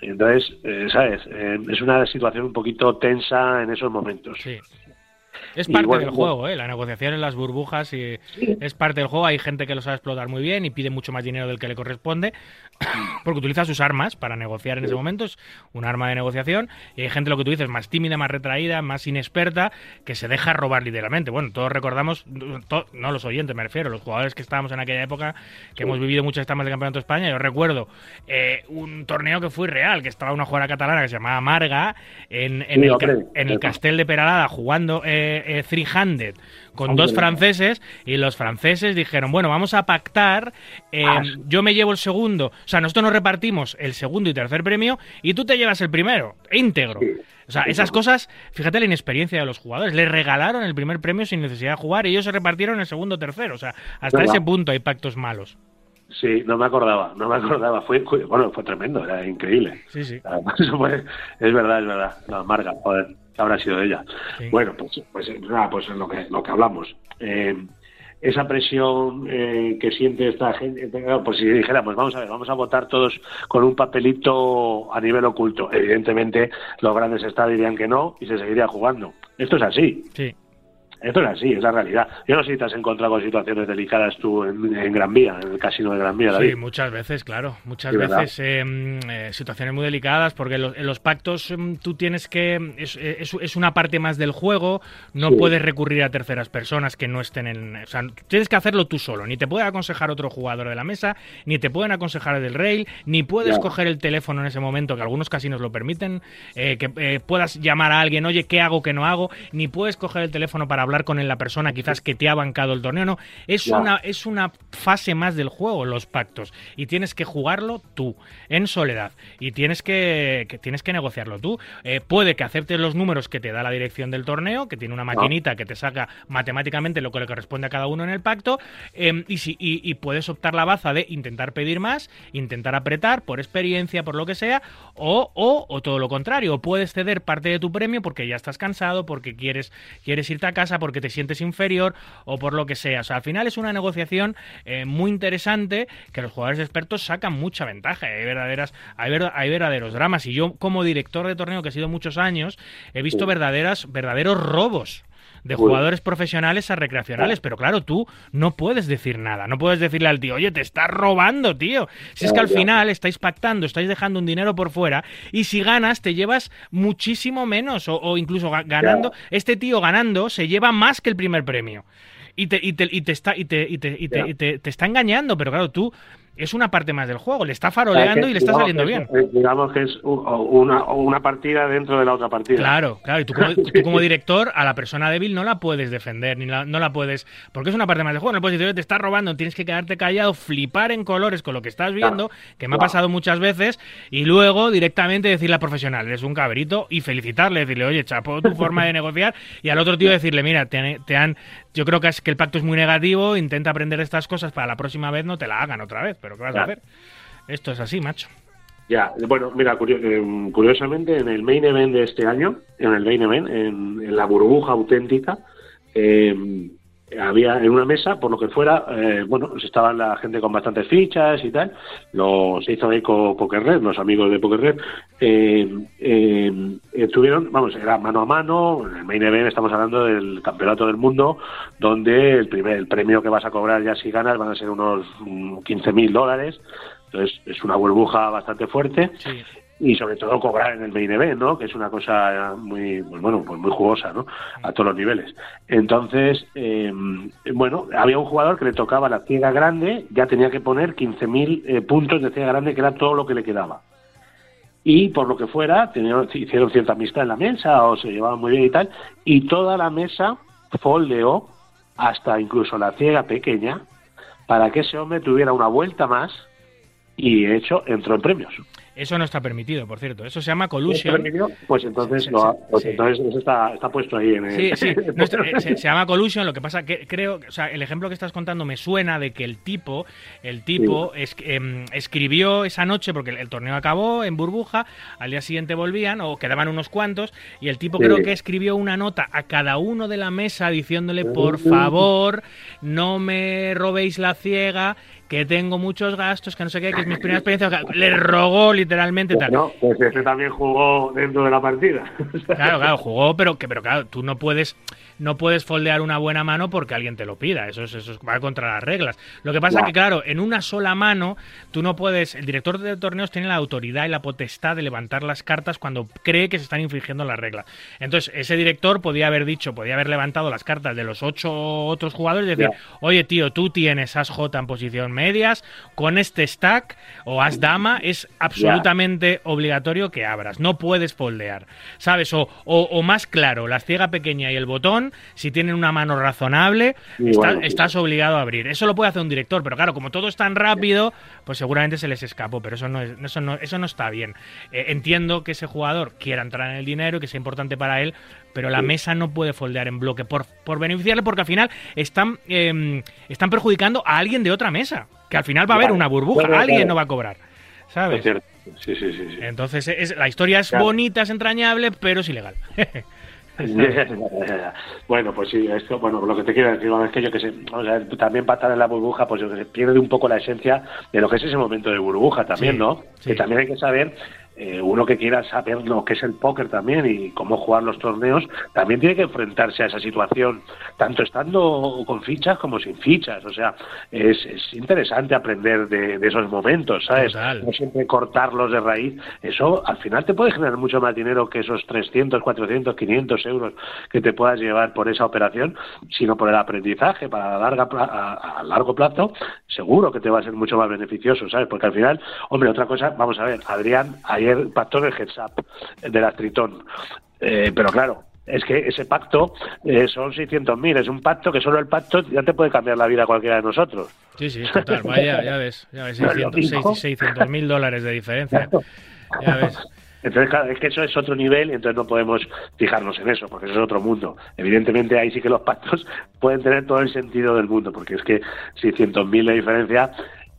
Entonces, eh, ¿sabes? Eh, es una situación un poquito tensa en esos momentos. Sí. Es parte bueno, del bueno. juego, ¿eh? La negociación en las burbujas y es parte del juego. Hay gente que lo sabe explotar muy bien y pide mucho más dinero del que le corresponde <coughs> porque utiliza sus armas para negociar en ese momento. Es un arma de negociación. Y hay gente, lo que tú dices, más tímida, más retraída, más inexperta, que se deja robar literalmente. Bueno, todos recordamos, to- no los oyentes me refiero, los jugadores que estábamos en aquella época, que hemos vivido muchas etapas de Campeonato de España. Yo recuerdo eh, un torneo que fue real, que estaba una jugadora catalana que se llamaba Marga el, en el Castel de Peralada jugando eh, eh, three-handed con Hombre. dos franceses y los franceses dijeron, bueno, vamos a pactar, eh, Ah. yo me llevo el segundo, o sea, nosotros nos repartimos el segundo y tercer premio y tú te llevas el primero, íntegro. Sí. O sea, esas cosas, fíjate la inexperiencia de los jugadores, les regalaron el primer premio sin necesidad de jugar y ellos se repartieron el segundo tercero, o sea, hasta ese punto hay pactos malos. Sí, no me acordaba, no me acordaba. Fue, bueno, fue tremendo, era increíble. Sí, sí. Además, eso <laughs> fue- es verdad, es verdad. La amarga, joder, ¿qué habrá sido ella? Sí. Bueno, pues, pues nada, pues es lo que, lo que hablamos. Eh, esa presión eh, que siente esta gente, claro, pues si dijéramos, vamos a ver, vamos a votar todos con un papelito a nivel oculto. Evidentemente, los grandes estados dirían que no y se seguiría jugando. Esto es así. Sí. Esto es así, es la realidad. Yo no sé si te has encontrado con situaciones delicadas tú en, en Gran Vía, en el casino de Gran Vía, David. Sí, muchas veces, claro. Muchas veces eh, mm, eh, situaciones muy delicadas porque los, en los pactos mm, tú tienes que... Es, es- es una parte más del juego, no Sí. puedes recurrir a terceras personas que no estén en... O sea, tienes que hacerlo tú solo. Ni te puede aconsejar otro jugador de la mesa, ni te pueden aconsejar del rail, ni puedes coger el teléfono en ese momento, que algunos casinos lo permiten, eh, que eh, puedas llamar a alguien, oye, ¿qué hago, qué no hago? Ni puedes coger el teléfono para hablar con la persona quizás que te ha bancado el torneo, no. Es una es una fase más del juego, los pactos. Y tienes que jugarlo tú, en soledad. Y tienes que, que tienes que negociarlo tú. Eh, puede que aceptes los números que te da la dirección del torneo, que tiene una maquinita que te saca matemáticamente lo que le corresponde a cada uno en el pacto. eh, y, si, y, y puedes optar la baza de intentar pedir más, intentar apretar por experiencia, por lo que sea, o, o, o todo lo contrario. Puedes ceder parte de tu premio porque ya estás cansado, porque quieres, quieres irte a casa, porque te sientes inferior o por lo que sea. O sea, al final es una negociación eh, muy interesante que los jugadores expertos sacan mucha ventaja. Hay, verdaderas, hay, ver- hay verdaderos dramas. Y yo, como director de torneo, que he sido muchos años, he visto verdaderas, verdaderos robos de Uy. jugadores profesionales a recreacionales, pero claro, tú no puedes decir nada, no puedes decirle al tío, oye, te estás robando, tío. Si es que al final estáis pactando, estáis dejando un dinero por fuera y si ganas te llevas muchísimo menos o, o incluso ga- ganando, este tío ganando se lleva más que el primer premio. Y te, y te, y te está y te, y te, y te- y te- te está engañando, pero claro, tú es una parte más del juego, le está faroleando y le está saliendo bien. es- digamos que es una, una partida dentro de la otra partida. Claro, claro. Y tú como, tú como <laughs> director a la persona débil no la puedes defender, ni la- no la puedes... Porque es una parte más del juego. No puedes decir, "Oye, te estás robando, tienes que quedarte callado, flipar en colores con lo que estás viendo, que me ha pasado muchas veces, y luego directamente decirle al profesional, eres un cabrito, y felicitarle, decirle, oye, chapo, tu <laughs> forma de negociar, y al otro tío decirle, mira, te te han- yo creo que, es que el pacto es muy negativo, intenta aprender estas cosas para la próxima vez no te la hagan otra vez, pero ¿qué vas a Ya. hacer? Esto es así, macho. Ya, bueno, mira, eh, curiosamente en el main event de este año, en el main event, en, en la burbuja auténtica, eh, había en una mesa, por lo que fuera, eh, bueno, estaban la gente con bastantes fichas y tal, lo, se hizo eco Poker Red, los amigos de Poker Red, eh, eh, eh, tuvieron, vamos, era mano a mano, en el main event estamos hablando del campeonato del mundo, donde el primer el premio que vas a cobrar ya si ganas van a ser unos 15 mil dólares, entonces es una burbuja bastante fuerte. Sí. Y sobre todo cobrar en el main event, ¿no? Que es una cosa muy, pues bueno, pues muy jugosa, ¿no? A todos los niveles. Entonces, eh, bueno, había un jugador que le tocaba la ciega grande, ya tenía que poner 15.000 eh, puntos de ciega grande, que era todo lo que le quedaba. Y por lo que fuera, tenían- hicieron cierta amistad en la mesa o se llevaban muy bien y tal, y toda la mesa foldeó hasta incluso la ciega pequeña para que ese hombre tuviera una vuelta más y de hecho entró en premios. Eso no está permitido, por cierto. Eso se llama ¿Está collusion. permitido? Pues entonces, lo sí, pues entonces eso está, está puesto ahí en el... Sí, sí, <laughs> no está- eh, se, se llama collusion, lo que pasa que creo, o sea, el ejemplo que estás contando me suena de que el tipo, el tipo es- em, escribió esa noche, porque el, el torneo acabó en burbuja, al día siguiente volvían, o quedaban unos cuantos, y el tipo Sí. creo que escribió una nota a cada uno de la mesa diciéndole, por favor, no me robéis la ciega, que tengo muchos gastos, que no sé qué, que es mi primera experiencia, le rogó literalmente tal. No, pues ese también jugó dentro de la partida. Claro, claro, jugó, pero que pero claro, tú no puedes no puedes foldear una buena mano porque alguien te lo pida, eso es, eso es- va contra las reglas. Lo que pasa Ya. que claro, en una sola mano tú no puedes, el director de torneos tiene la autoridad y la potestad de levantar las cartas cuando cree que se están infringiendo las reglas. Entonces, ese director podía haber dicho, podía haber levantado las cartas de los ocho otros jugadores y decir, oye tío, tú tienes as J en posición medias, con este stack o as dama es absolutamente obligatorio que abras, no puedes foldear, ¿sabes? O, o, o más claro, la ciega pequeña y el botón, si tienen una mano razonable, está- bueno, estás obligado a abrir. Eso lo puede hacer un director, pero claro, como todo es tan rápido, pues seguramente se les escapó, pero eso no, es, eso no, eso no está bien. Eh, entiendo que ese jugador quiera entrar en el dinero y que sea importante para él, pero la mesa no puede foldear en bloque por, por beneficiarle, porque al final están, eh, están perjudicando a alguien de otra mesa, que al final va a haber una burbuja, alguien no va a cobrar. Es ¿Sabes? cierto. Sí, sí, sí. sí. Entonces, es, la historia es Claro. bonita, es entrañable, pero es ilegal. <laughs> <laughs> bueno, pues sí, esto, bueno, lo que te quiero decir es que yo que sé, o sea, también para estar en la burbuja, pues yo que sé, pierde un poco la esencia de lo que es ese momento de burbuja también, Sí, ¿no? sí. Que también hay que saber eh, uno que quiera saber lo que es el póker también y cómo jugar los torneos, también tiene que enfrentarse a esa situación, tanto estando con fichas como sin fichas. O sea, es, es interesante aprender de, de esos momentos, ¿sabes? Total. No siempre cortarlos de raíz. Eso al final te puede generar mucho más dinero que esos 300, 400, 500 euros que te puedas llevar por esa operación, sino por el aprendizaje para larga, a, a largo plazo, seguro que te va a ser mucho más beneficioso, ¿sabes? Porque al final, hombre, otra cosa, vamos a ver, Adrián ayer pactó el heads up de la Tritón, Eh, pero claro, es que ese pacto eh, son 600.000, es un pacto que solo el pacto ya te puede cambiar la vida a cualquiera de nosotros. Sí, sí, total. Vaya, ya ves. Ya ves, <laughs> No es lo 600 mismo. mil dólares de diferencia. Ya ves. Entonces, claro, es que eso es otro nivel y entonces no podemos fijarnos en eso, porque eso es otro mundo. Evidentemente, ahí sí que los pactos <laughs> pueden tener todo el sentido del mundo, porque es que 600.000 de diferencia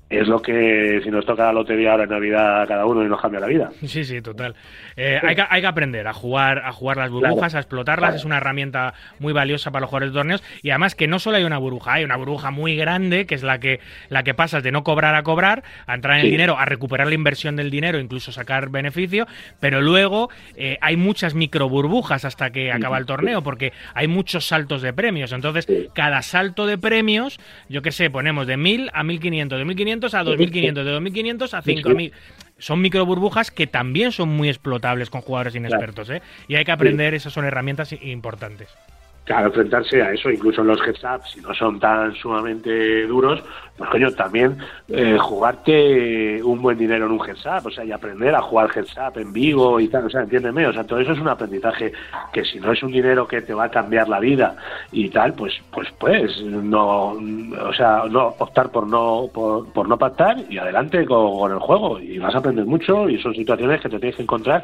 es lo que si nos toca la lotería ahora en Navidad a cada uno y nos cambia la vida. Sí, sí, total. Eh, hay, que, hay que aprender a jugar, a jugar las burbujas, Claro, a explotarlas. claro. Es una herramienta muy valiosa para los jugadores de torneos. Y además que no solo hay una burbuja, hay una burbuja muy grande, que es la que, la que pasas de no cobrar a cobrar, a entrar en el dinero, a recuperar la inversión del dinero, incluso sacar beneficio. Pero luego eh, hay muchas micro burbujas hasta que acaba el torneo, porque hay muchos saltos de premios. Entonces, cada salto de premios, yo qué sé, ponemos de 1000 a 1500, de 1500 a 2500, de 2500 a 5000 son micro burbujas que también son muy explotables con jugadores inexpertos, ¿eh? Y hay que aprender, esas son herramientas importantes. Claro, enfrentarse a eso, incluso los heads up, si no son tan sumamente duros, pues coño, también eh, jugarte un buen dinero en un heads up, o sea, y aprender a jugar heads up en vivo y tal, o sea, entiéndeme, o sea, todo eso es un aprendizaje que si no es un dinero que te va a cambiar la vida y tal, pues, pues, pues, no, o sea, no optar por no, por, por no pactar y adelante con, el juego. Y vas a aprender mucho y son situaciones que te tienes que encontrar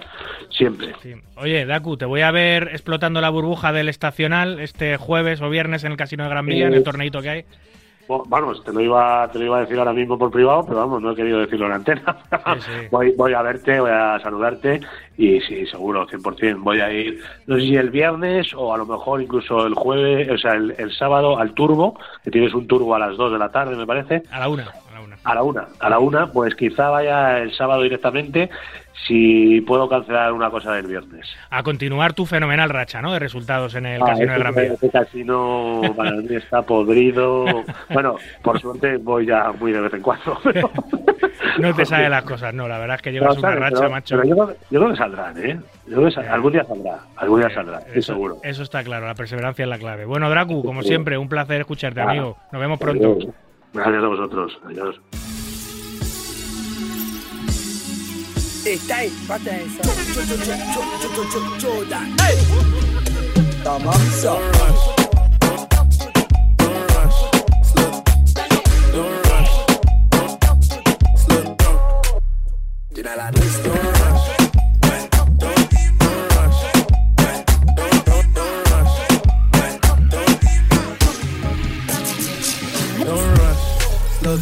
siempre. Oye, Daku, te voy a ver explotando la burbuja del estacional este jueves o viernes en el Casino de Gran Vía, en el torneito que hay. Bueno, Vamos, te lo iba te lo iba a decir ahora mismo por privado, pero vamos, no he querido decirlo en la antena. sí. <laughs> voy, voy a verte, voy a saludarte y sí, seguro, 100%. Voy a ir, no sé si el viernes o a lo mejor incluso el jueves, o sea, el, el sábado al turbo, que tienes un turbo a las 2 de la tarde, me parece. A la una, a la una. A la una, a la una, pues quizá vaya el sábado directamente si puedo cancelar una cosa del viernes. A continuar tu fenomenal racha, ¿no? De resultados en el Ah, Casino de Gran Vía. ese casino para mí está podrido. Bueno, por suerte voy ya muy de vez en cuando. pero- <laughs> No te salen las cosas, no, la verdad es que llevas una racha, Pero- macho. pero yo, creo- yo creo que saldrán, ¿eh? Yo creo que sal- algún día saldrá, algún día saldrá, estoy Eso, seguro. eso está claro, la perseverancia es la clave. Bueno, Dracu, como siempre, un placer escucharte, Nada. amigo. Nos vemos pronto. Gracias a vosotros. Adiós. Está ahí, pata esa. Yo, yo, yo, yo, yo, yo, yo, yo, hey. Toma, son. Tirar la lista.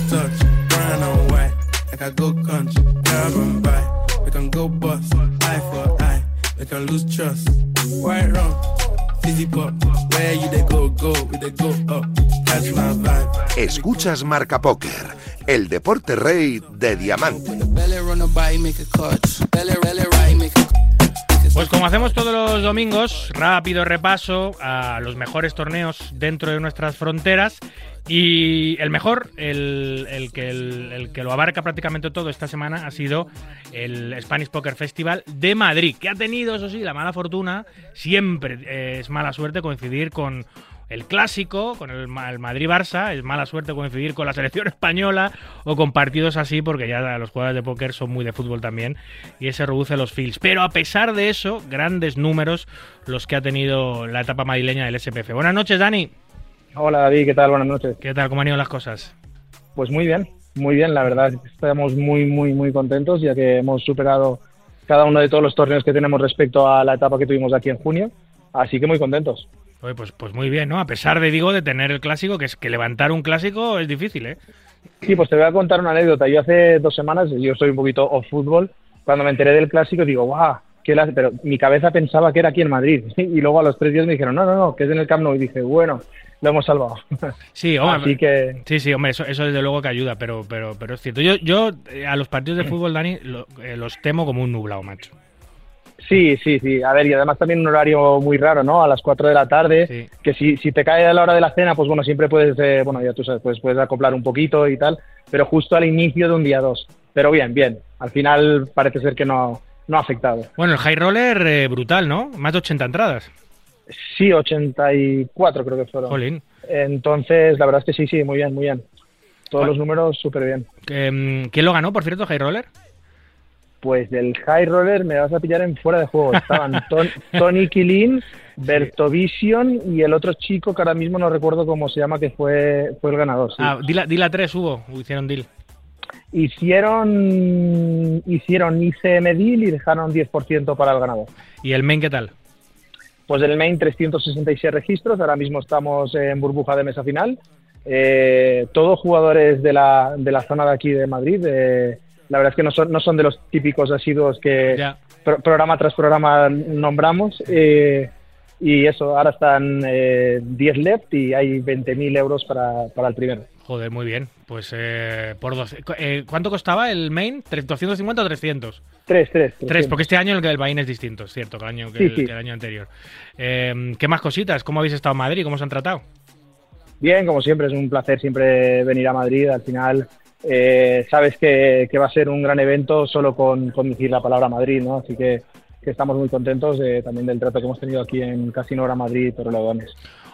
touch, run away like I go country, grab 'em. Can go bust, eye for eye. We can lose trust. White rum, fizzy pop. Where you they go, go, we they go up. Catch my vibe. Escuchas Marca Póker, el deporte rey de diamante. Pues como hacemos todos los domingos, rápido repaso a los mejores torneos dentro de nuestras fronteras. Y el mejor, el, el que, el, que lo abarca prácticamente todo esta semana, ha sido el Spanish Poker Festival de Madrid, que ha tenido, eso sí, la mala fortuna, siempre eh, es mala suerte coincidir con el clásico, con el Madrid-Barça, es mala suerte coincidir con la selección española o con partidos así, porque ya los jugadores de póker son muy de fútbol también y ese reduce los fields. Pero a pesar de eso, grandes números los que ha tenido la etapa madrileña del SPF. Buenas noches, Dani. Hola David, ¿qué tal? Buenas noches. ¿Qué tal? ¿Cómo han ido las cosas? Pues muy bien, muy bien, la verdad. Estamos muy, muy, muy contentos ya que hemos superado cada uno de todos los torneos que tenemos respecto a la etapa que tuvimos aquí en junio. Así que muy contentos. Oye, pues, pues muy bien, ¿no? A pesar de, digo, de tener el clásico, que es que levantar un clásico es difícil, ¿eh? Sí, pues te voy a contar una anécdota. Yo hace dos semanas, yo soy un poquito off fútbol, cuando me enteré del clásico digo, guau, la- pero mi cabeza pensaba que era aquí en Madrid. <laughs> Y luego a los tres días me dijeron, no, no, no, que es en el Camp Nou. Y dije, bueno, lo hemos salvado. Sí, hombre, Así que sí, sí, hombre, eso, eso desde luego que ayuda, pero, pero, pero es cierto. Yo, yo eh, a los partidos de fútbol, Dani, lo- eh, los temo como un nublado, macho. sí, sí, sí. A ver, y además también un horario muy raro, ¿no? A las 4 de la tarde, que si, si te cae a la hora de la cena, pues bueno, siempre puedes, eh, bueno, ya tú sabes, pues puedes acoplar un poquito y tal, pero justo al inicio de un día 2. Pero bien, bien. Al final parece ser que no, no ha afectado. Bueno, el high roller eh, brutal, ¿no? Más de 80 entradas. Sí, 84 creo que fueron. Jolín. Entonces, la verdad es que sí, sí, muy bien, muy bien. Todos los números súper bien. Eh, ¿Quién lo ganó, por cierto, high roller? Pues del high roller me vas a pillar en fuera de juego. Estaban <laughs> Ton- Tony Kilin, Berto Vision y el otro chico que ahora mismo no recuerdo cómo se llama, que fue, fue el ganador. sí. Ah, Dila, Dila 3 hubo, hicieron deal. Hicieron, hicieron ICM deal y dejaron 10% para el ganador. ¿Y el main qué tal? Pues del main 366 registros, ahora mismo estamos en burbuja de mesa final. Eh, todos jugadores de la, de la zona de aquí de Madrid. eh, la verdad es que no son, no son de los típicos asiduos que pro- programa tras programa nombramos. eh, y eso, ahora están eh, 10 left y hay 20.000 euros para, para el primero. Joder, muy bien. Pues eh, por 12. cu- eh, ¿Cuánto costaba el main? ¿Tre- ¿250 o 300? 3, 3. Tres, porque este año el, el Bahín es distinto, es cierto, que el año, que Sí, el, sí. que el año anterior. Eh, ¿Qué más cositas? ¿Cómo habéis estado en Madrid? ¿Cómo os han tratado? Bien, como siempre, es un placer siempre venir a Madrid. Al final, eh, sabes que, que va a ser un gran evento solo con, con decir la palabra Madrid, ¿no? Así que, que estamos muy contentos eh, también del trato que hemos tenido aquí en Casino Hora Madrid y Torrelodones.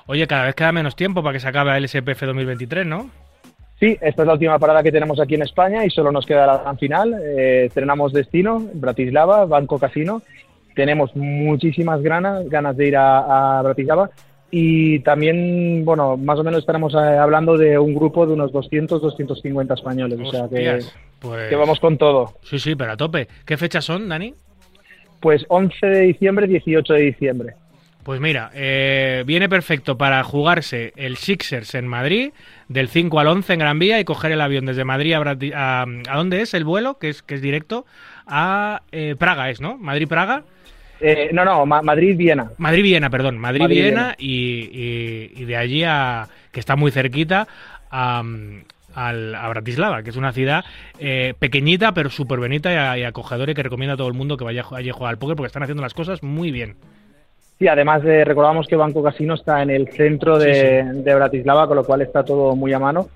Oye, cada vez queda menos tiempo para que se acabe el SPF 2023, ¿no? Sí, esta es la última parada que tenemos aquí en España y solo nos queda la gran final. Eh, estrenamos destino, Bratislava, Banco Casino. Tenemos muchísimas ganas, ganas de ir a, a Bratislava y también, bueno, más o menos estaremos eh, hablando de un grupo de unos 200, 250 españoles. O sea que, pues- que vamos con todo. Sí, sí, pero a tope. ¿Qué fechas son, Dani? Pues 11 de diciembre, 18 de diciembre. Pues mira, eh, viene perfecto para jugarse el Sixers en Madrid, del 5 al 11 en Gran Vía, y coger el avión desde Madrid a, a, ¿a dónde es el vuelo? Que es, que es directo, a eh, Praga, ¿es, no? Madrid-Praga. Eh, no, no, Ma- Madrid-Viena. Madrid-Viena, perdón. Madrid-Viena y, y- y de allí a, que está muy cerquita, a, a Bratislava, que es una ciudad eh, pequeñita pero súper bonita y, acogedora y que recomienda a todo el mundo que vaya allí a jugar al póker porque están haciendo las cosas muy bien. Sí, además eh, recordamos que Banco Casino está en el centro de, de Bratislava, con lo cual está todo muy a mano.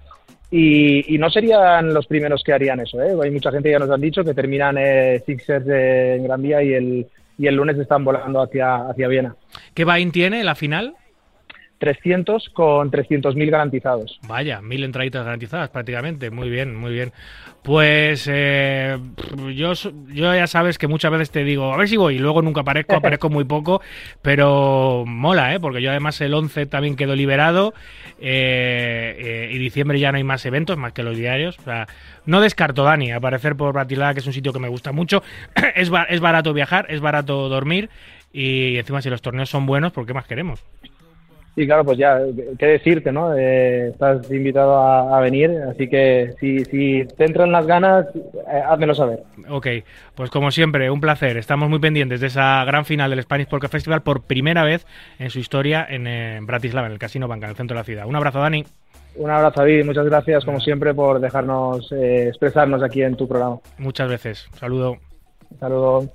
Y, y no serían los primeros que harían eso. ¿eh? Hay mucha gente que ya nos han dicho que terminan eh, Sixers en Gran Vía y el, y el lunes están volando hacia, hacia Viena. ¿Qué Bain tiene la final? 300 con 300.000 garantizados. Vaya, mil entraditas garantizadas prácticamente. Muy bien, muy bien. Pues eh, yo, yo ya sabes que muchas veces te digo, a ver si voy, y luego nunca aparezco, <laughs> aparezco muy poco, pero mola, ¿eh? porque yo además el 11 también quedo liberado eh, eh, y diciembre ya no hay más eventos, más que los diarios. O sea, no descarto, Dani, aparecer por Bratislava, que es un sitio que me gusta mucho. <clears throat> es, ba- es barato viajar, es barato dormir y encima si los torneos son buenos, ¿por qué más queremos? Y claro, pues ya, qué decirte, ¿no? Eh, estás invitado a, a venir, así que si, si te entran las ganas, eh, házmelo saber. Ok, pues como siempre, un placer. Estamos muy pendientes de esa gran final del Spanish Poker Festival por primera vez en su historia en, Bratislava, en el Casino Banca, en el centro de la ciudad. Un abrazo, Dani. Un abrazo, David, y muchas gracias, como siempre, por dejarnos eh, expresarnos aquí en tu programa. Muchas veces. Saludo. Saludos.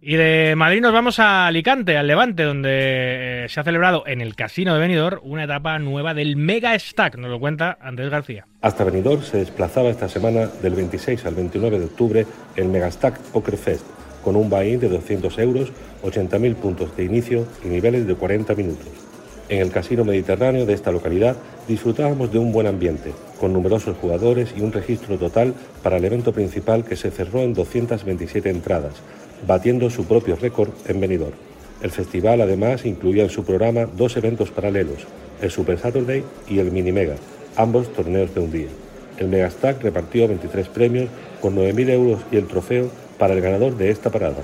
Y de Madrid nos vamos a Alicante, al Levante, donde eh, se ha celebrado en el Casino de Benidorm una etapa nueva del Mega Stack. Nos lo cuenta Andrés García. Hasta Benidorm se desplazaba esta semana del 26 al 29 de octubre el Megastack Poker Fest, con un buy-in de 200 euros, 80.000 puntos de inicio y niveles de 40 minutos. En el casino mediterráneo de esta localidad disfrutábamos de un buen ambiente, con numerosos jugadores y un registro total para el evento principal que se cerró en 227 entradas, batiendo su propio récord en Benidorm. El festival además incluía en su programa dos eventos paralelos, el Super Saturday y el Mini Mega, ambos torneos de un día. El Megastack repartió 23 premios con 9.000 euros y el trofeo para el ganador de esta parada.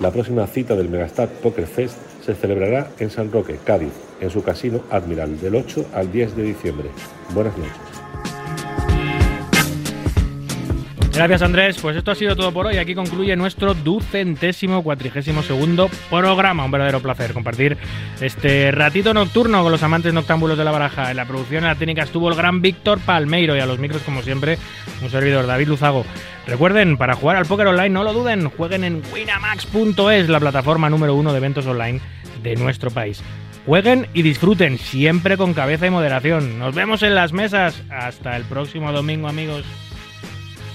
La próxima cita del Megastack Poker Fest se celebrará en San Roque, Cádiz, en su casino Admiral, del 8 al 10 de diciembre. Buenas noches. Gracias Andrés, pues esto ha sido todo por hoy. Aquí concluye nuestro ducentésimo cuatrigésimo segundo programa. Un verdadero placer compartir este ratito nocturno con los amantes noctámbulos de la baraja. En la producción en la técnica estuvo el gran Víctor Palmeiro y a los micros como siempre un servidor David Luzago. Recuerden, para jugar al póker online no lo duden, jueguen en winamax.es, la plataforma número uno de eventos online de nuestro país. Jueguen y disfruten, siempre con cabeza y moderación. Nos vemos en las mesas. Hasta el próximo domingo, amigos.